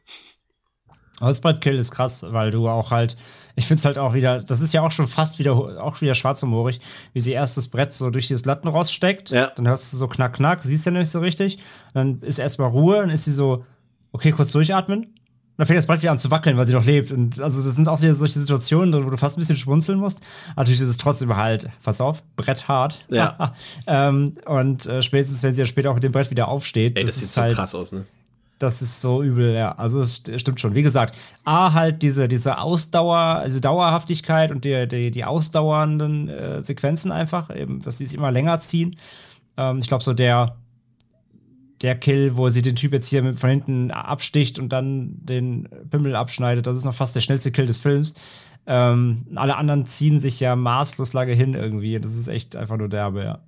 Holzbrettkill ist krass, weil du auch halt, ich find's halt auch wieder, das ist ja auch schon fast wieder, auch wieder schwarzhumorig, wie sie erst das Brett so durch dieses Lattenrost steckt, ja. dann hörst du so knack, knack, siehst ja nicht so richtig, dann ist erstmal Ruhe, dann ist sie so, okay, kurz durchatmen, dann fängt das Brett wieder an zu wackeln, weil sie noch lebt. Und also das sind auch wieder solche Situationen, wo du fast ein bisschen schmunzeln musst. Natürlich ist es trotzdem halt, pass auf, Brett hart. Ja. ähm, und äh, spätestens, wenn sie ja später auch mit dem Brett wieder aufsteht, Ey, das, das sieht so halt, krass aus, ne? Das ist so übel, ja. Also es stimmt schon. Wie gesagt, A, halt diese, diese Ausdauer, also Dauerhaftigkeit und die, die, die ausdauernden äh, Sequenzen einfach, eben, dass sie sich immer länger ziehen. Ähm, ich glaube, so der, der Kill, wo sie den Typ jetzt hier von hinten absticht und dann den Pimmel abschneidet, das ist noch fast der schnellste Kill des Films. Ähm, alle anderen ziehen sich ja maßlos lange hin irgendwie. Das ist echt einfach nur derbe, ja.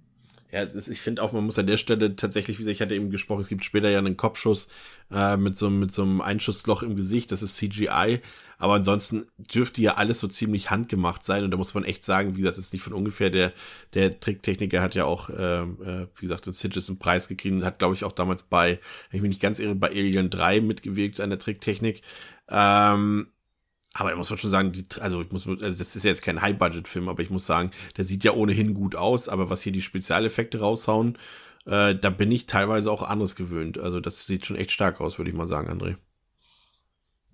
Ja, das, ich finde auch, man muss an der Stelle tatsächlich, wie gesagt, ich hatte eben gesprochen, es gibt später ja einen Kopfschuss äh, mit, so, mit so einem Einschussloch im Gesicht, das ist CGI. Aber ansonsten dürfte ja alles so ziemlich handgemacht sein. Und da muss man echt sagen, wie gesagt, das ist nicht von ungefähr. Der, der Tricktechniker hat ja auch, äh, äh, wie gesagt, den Sidges einen Preis gekriegt und hat, glaube ich, auch damals bei, wenn ich mich nicht ganz irre, bei Alien 3 mitgewirkt an der Tricktechnik. Ähm, aber da muss man schon sagen, die, also ich muss, also das ist ja jetzt kein High-Budget-Film, aber ich muss sagen, der sieht ja ohnehin gut aus, aber was hier die Spezialeffekte raushauen, äh, da bin ich teilweise auch anderes gewöhnt. Also das sieht schon echt stark aus, würde ich mal sagen, André.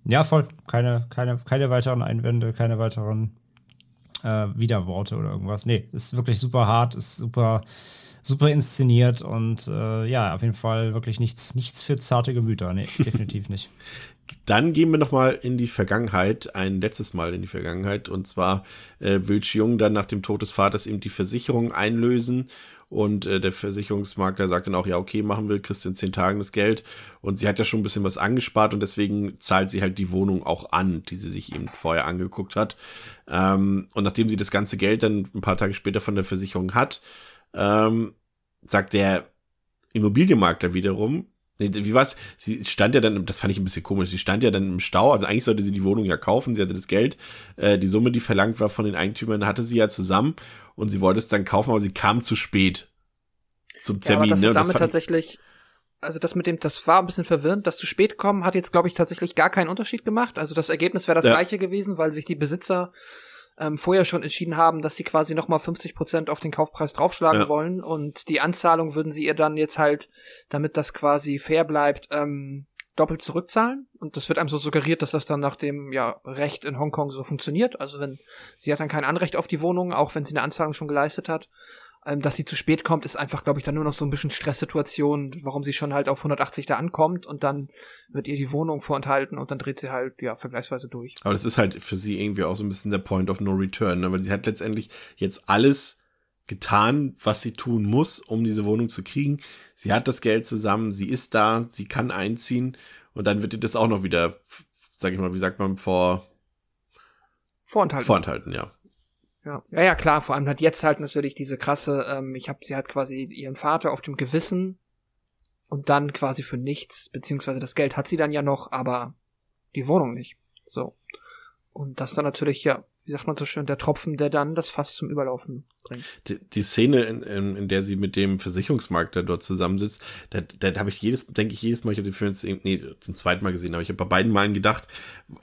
Ja, voll. Keine, keine, keine weiteren Einwände, keine weiteren äh, Widerworte oder irgendwas. Nee, ist wirklich super hart, ist super, super inszeniert und äh, ja, auf jeden Fall wirklich nichts, nichts für zarte Gemüter. Nee, definitiv nicht. Dann gehen wir nochmal in die Vergangenheit, ein letztes Mal in die Vergangenheit. Und zwar äh, will Jung dann nach dem Tod des Vaters eben die Versicherung einlösen. Und äh, der Versicherungsmakler sagt dann auch, ja, okay, machen wir, kriegst in zehn Tagen das Geld. Und sie hat ja schon ein bisschen was angespart und deswegen zahlt sie halt die Wohnung auch an, die sie sich eben vorher angeguckt hat. Ähm, und nachdem sie das ganze Geld dann ein paar Tage später von der Versicherung hat, ähm, sagt der Immobilienmakler wiederum, wie war's? Sie stand ja dann, das fand ich ein bisschen komisch, sie stand ja dann im Stau, also eigentlich sollte sie die Wohnung ja kaufen, sie hatte das Geld, äh, die Summe, die verlangt war von den Eigentümern, hatte sie ja zusammen und sie wollte es dann kaufen, aber sie kam zu spät zum Termin. Ja, aber das ne? damit das tatsächlich, also das mit dem, das war ein bisschen verwirrend, das zu spät kommen hat jetzt, glaube ich, tatsächlich gar keinen Unterschied gemacht. Also das Ergebnis wäre das ja. gleiche gewesen, weil sich die Besitzer ähm, vorher schon entschieden haben, dass sie quasi nochmal 50 Prozent auf den Kaufpreis draufschlagen ja. wollen und die Anzahlung würden sie ihr dann jetzt halt, damit das quasi fair bleibt, ähm, doppelt zurückzahlen. Und das wird einem so suggeriert, dass das dann nach dem ja, Recht in Hongkong so funktioniert. Also wenn sie hat dann kein Anrecht auf die Wohnung, auch wenn sie eine Anzahlung schon geleistet hat. Ähm, dass sie zu spät kommt, ist einfach, glaube ich, dann nur noch so ein bisschen Stresssituation, warum sie schon halt auf 180 da ankommt und dann wird ihr die Wohnung vorenthalten und dann dreht sie halt, ja, vergleichsweise durch. Aber das ist halt für sie irgendwie auch so ein bisschen der Point of No Return, ne? weil sie hat letztendlich jetzt alles getan, was sie tun muss, um diese Wohnung zu kriegen. Sie hat das Geld zusammen, sie ist da, sie kann einziehen und dann wird ihr das auch noch wieder, sag ich mal, wie sagt man, vor Vorenthalten. Vorenthalten, ja. Ja. ja, ja, klar, vor allem hat jetzt halt natürlich diese krasse, ähm, ich habe sie hat quasi ihren Vater auf dem Gewissen und dann quasi für nichts, beziehungsweise das Geld hat sie dann ja noch, aber die Wohnung nicht. So. Und das dann natürlich, ja, wie sagt man so schön, der Tropfen, der dann das Fass zum Überlaufen bringt. Die, die Szene, in, in, in der sie mit dem Versicherungsmakler dort zusammensitzt, da, da, da habe ich jedes, denke ich jedes Mal, ich habe den Film jetzt, nee, zum zweiten Mal gesehen, aber ich habe bei beiden Malen gedacht,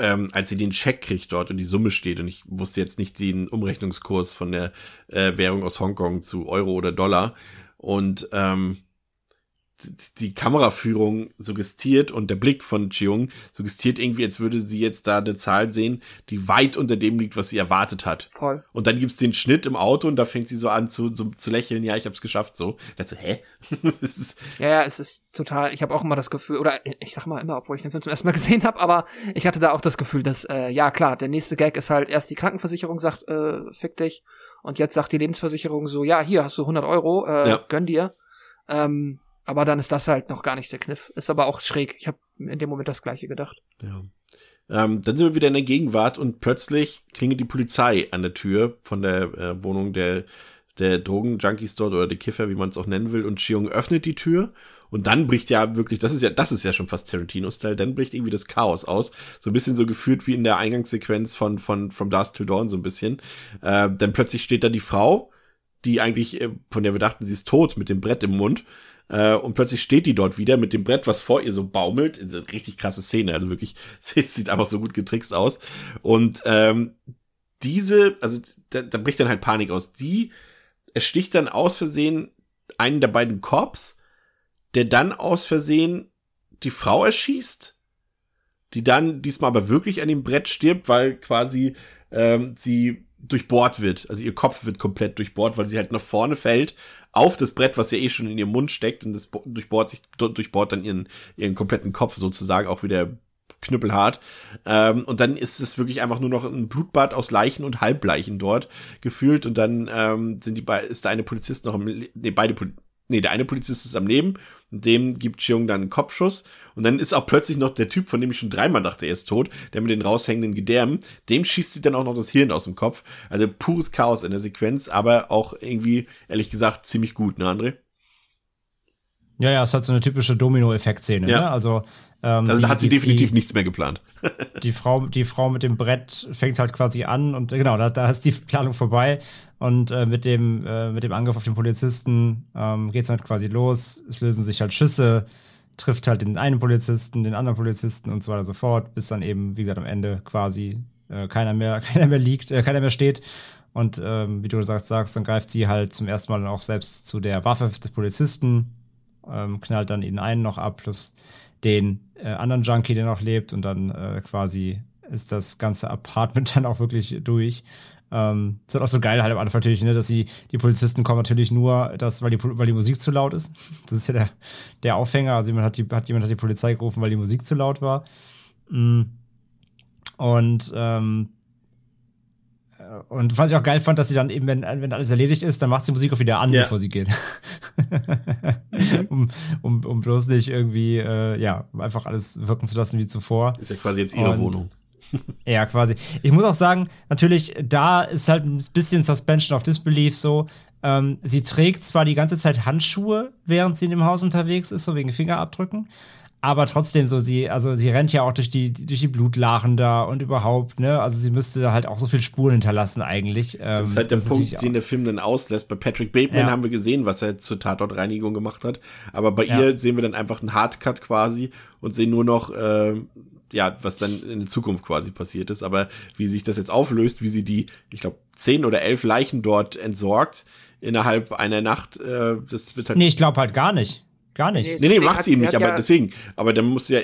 ähm, als sie den Scheck kriegt dort und die Summe steht und ich wusste jetzt nicht den Umrechnungskurs von der äh, Währung aus Hongkong zu Euro oder Dollar und ähm, die Kameraführung suggestiert und der Blick von Cheung suggestiert irgendwie, als würde sie jetzt da eine Zahl sehen, die weit unter dem liegt, was sie erwartet hat. Voll. Und dann gibt's den Schnitt im Auto und da fängt sie so an zu, so, zu lächeln, ja, ich hab's geschafft, so. Da so, hä? ja, ja, es ist total, ich habe auch immer das Gefühl, oder ich sag mal immer, obwohl ich den Film zum ersten Mal gesehen habe, aber ich hatte da auch das Gefühl, dass, äh, ja klar, der nächste Gag ist halt, erst die Krankenversicherung sagt, äh, fick dich, und jetzt sagt die Lebensversicherung so, ja, hier hast du 100 Euro, äh, ja. gönn dir. Ähm, aber dann ist das halt noch gar nicht der Kniff. Ist aber auch schräg. Ich habe in dem Moment das gleiche gedacht. Ja. Ähm, dann sind wir wieder in der Gegenwart und plötzlich klingelt die Polizei an der Tür von der äh, Wohnung der, der Drogenjunkies dort oder der Kiffer, wie man es auch nennen will. Und Chiong öffnet die Tür und dann bricht ja wirklich, das ist ja, das ist ja schon fast Tarantino-Style, dann bricht irgendwie das Chaos aus. So ein bisschen so gefühlt wie in der Eingangssequenz von, von From Dusk Till Dawn so ein bisschen. Äh, dann plötzlich steht da die Frau, die eigentlich, äh, von der wir dachten, sie ist tot, mit dem Brett im Mund. Äh, und plötzlich steht die dort wieder mit dem Brett, was vor ihr so baumelt. Richtig krasse Szene, also wirklich, es sieht einfach so gut getrickst aus. Und ähm, diese, also da, da bricht dann halt Panik aus. Die ersticht dann aus Versehen einen der beiden Cops, der dann aus Versehen die Frau erschießt, die dann diesmal aber wirklich an dem Brett stirbt, weil quasi ähm, sie durchbohrt wird. Also ihr Kopf wird komplett durchbohrt, weil sie halt nach vorne fällt auf das Brett, was ja eh schon in ihrem Mund steckt und das durchbohrt sich, durchbohrt dann ihren, ihren kompletten Kopf sozusagen, auch wieder knüppelhart. Ähm, und dann ist es wirklich einfach nur noch ein Blutbad aus Leichen und Halbleichen dort gefühlt und dann ähm, sind die ist der eine Polizist noch im, nee, beide nee, der eine Polizist ist am Leben und dem gibt Cheung dann einen Kopfschuss. Und dann ist auch plötzlich noch der Typ, von dem ich schon dreimal dachte, er ist tot, der mit den raushängenden Gedärmen, dem schießt sie dann auch noch das Hirn aus dem Kopf. Also pures Chaos in der Sequenz, aber auch irgendwie, ehrlich gesagt, ziemlich gut, ne, André? Ja, ja, es hat so eine typische Domino-Effekt-Szene, ja. ne? Also, ähm, also da hat sie die, definitiv die, nichts mehr geplant. die Frau, die Frau mit dem Brett fängt halt quasi an und genau, da, da ist die Planung vorbei. Und äh, mit dem, äh, mit dem Angriff auf den Polizisten ähm, geht es halt quasi los. Es lösen sich halt Schüsse, trifft halt den einen Polizisten, den anderen Polizisten und so weiter und so fort, bis dann eben, wie gesagt, am Ende quasi äh, keiner mehr, keiner mehr liegt, äh, keiner mehr steht. Und ähm, wie du sagst, sagst, dann greift sie halt zum ersten Mal dann auch selbst zu der Waffe des Polizisten, ähm, knallt dann ihn einen noch ab, plus den äh, anderen Junkie, der noch lebt und dann äh, quasi ist das ganze Apartment dann auch wirklich durch. Ähm, ist halt auch so geil halt am Anfang natürlich, ne, dass sie, die Polizisten kommen natürlich nur, dass, weil die, weil die Musik zu laut ist. Das ist ja der, der Aufhänger. Also jemand hat, die, hat jemand hat die Polizei gerufen, weil die Musik zu laut war. Mm. Und ähm, und was ich auch geil fand, dass sie dann eben, wenn, wenn alles erledigt ist, dann macht sie Musik auch wieder an, ja. bevor sie geht. um, um, um bloß nicht irgendwie, äh, ja, einfach alles wirken zu lassen wie zuvor. Ist ja quasi jetzt ihre und, Wohnung. Ja, quasi. Ich muss auch sagen, natürlich, da ist halt ein bisschen Suspension of Disbelief so. Ähm, sie trägt zwar die ganze Zeit Handschuhe, während sie in dem Haus unterwegs ist, so wegen Fingerabdrücken, aber trotzdem so sie also sie rennt ja auch durch die durch die Blutlachen da und überhaupt ne also sie müsste halt auch so viel Spuren hinterlassen eigentlich das ist halt der Punkt den der Film dann auslässt bei Patrick Bateman ja. haben wir gesehen was er zur Tatortreinigung gemacht hat aber bei ja. ihr sehen wir dann einfach einen Hardcut quasi und sehen nur noch äh, ja was dann in der Zukunft quasi passiert ist. Aber wie sich das jetzt auflöst wie sie die ich glaube zehn oder elf Leichen dort entsorgt innerhalb einer Nacht äh, das wird halt nee ich glaube halt gar nicht Gar nicht. Nee, nee, macht sie eben nicht, aber ja deswegen. Aber dann muss ja,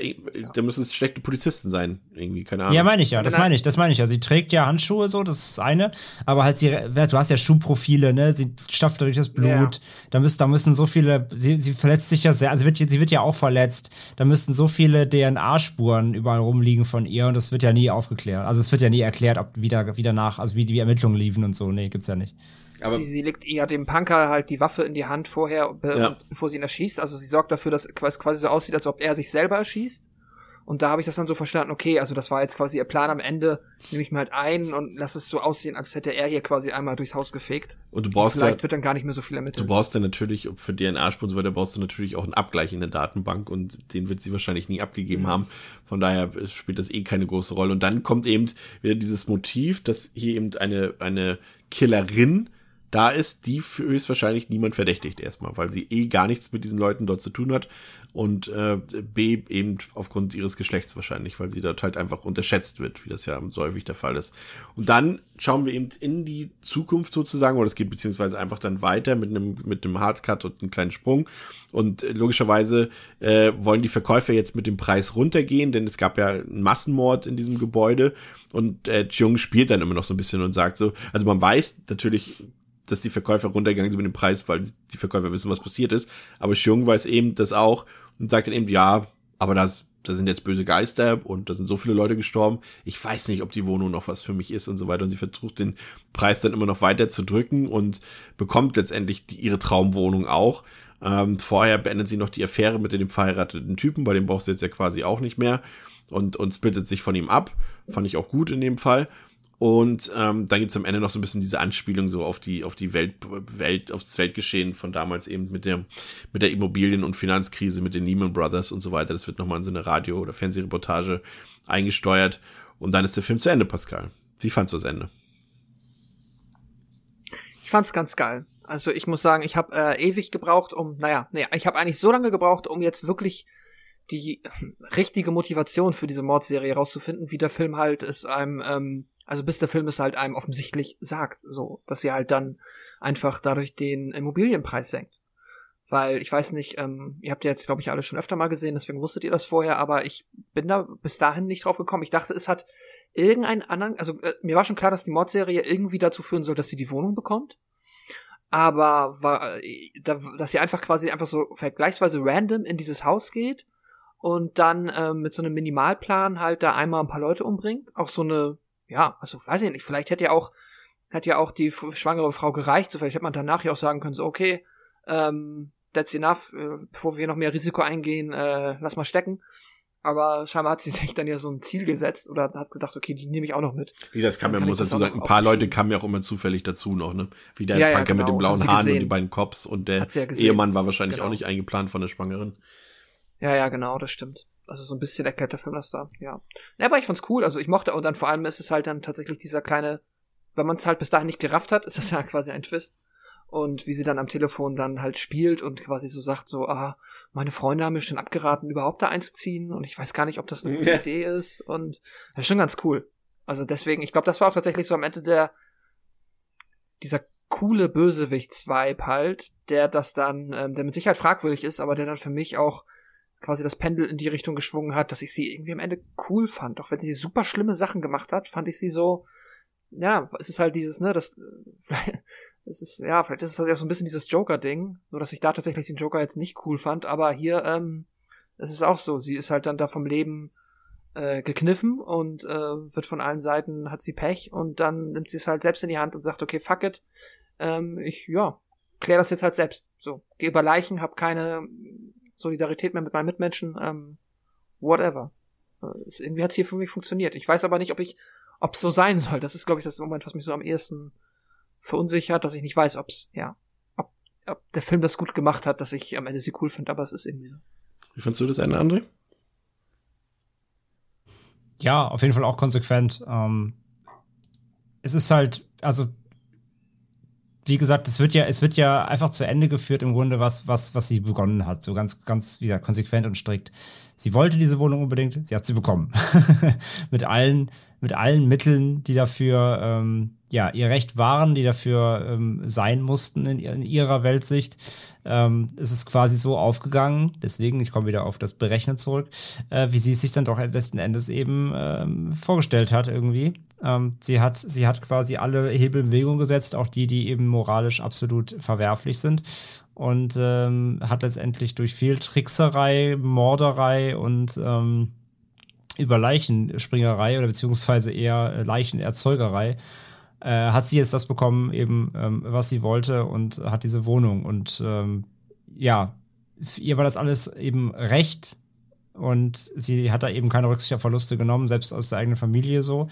dann müssen es schlechte Polizisten sein, irgendwie, keine Ahnung. Ja, meine ich ja, das meine ich, das meine ich ja. Sie trägt ja Handschuhe so, das ist eine, aber halt sie, du hast ja Schuhprofile, ne, sie stapft durch das Blut, ja. da müssen, da müssen so viele, sie, sie verletzt sich ja sehr, also wird, sie wird ja auch verletzt, da müssten so viele DNA-Spuren überall rumliegen von ihr und das wird ja nie aufgeklärt. Also es wird ja nie erklärt, ob wieder, wieder nach, also wie die Ermittlungen liefen und so, nee, gibt's ja nicht. Aber sie, sie legt ja dem Punker halt die Waffe in die Hand vorher, be ja. bevor sie ihn erschießt. Also sie sorgt dafür, dass es quasi so aussieht, als ob er sich selber erschießt. Und da habe ich das dann so verstanden, okay, also das war jetzt quasi ihr Plan am Ende, nehme ich mir halt ein und lass es so aussehen, als hätte er hier quasi einmal durchs Haus gefegt. Und du brauchst und vielleicht ja, wird dann gar nicht mehr so viel ermittelt. Du brauchst dann natürlich für DNA-Spur und so weiter, brauchst du natürlich auch einen Abgleich in der Datenbank und den wird sie wahrscheinlich nie abgegeben mhm. haben. Von daher spielt das eh keine große Rolle. Und dann kommt eben wieder dieses Motiv, dass hier eben eine, eine Killerin da ist, die höchstwahrscheinlich niemand verdächtigt erstmal, weil sie eh gar nichts mit diesen Leuten dort zu tun hat und äh, B eben aufgrund ihres Geschlechts wahrscheinlich, weil sie dort halt einfach unterschätzt wird, wie das ja so häufig der Fall ist. Und dann schauen wir eben in die Zukunft sozusagen, oder es geht beziehungsweise einfach dann weiter mit einem mit einem Hardcut und einem kleinen Sprung. Und äh, logischerweise äh, wollen die Verkäufer jetzt mit dem Preis runtergehen, denn es gab ja einen Massenmord in diesem Gebäude und äh, Jung spielt dann immer noch so ein bisschen und sagt so, also man weiß natürlich dass die Verkäufer runtergegangen sind mit dem Preis, weil die Verkäufer wissen, was passiert ist. Aber Xiong weiß eben das auch und sagt dann eben, ja, aber das, da sind jetzt böse Geister und da sind so viele Leute gestorben. Ich weiß nicht, ob die Wohnung noch was für mich ist und so weiter. Und sie versucht den Preis dann immer noch weiter zu drücken und bekommt letztendlich die, ihre Traumwohnung auch. Ähm, vorher beendet sie noch die Affäre mit dem verheirateten Typen, bei dem braucht sie jetzt ja quasi auch nicht mehr und, und splittet sich von ihm ab. Fand ich auch gut in dem Fall. Und ähm, dann gibt's am Ende noch so ein bisschen diese Anspielung so auf die, auf die Welt, Welt, auf das Weltgeschehen von damals eben mit der, mit der Immobilien- und Finanzkrise, mit den Lehman Brothers und so weiter. Das wird nochmal in so eine Radio- oder Fernsehreportage eingesteuert. Und dann ist der Film zu Ende, Pascal. Wie fandst du das Ende? Ich fand's ganz geil. Also ich muss sagen, ich habe äh, ewig gebraucht, um, naja, nee, ich habe eigentlich so lange gebraucht, um jetzt wirklich die richtige Motivation für diese Mordserie rauszufinden, wie der Film halt es einem ähm, also bis der Film es halt einem offensichtlich sagt, so, dass sie halt dann einfach dadurch den Immobilienpreis senkt. Weil ich weiß nicht, ähm, ihr habt ja jetzt, glaube ich, alle schon öfter mal gesehen, deswegen wusstet ihr das vorher, aber ich bin da bis dahin nicht drauf gekommen. Ich dachte, es hat irgendeinen anderen, also äh, mir war schon klar, dass die Mordserie irgendwie dazu führen soll, dass sie die Wohnung bekommt. Aber war, äh, dass sie einfach quasi einfach so vergleichsweise random in dieses Haus geht und dann ähm, mit so einem Minimalplan halt da einmal ein paar Leute umbringt. Auch so eine ja, also weiß ich nicht, vielleicht hätte ja auch, hätte ja auch die schwangere Frau gereicht, so vielleicht hätte man danach ja auch sagen können, so, okay, ähm, that's enough, äh, bevor wir noch mehr Risiko eingehen, äh, lass mal stecken. Aber scheinbar hat sie sich dann ja so ein Ziel gesetzt oder hat gedacht, okay, die nehme ich auch noch mit. Wie das kam ja, muss dazu sagen, ein paar Leute kamen ja auch immer zufällig dazu noch, ne? Wie der ja, ja, genau. mit den blauen Haaren gesehen. und die beiden Cops und der ja Ehemann war wahrscheinlich genau. auch nicht eingeplant von der Schwangeren. Ja, ja, genau, das stimmt. Also so ein bisschen erklärt der Film das da, ja. ja. Aber ich fand's cool, also ich mochte, und dann vor allem ist es halt dann tatsächlich dieser kleine, wenn man es halt bis dahin nicht gerafft hat, ist das ja quasi ein Twist. Und wie sie dann am Telefon dann halt spielt und quasi so sagt, so, ah, meine Freunde haben mir schon abgeraten, überhaupt da einzuziehen und ich weiß gar nicht, ob das eine gute ja. Idee ist und das ist schon ganz cool. Also deswegen, ich glaube, das war auch tatsächlich so am Ende der, dieser coole Bösewichts-Vibe halt, der das dann, ähm, der mit Sicherheit fragwürdig ist, aber der dann für mich auch quasi das Pendel in die Richtung geschwungen hat, dass ich sie irgendwie am Ende cool fand. Auch wenn sie super schlimme Sachen gemacht hat, fand ich sie so, ja, es ist halt dieses, ne, das, es ist, ja, vielleicht ist es halt auch so ein bisschen dieses Joker-Ding, nur dass ich da tatsächlich den Joker jetzt nicht cool fand, aber hier, ähm, es ist auch so, sie ist halt dann da vom Leben äh, gekniffen und äh, wird von allen Seiten, hat sie Pech und dann nimmt sie es halt selbst in die Hand und sagt, okay, fuck it, ähm, ich, ja, klär das jetzt halt selbst. So, geh über Leichen, hab keine Solidarität mehr mit meinen Mitmenschen, ähm, whatever. Äh, irgendwie hat es hier für mich funktioniert. Ich weiß aber nicht, ob ich, ob es so sein soll. Das ist, glaube ich, das Moment, was mich so am ehesten verunsichert, dass ich nicht weiß, ob es, ja, ob, ob der Film das gut gemacht hat, dass ich am Ende sie cool finde, aber es ist irgendwie so. Wie fandst du das Ende, André? Ja, auf jeden Fall auch konsequent. Ähm, es ist halt, also wie gesagt, es wird ja, es wird ja einfach zu Ende geführt im Grunde, was, was, was sie begonnen hat. So ganz, ganz, wieder konsequent und strikt. Sie wollte diese Wohnung unbedingt, sie hat sie bekommen. mit allen, mit allen Mitteln, die dafür, ähm, ja, ihr Recht waren, die dafür ähm, sein mussten in, in ihrer Weltsicht. Ähm, es ist quasi so aufgegangen, deswegen, ich komme wieder auf das Berechnen zurück, äh, wie sie es sich dann doch letzten Endes eben ähm, vorgestellt hat irgendwie. Ähm, sie, hat, sie hat quasi alle Hebel in Bewegung gesetzt, auch die, die eben moralisch absolut verwerflich sind. Und ähm, hat letztendlich durch viel Trickserei, Morderei und ähm, über Leichenspringerei oder beziehungsweise eher Leichenerzeugerei äh, hat sie jetzt das bekommen, eben ähm, was sie wollte und hat diese Wohnung. Und ähm, ja, ihr war das alles eben recht und sie hat da eben keine Rücksicht auf Verluste genommen, selbst aus der eigenen Familie so.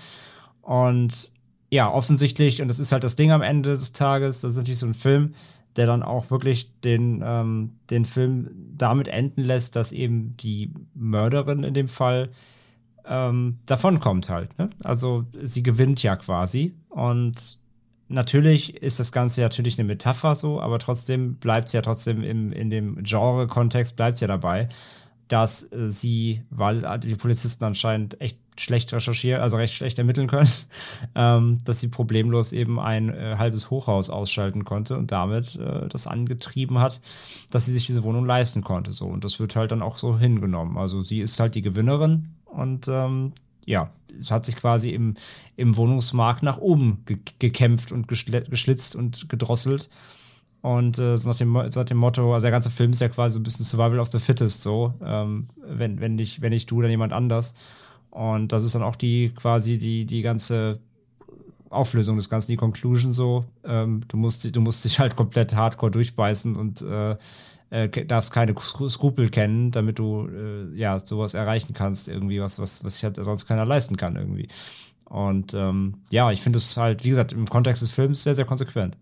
Und ja, offensichtlich, und das ist halt das Ding am Ende des Tages, das ist natürlich so ein Film, der dann auch wirklich den, ähm, den Film damit enden lässt, dass eben die Mörderin in dem Fall ähm, davonkommt halt. Ne? Also sie gewinnt ja quasi. Und natürlich ist das Ganze natürlich eine Metapher so, aber trotzdem bleibt es ja trotzdem im, in dem Genre-Kontext, bleibt es ja dabei, dass äh, sie, weil die Polizisten anscheinend echt schlecht recherchieren, also recht schlecht ermitteln können, ähm, dass sie problemlos eben ein äh, halbes Hochhaus ausschalten konnte und damit äh, das angetrieben hat, dass sie sich diese Wohnung leisten konnte. So und das wird halt dann auch so hingenommen. Also sie ist halt die Gewinnerin und ähm, ja, es hat sich quasi im, im Wohnungsmarkt nach oben ge gekämpft und geschlitzt und gedrosselt. Und äh, nach dem, nach dem Motto, also der ganze Film ist ja quasi so ein bisschen Survival of the Fittest, so. Ähm, wenn, wenn, nicht, wenn nicht du, dann jemand anders. Und das ist dann auch die quasi die, die ganze Auflösung des Ganzen, die Conclusion so. Ähm, du, musst, du musst dich halt komplett hardcore durchbeißen und äh, äh, darfst keine Skrupel kennen, damit du äh, ja sowas erreichen kannst, irgendwie, was, was, was sich halt sonst keiner leisten kann, irgendwie. Und ähm, ja, ich finde es halt, wie gesagt, im Kontext des Films sehr, sehr konsequent.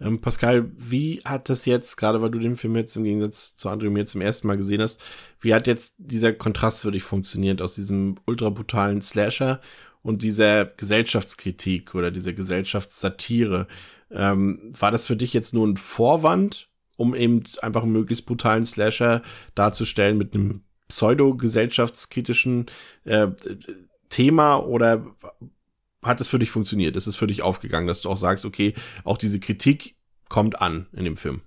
Ähm, Pascal, wie hat das jetzt, gerade weil du den Film jetzt im Gegensatz zu André mir zum ersten Mal gesehen hast, wie hat jetzt dieser Kontrast für dich funktioniert aus diesem ultra brutalen Slasher und dieser Gesellschaftskritik oder dieser Gesellschaftssatire? Ähm, war das für dich jetzt nur ein Vorwand, um eben einfach einen möglichst brutalen Slasher darzustellen mit einem pseudo-gesellschaftskritischen äh, Thema oder hat es für dich funktioniert? Ist es für dich aufgegangen, dass du auch sagst, okay, auch diese Kritik kommt an in dem Film?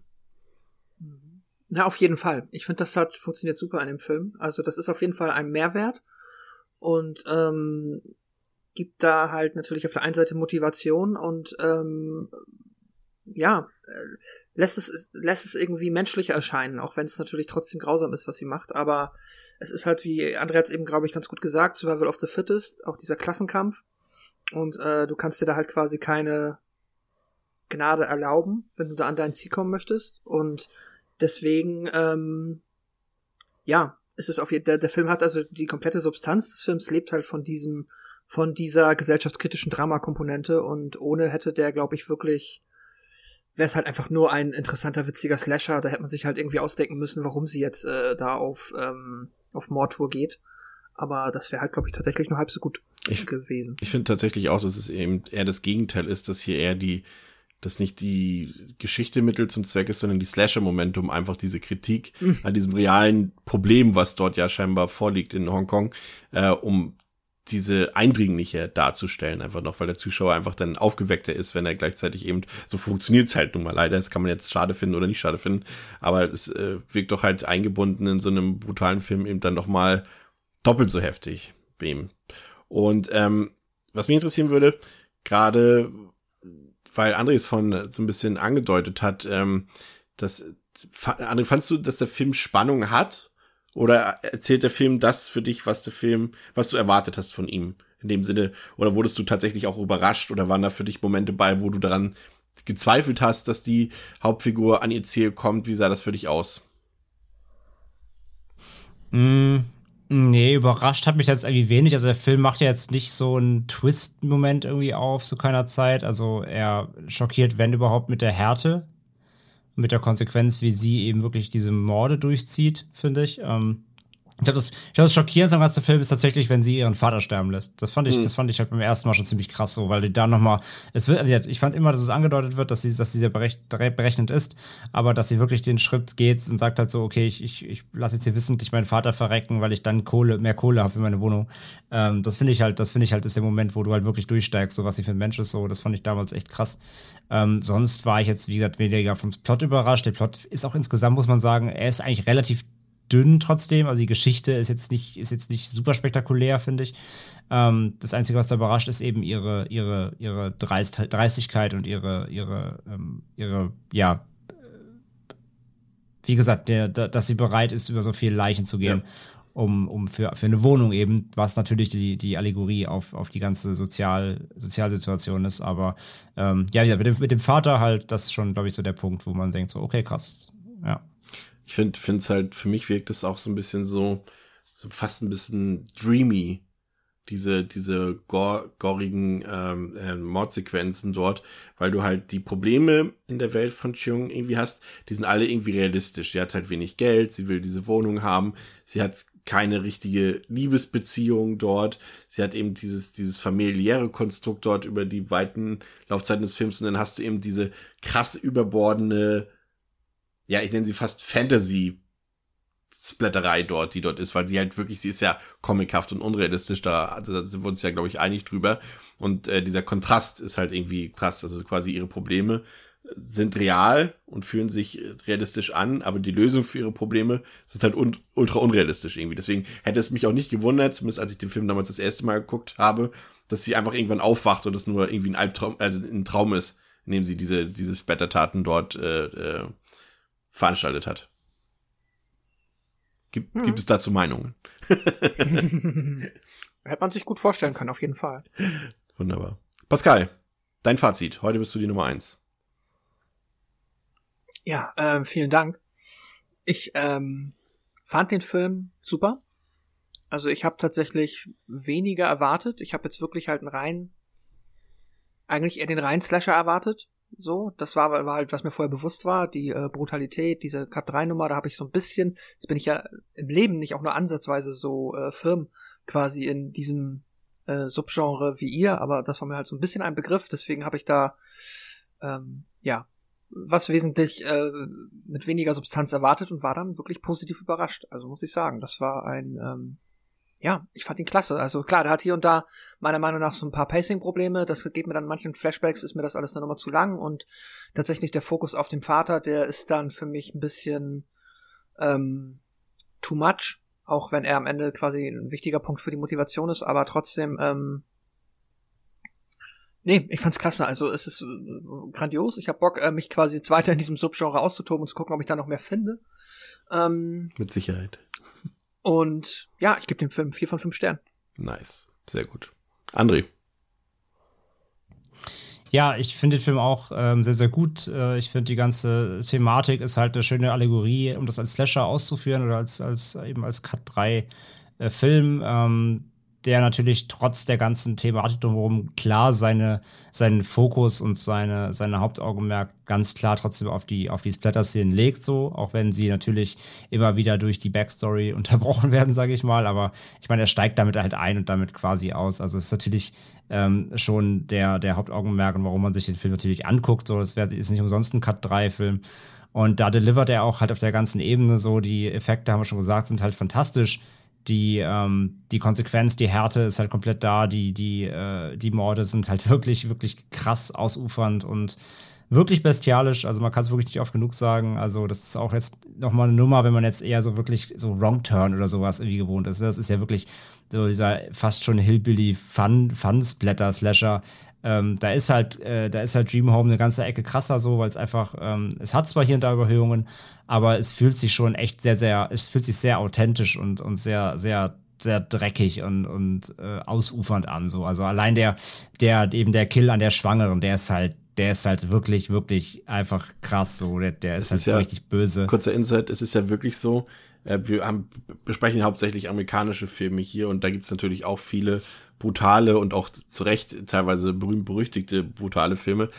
Na, auf jeden Fall. Ich finde, das hat funktioniert super in dem Film. Also das ist auf jeden Fall ein Mehrwert und ähm, gibt da halt natürlich auf der einen Seite Motivation und ähm, ja, äh, lässt es, lässt es irgendwie menschlicher erscheinen, auch wenn es natürlich trotzdem grausam ist, was sie macht. Aber es ist halt, wie André hat es eben, glaube ich, ganz gut gesagt, Survival of the Fittest, auch dieser Klassenkampf. Und äh, du kannst dir da halt quasi keine Gnade erlauben, wenn du da an dein Ziel kommen möchtest. Und deswegen, ähm, ja, ist es auf jeden der, der Film hat also die komplette Substanz des Films lebt halt von diesem, von dieser gesellschaftskritischen Dramakomponente und ohne hätte der, glaube ich, wirklich wäre es halt einfach nur ein interessanter, witziger Slasher. Da hätte man sich halt irgendwie ausdenken müssen, warum sie jetzt äh, da auf, ähm, auf Mordtour geht. Aber das wäre halt, glaube ich, tatsächlich nur halb so gut ich, gewesen. Ich finde tatsächlich auch, dass es eben eher das Gegenteil ist, dass hier eher die, dass nicht die Geschichte Mittel zum Zweck ist, sondern die Slasher-Momentum, einfach diese Kritik mhm. an diesem realen Problem, was dort ja scheinbar vorliegt in Hongkong, äh, um diese Eindringliche darzustellen, einfach noch, weil der Zuschauer einfach dann aufgeweckter ist, wenn er gleichzeitig eben, so funktioniert es halt nun mal leider, das kann man jetzt schade finden oder nicht schade finden, aber es äh, wirkt doch halt eingebunden in so einem brutalen Film eben dann noch mal doppelt so heftig ihm. Und ähm, was mich interessieren würde, gerade weil Andres von so ein bisschen angedeutet hat, ähm, dass André, fandst du, dass der Film Spannung hat? Oder erzählt der Film das für dich, was der Film, was du erwartet hast von ihm? In dem Sinne, oder wurdest du tatsächlich auch überrascht oder waren da für dich Momente bei, wo du daran gezweifelt hast, dass die Hauptfigur an ihr Ziel kommt? Wie sah das für dich aus? Mm, Nee, überrascht hat mich jetzt irgendwie wenig. Also der Film macht ja jetzt nicht so einen Twist-Moment irgendwie auf zu keiner Zeit. Also er schockiert, wenn überhaupt, mit der Härte, mit der Konsequenz, wie sie eben wirklich diese Morde durchzieht, finde ich. Ähm, ich glaube, das, ich glaub, das Schockierendste am ganzen Film ist tatsächlich, wenn sie ihren Vater sterben lässt. Das fand ich, mhm. das fand ich halt beim ersten Mal schon ziemlich krass so, weil die da nochmal, es wird, ich fand immer, dass es angedeutet wird, dass sie, dass sie sehr berechnet ist, aber dass sie wirklich den Schritt geht und sagt halt so, okay, ich, ich, ich lasse jetzt hier wissentlich meinen Vater verrecken, weil ich dann Kohle, mehr Kohle habe für meine Wohnung. Ähm, das finde ich halt, das finde ich halt ist der Moment, wo du halt wirklich durchsteigst, so was sie für ein Mensch ist, so, das fand ich damals echt krass. Ähm, sonst war ich jetzt, wie gesagt, weniger vom Plot überrascht. Der Plot ist auch insgesamt, muss man sagen, er ist eigentlich relativ dünn trotzdem. Also die Geschichte ist jetzt nicht, ist jetzt nicht super spektakulär, finde ich. Ähm, das Einzige, was da überrascht, ist eben ihre, ihre, ihre Dreist Dreistigkeit und ihre, ihre, ähm, ihre, ja, wie gesagt, der, dass sie bereit ist, über so viele Leichen zu gehen. Ja. Um, um für, für eine Wohnung eben, was natürlich die, die Allegorie auf, auf die ganze Sozial, Sozialsituation ist. Aber ähm, ja, mit dem, mit dem Vater halt, das ist schon, glaube ich, so der Punkt, wo man denkt, so, okay, krass, ja ich finde, finde es halt, für mich wirkt es auch so ein bisschen so, so fast ein bisschen dreamy, diese, diese gore, gorigen ähm, äh, Mordsequenzen dort, weil du halt die Probleme in der Welt von Chung irgendwie hast, die sind alle irgendwie realistisch. Sie hat halt wenig Geld, sie will diese Wohnung haben, sie hat keine richtige Liebesbeziehung dort. Sie hat eben dieses, dieses familiäre Konstrukt dort über die weiten Laufzeiten des Films und dann hast du eben diese krass überbordene, ja, ich nenne sie fast Fantasy Splatterei dort, die dort ist, weil sie halt wirklich, sie ist ja comichaft und unrealistisch, da, also, da sind wir uns ja, glaube ich, einig drüber. Und äh, dieser Kontrast ist halt irgendwie krass, also quasi ihre Probleme sind real und fühlen sich realistisch an, aber die Lösung für ihre Probleme sind halt un ultra unrealistisch irgendwie. Deswegen hätte es mich auch nicht gewundert, zumindest als ich den Film damals das erste Mal geguckt habe, dass sie einfach irgendwann aufwacht und es nur irgendwie ein Albtraum, also ein Traum ist, in dem sie diese, diese Splatter-Taten dort äh, äh, veranstaltet hat. Gibt, hm. gibt es dazu Meinungen? Hätte man sich gut vorstellen können, auf jeden Fall. Wunderbar. Pascal, dein Fazit. Heute bist du die Nummer eins. Ja, äh, vielen Dank. Ich ähm, fand den Film super. Also ich habe tatsächlich weniger erwartet. Ich habe jetzt wirklich halt einen rein, eigentlich eher den reinen Slasher erwartet. So, das war, war halt, was mir vorher bewusst war, die äh, Brutalität, diese Cut 3 Nummer, da habe ich so ein bisschen, jetzt bin ich ja im Leben nicht auch nur ansatzweise so äh, firm quasi in diesem äh, Subgenre wie ihr, aber das war mir halt so ein bisschen ein Begriff, deswegen habe ich da ähm, ja was wesentlich äh, mit weniger Substanz erwartet und war dann wirklich positiv überrascht. Also muss ich sagen, das war ein, ähm, ja, ich fand ihn klasse. Also klar, der hat hier und da meiner Meinung nach so ein paar Pacing-Probleme. Das geht mir dann in manchen Flashbacks, ist mir das alles dann nochmal zu lang und tatsächlich der Fokus auf dem Vater, der ist dann für mich ein bisschen ähm, too much. Auch wenn er am Ende quasi ein wichtiger Punkt für die Motivation ist, aber trotzdem ähm, Nee, ich fand's klasse. Also es ist äh, grandios. Ich habe Bock, äh, mich quasi jetzt weiter in diesem Subgenre auszutoben und zu gucken, ob ich da noch mehr finde. Ähm, Mit Sicherheit. Und ja, ich gebe dem Film vier von fünf Sternen. Nice. Sehr gut. André. Ja, ich finde den Film auch ähm, sehr, sehr gut. Äh, ich finde, die ganze Thematik ist halt eine schöne Allegorie, um das als Slasher auszuführen oder als, als eben als Cut 3 äh, Film. Ähm, der natürlich trotz der ganzen Thematik drumherum klar seine, seinen Fokus und seine, seine Hauptaugenmerk ganz klar trotzdem auf die, auf die Splatter-Szenen legt, so, auch wenn sie natürlich immer wieder durch die Backstory unterbrochen werden, sage ich mal. Aber ich meine, er steigt damit halt ein und damit quasi aus. Also es ist natürlich ähm, schon der, der Hauptaugenmerk und warum man sich den Film natürlich anguckt. So, das wär, ist nicht umsonst ein Cut-3-Film. Und da delivert er auch halt auf der ganzen Ebene so. Die Effekte, haben wir schon gesagt, sind halt fantastisch die, ähm, die Konsequenz, die Härte ist halt komplett da. Die, die, äh, die Morde sind halt wirklich, wirklich krass ausufernd und wirklich bestialisch. Also man kann es wirklich nicht oft genug sagen. Also das ist auch jetzt nochmal eine Nummer, wenn man jetzt eher so wirklich so Wrong Turn oder sowas irgendwie gewohnt ist. Das ist ja wirklich so dieser fast schon Hillbilly Fun, Fun Splatter Slasher. Ähm, da ist halt, äh, da ist halt Dream Home eine ganze Ecke krasser so, weil es einfach, ähm, es hat zwar hier und da Überhöhungen, aber es fühlt sich schon echt sehr, sehr, es fühlt sich sehr authentisch und, und sehr, sehr sehr dreckig und, und äh, ausufernd an. So. Also allein der, der, eben der Kill an der Schwangeren, der ist halt, der ist halt wirklich, wirklich einfach krass. So. Der, der ist es halt ist ja, richtig böse. Kurzer Insight, es ist ja wirklich so, äh, wir haben, besprechen hauptsächlich amerikanische Filme hier und da gibt es natürlich auch viele brutale und auch zu Recht teilweise berühmt-berüchtigte brutale Filme.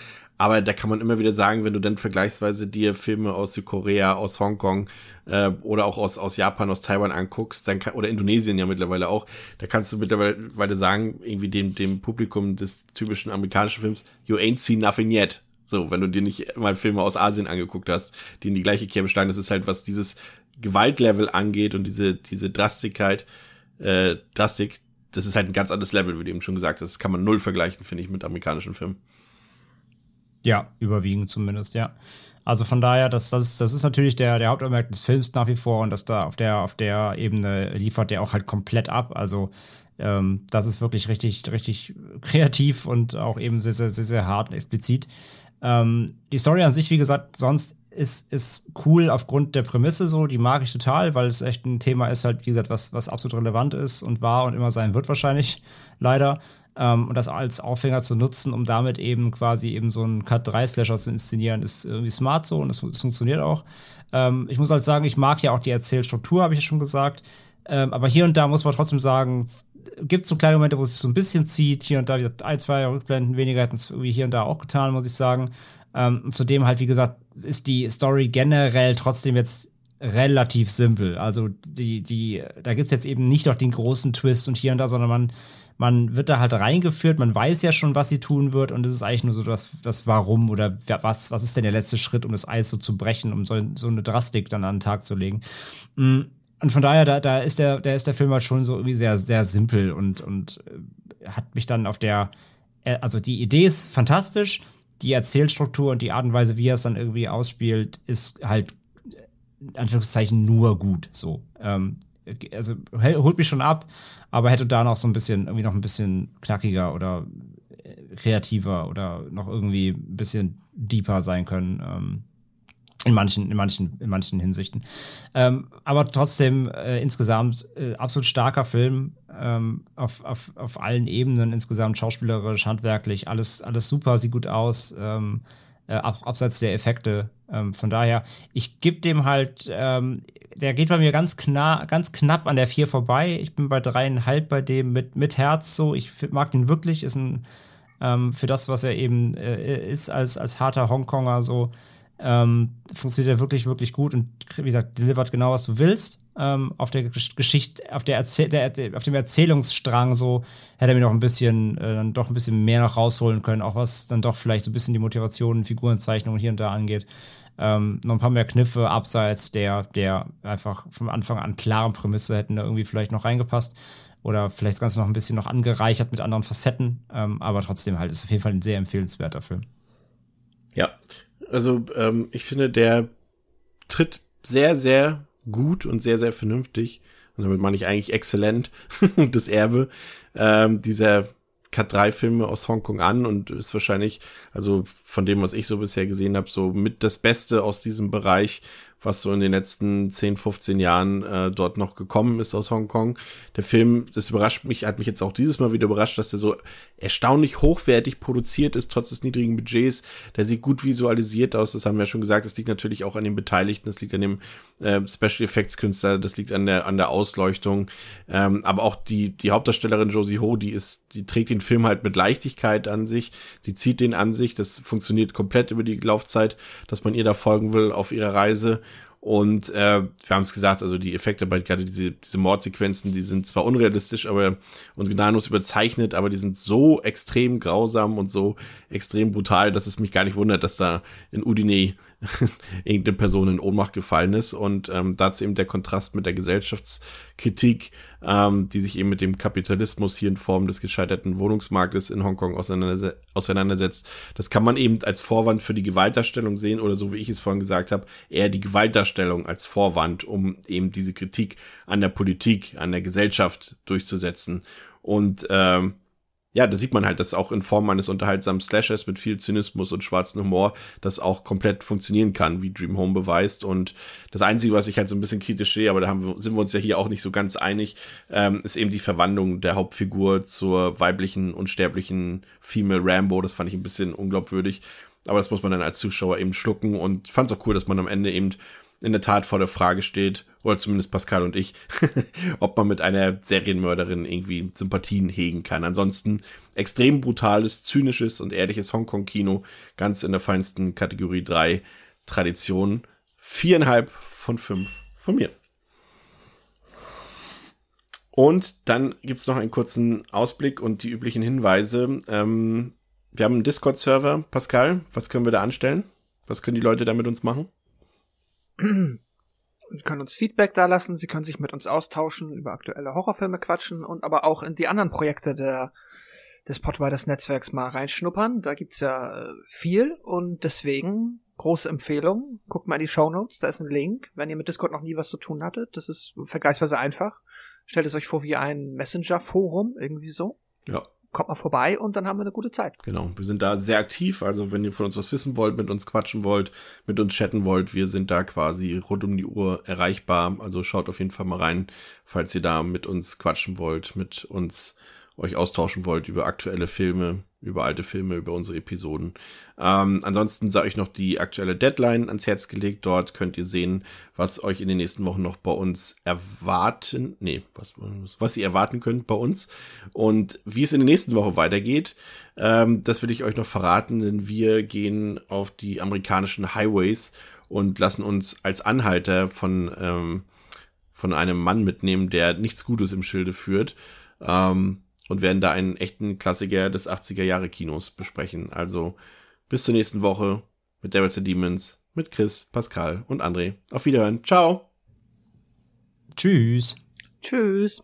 Aber da kann man immer wieder sagen, wenn du dann vergleichsweise dir Filme aus Südkorea, aus Hongkong äh, oder auch aus, aus Japan, aus Taiwan anguckst, dann kann, oder Indonesien ja mittlerweile auch, da kannst du mittlerweile sagen, irgendwie dem, dem Publikum des typischen amerikanischen Films, you ain't seen nothing yet. So, wenn du dir nicht mal Filme aus Asien angeguckt hast, die in die gleiche Kerbe schlagen, das ist halt, was dieses Gewaltlevel angeht und diese, diese Drastigkeit, äh, Drastik, das ist halt ein ganz anderes Level, wie du eben schon gesagt hast. Das kann man null vergleichen, finde ich, mit amerikanischen Filmen. Ja, überwiegend zumindest, ja. Also von daher, das, das, das ist natürlich der, der Hauptaugenmerk des Films nach wie vor und das da auf der, auf der Ebene liefert der auch halt komplett ab. Also ähm, das ist wirklich richtig, richtig kreativ und auch eben sehr, sehr, sehr, sehr hart und explizit. Ähm, die Story an sich, wie gesagt, sonst ist, ist cool aufgrund der Prämisse so, die mag ich total, weil es echt ein Thema ist, halt, wie gesagt, was, was absolut relevant ist und war und immer sein wird wahrscheinlich, leider. Ähm, und das als Aufhänger zu nutzen, um damit eben quasi eben so einen Cut-3-Slasher zu inszenieren, ist irgendwie smart so und es, funktioniert auch. Ähm, ich muss halt sagen, ich mag ja auch die Erzählstruktur, habe ich ja schon gesagt. Ähm, aber hier und da muss man trotzdem sagen, gibt es so kleine Momente, wo es sich so ein bisschen zieht. Hier und da, wie gesagt, ein, zwei Rückblenden weniger hätten es irgendwie hier und da auch getan, muss ich sagen. Ähm, zudem halt, wie gesagt, ist die Story generell trotzdem jetzt relativ simpel. Also die, die, da gibt es jetzt eben nicht noch den großen Twist und hier und da, sondern man, man wird da halt reingeführt, man weiß ja schon, was sie tun wird und es ist eigentlich nur so das, das Warum oder was, was ist denn der letzte Schritt, um das Eis so zu brechen, um so, so eine Drastik dann an den Tag zu legen. Mm, und von daher, da, da ist der, da ist der Film halt schon so irgendwie sehr, sehr simpel und, und äh, hat mich dann auf der, äh, also die Idee ist fantastisch, die Erzählstruktur und die Art und Weise, wie er es dann irgendwie ausspielt, ist halt in Anführungszeichen nur gut. So. Ähm, also holt mich schon ab, aber hätte da noch so ein bisschen, irgendwie noch ein bisschen knackiger oder äh, kreativer oder noch irgendwie ein bisschen deeper sein können. Ähm, in manchen, in manchen, in manchen Hinsichten. Ähm, aber trotzdem äh, insgesamt äh, absolut starker Film ähm, auf, auf, auf allen Ebenen, insgesamt schauspielerisch, handwerklich, alles, alles super, sieht gut aus. Ähm, äh, auch abseits der Effekte. Ähm, von daher, ich gebe dem halt, ähm, der geht bei mir ganz, kna ganz knapp an der 4 vorbei. Ich bin bei dreieinhalb bei dem mit, mit Herz so. Ich mag den wirklich, ist ein, ähm, für das, was er eben äh, ist, als, als harter Hongkonger so ähm, funktioniert er wirklich, wirklich gut und wie gesagt, delivert genau, was du willst. Ähm, auf der Geschichte, auf, der der, auf dem Erzählungsstrang so hätte er mir noch ein bisschen, äh, dann doch ein bisschen mehr noch rausholen können, auch was dann doch vielleicht so ein bisschen die Motivation, Figurenzeichnung hier und da angeht. Ähm, noch ein paar mehr Kniffe abseits der, der einfach vom Anfang an klaren Prämisse hätten da irgendwie vielleicht noch reingepasst oder vielleicht das Ganze noch ein bisschen noch angereichert mit anderen Facetten. Ähm, aber trotzdem halt ist auf jeden Fall ein sehr empfehlenswerter Film. Ja, also ähm, ich finde, der tritt sehr, sehr gut und sehr, sehr vernünftig, und damit meine ich eigentlich exzellent, das Erbe. Ähm, dieser Cut-3-Filme aus Hongkong an und ist wahrscheinlich, also von dem, was ich so bisher gesehen habe, so mit das Beste aus diesem Bereich, was so in den letzten 10, 15 Jahren äh, dort noch gekommen ist aus Hongkong. Der Film, das überrascht mich, hat mich jetzt auch dieses Mal wieder überrascht, dass der so erstaunlich hochwertig produziert ist, trotz des niedrigen Budgets. Der sieht gut visualisiert aus, das haben wir ja schon gesagt. Das liegt natürlich auch an den Beteiligten, das liegt an dem äh, Special Effects Künstler, das liegt an der, an der Ausleuchtung. Ähm, aber auch die, die Hauptdarstellerin Josie Ho, die ist, die trägt den Film halt mit Leichtigkeit an sich. Sie zieht den an sich. Das funktioniert komplett über die Laufzeit, dass man ihr da folgen will auf ihrer Reise. Und äh, wir haben es gesagt, also die Effekte bei gerade diese, diese Mordsequenzen, die sind zwar unrealistisch, aber und gnadenlos überzeichnet, aber die sind so extrem grausam und so extrem brutal, dass es mich gar nicht wundert, dass da in Udine irgendeine Person in Ohnmacht gefallen ist. Und ähm, dazu eben der Kontrast mit der Gesellschaftskritik, ähm, die sich eben mit dem Kapitalismus hier in Form des gescheiterten Wohnungsmarktes in Hongkong auseinanderse auseinandersetzt. Das kann man eben als Vorwand für die Gewaltdarstellung sehen oder so wie ich es vorhin gesagt habe, eher die Gewaltdarstellung als Vorwand, um eben diese Kritik an der Politik, an der Gesellschaft durchzusetzen. Und ähm, ja, da sieht man halt, dass auch in Form eines unterhaltsamen Slashers mit viel Zynismus und schwarzen Humor das auch komplett funktionieren kann, wie Dream Home beweist. Und das Einzige, was ich halt so ein bisschen kritisch sehe, aber da haben wir, sind wir uns ja hier auch nicht so ganz einig, ähm, ist eben die Verwandlung der Hauptfigur zur weiblichen, unsterblichen Female Rambo. Das fand ich ein bisschen unglaubwürdig. Aber das muss man dann als Zuschauer eben schlucken und fand es auch cool, dass man am Ende eben in der Tat vor der Frage steht, oder zumindest Pascal und ich, ob man mit einer Serienmörderin irgendwie Sympathien hegen kann. Ansonsten extrem brutales, zynisches und ehrliches Hongkong-Kino, ganz in der feinsten Kategorie 3 Tradition. Viereinhalb von fünf von mir. Und dann gibt's noch einen kurzen Ausblick und die üblichen Hinweise. Ähm, wir haben einen Discord-Server. Pascal, was können wir da anstellen? Was können die Leute da mit uns machen? Sie können uns Feedback da lassen, Sie können sich mit uns austauschen, über aktuelle Horrorfilme quatschen und aber auch in die anderen Projekte der, des Podriders Netzwerks mal reinschnuppern. Da gibt's ja äh, viel und deswegen große Empfehlung. Guckt mal in die Show Notes, da ist ein Link. Wenn ihr mit Discord noch nie was zu tun hattet, das ist vergleichsweise einfach. Stellt es euch vor wie ein Messenger-Forum, irgendwie so. Ja, kommt mal vorbei und dann haben wir eine gute Zeit. Genau, wir sind da sehr aktiv. Also wenn ihr von uns was wissen wollt, mit uns quatschen wollt, mit uns chatten wollt, wir sind da quasi rund um die Uhr erreichbar. Also schaut auf jeden Fall mal rein, falls ihr da mit uns quatschen wollt, mit uns euch austauschen wollt über aktuelle Filme, über alte Filme, über unsere Episoden. Ähm, ansonsten sei euch noch die aktuelle Deadline ans Herz gelegt. Dort könnt ihr sehen, was euch in den nächsten Wochen noch bei uns erwarten. Nee, was, was ihr erwarten könnt bei uns. Und wie es in der nächsten Woche weitergeht, ähm, das will ich euch noch verraten, denn wir gehen auf die amerikanischen Highways und lassen uns als Anhalter von, ähm, von einem Mann mitnehmen, der nichts Gutes im Schilde führt. Ähm, und werden da einen echten Klassiker des 80er Jahre Kinos besprechen. Also bis zur nächsten Woche mit Devils and Demons, mit Chris, Pascal und André. Auf Wiederhören. Ciao. Tschüss. Tschüss.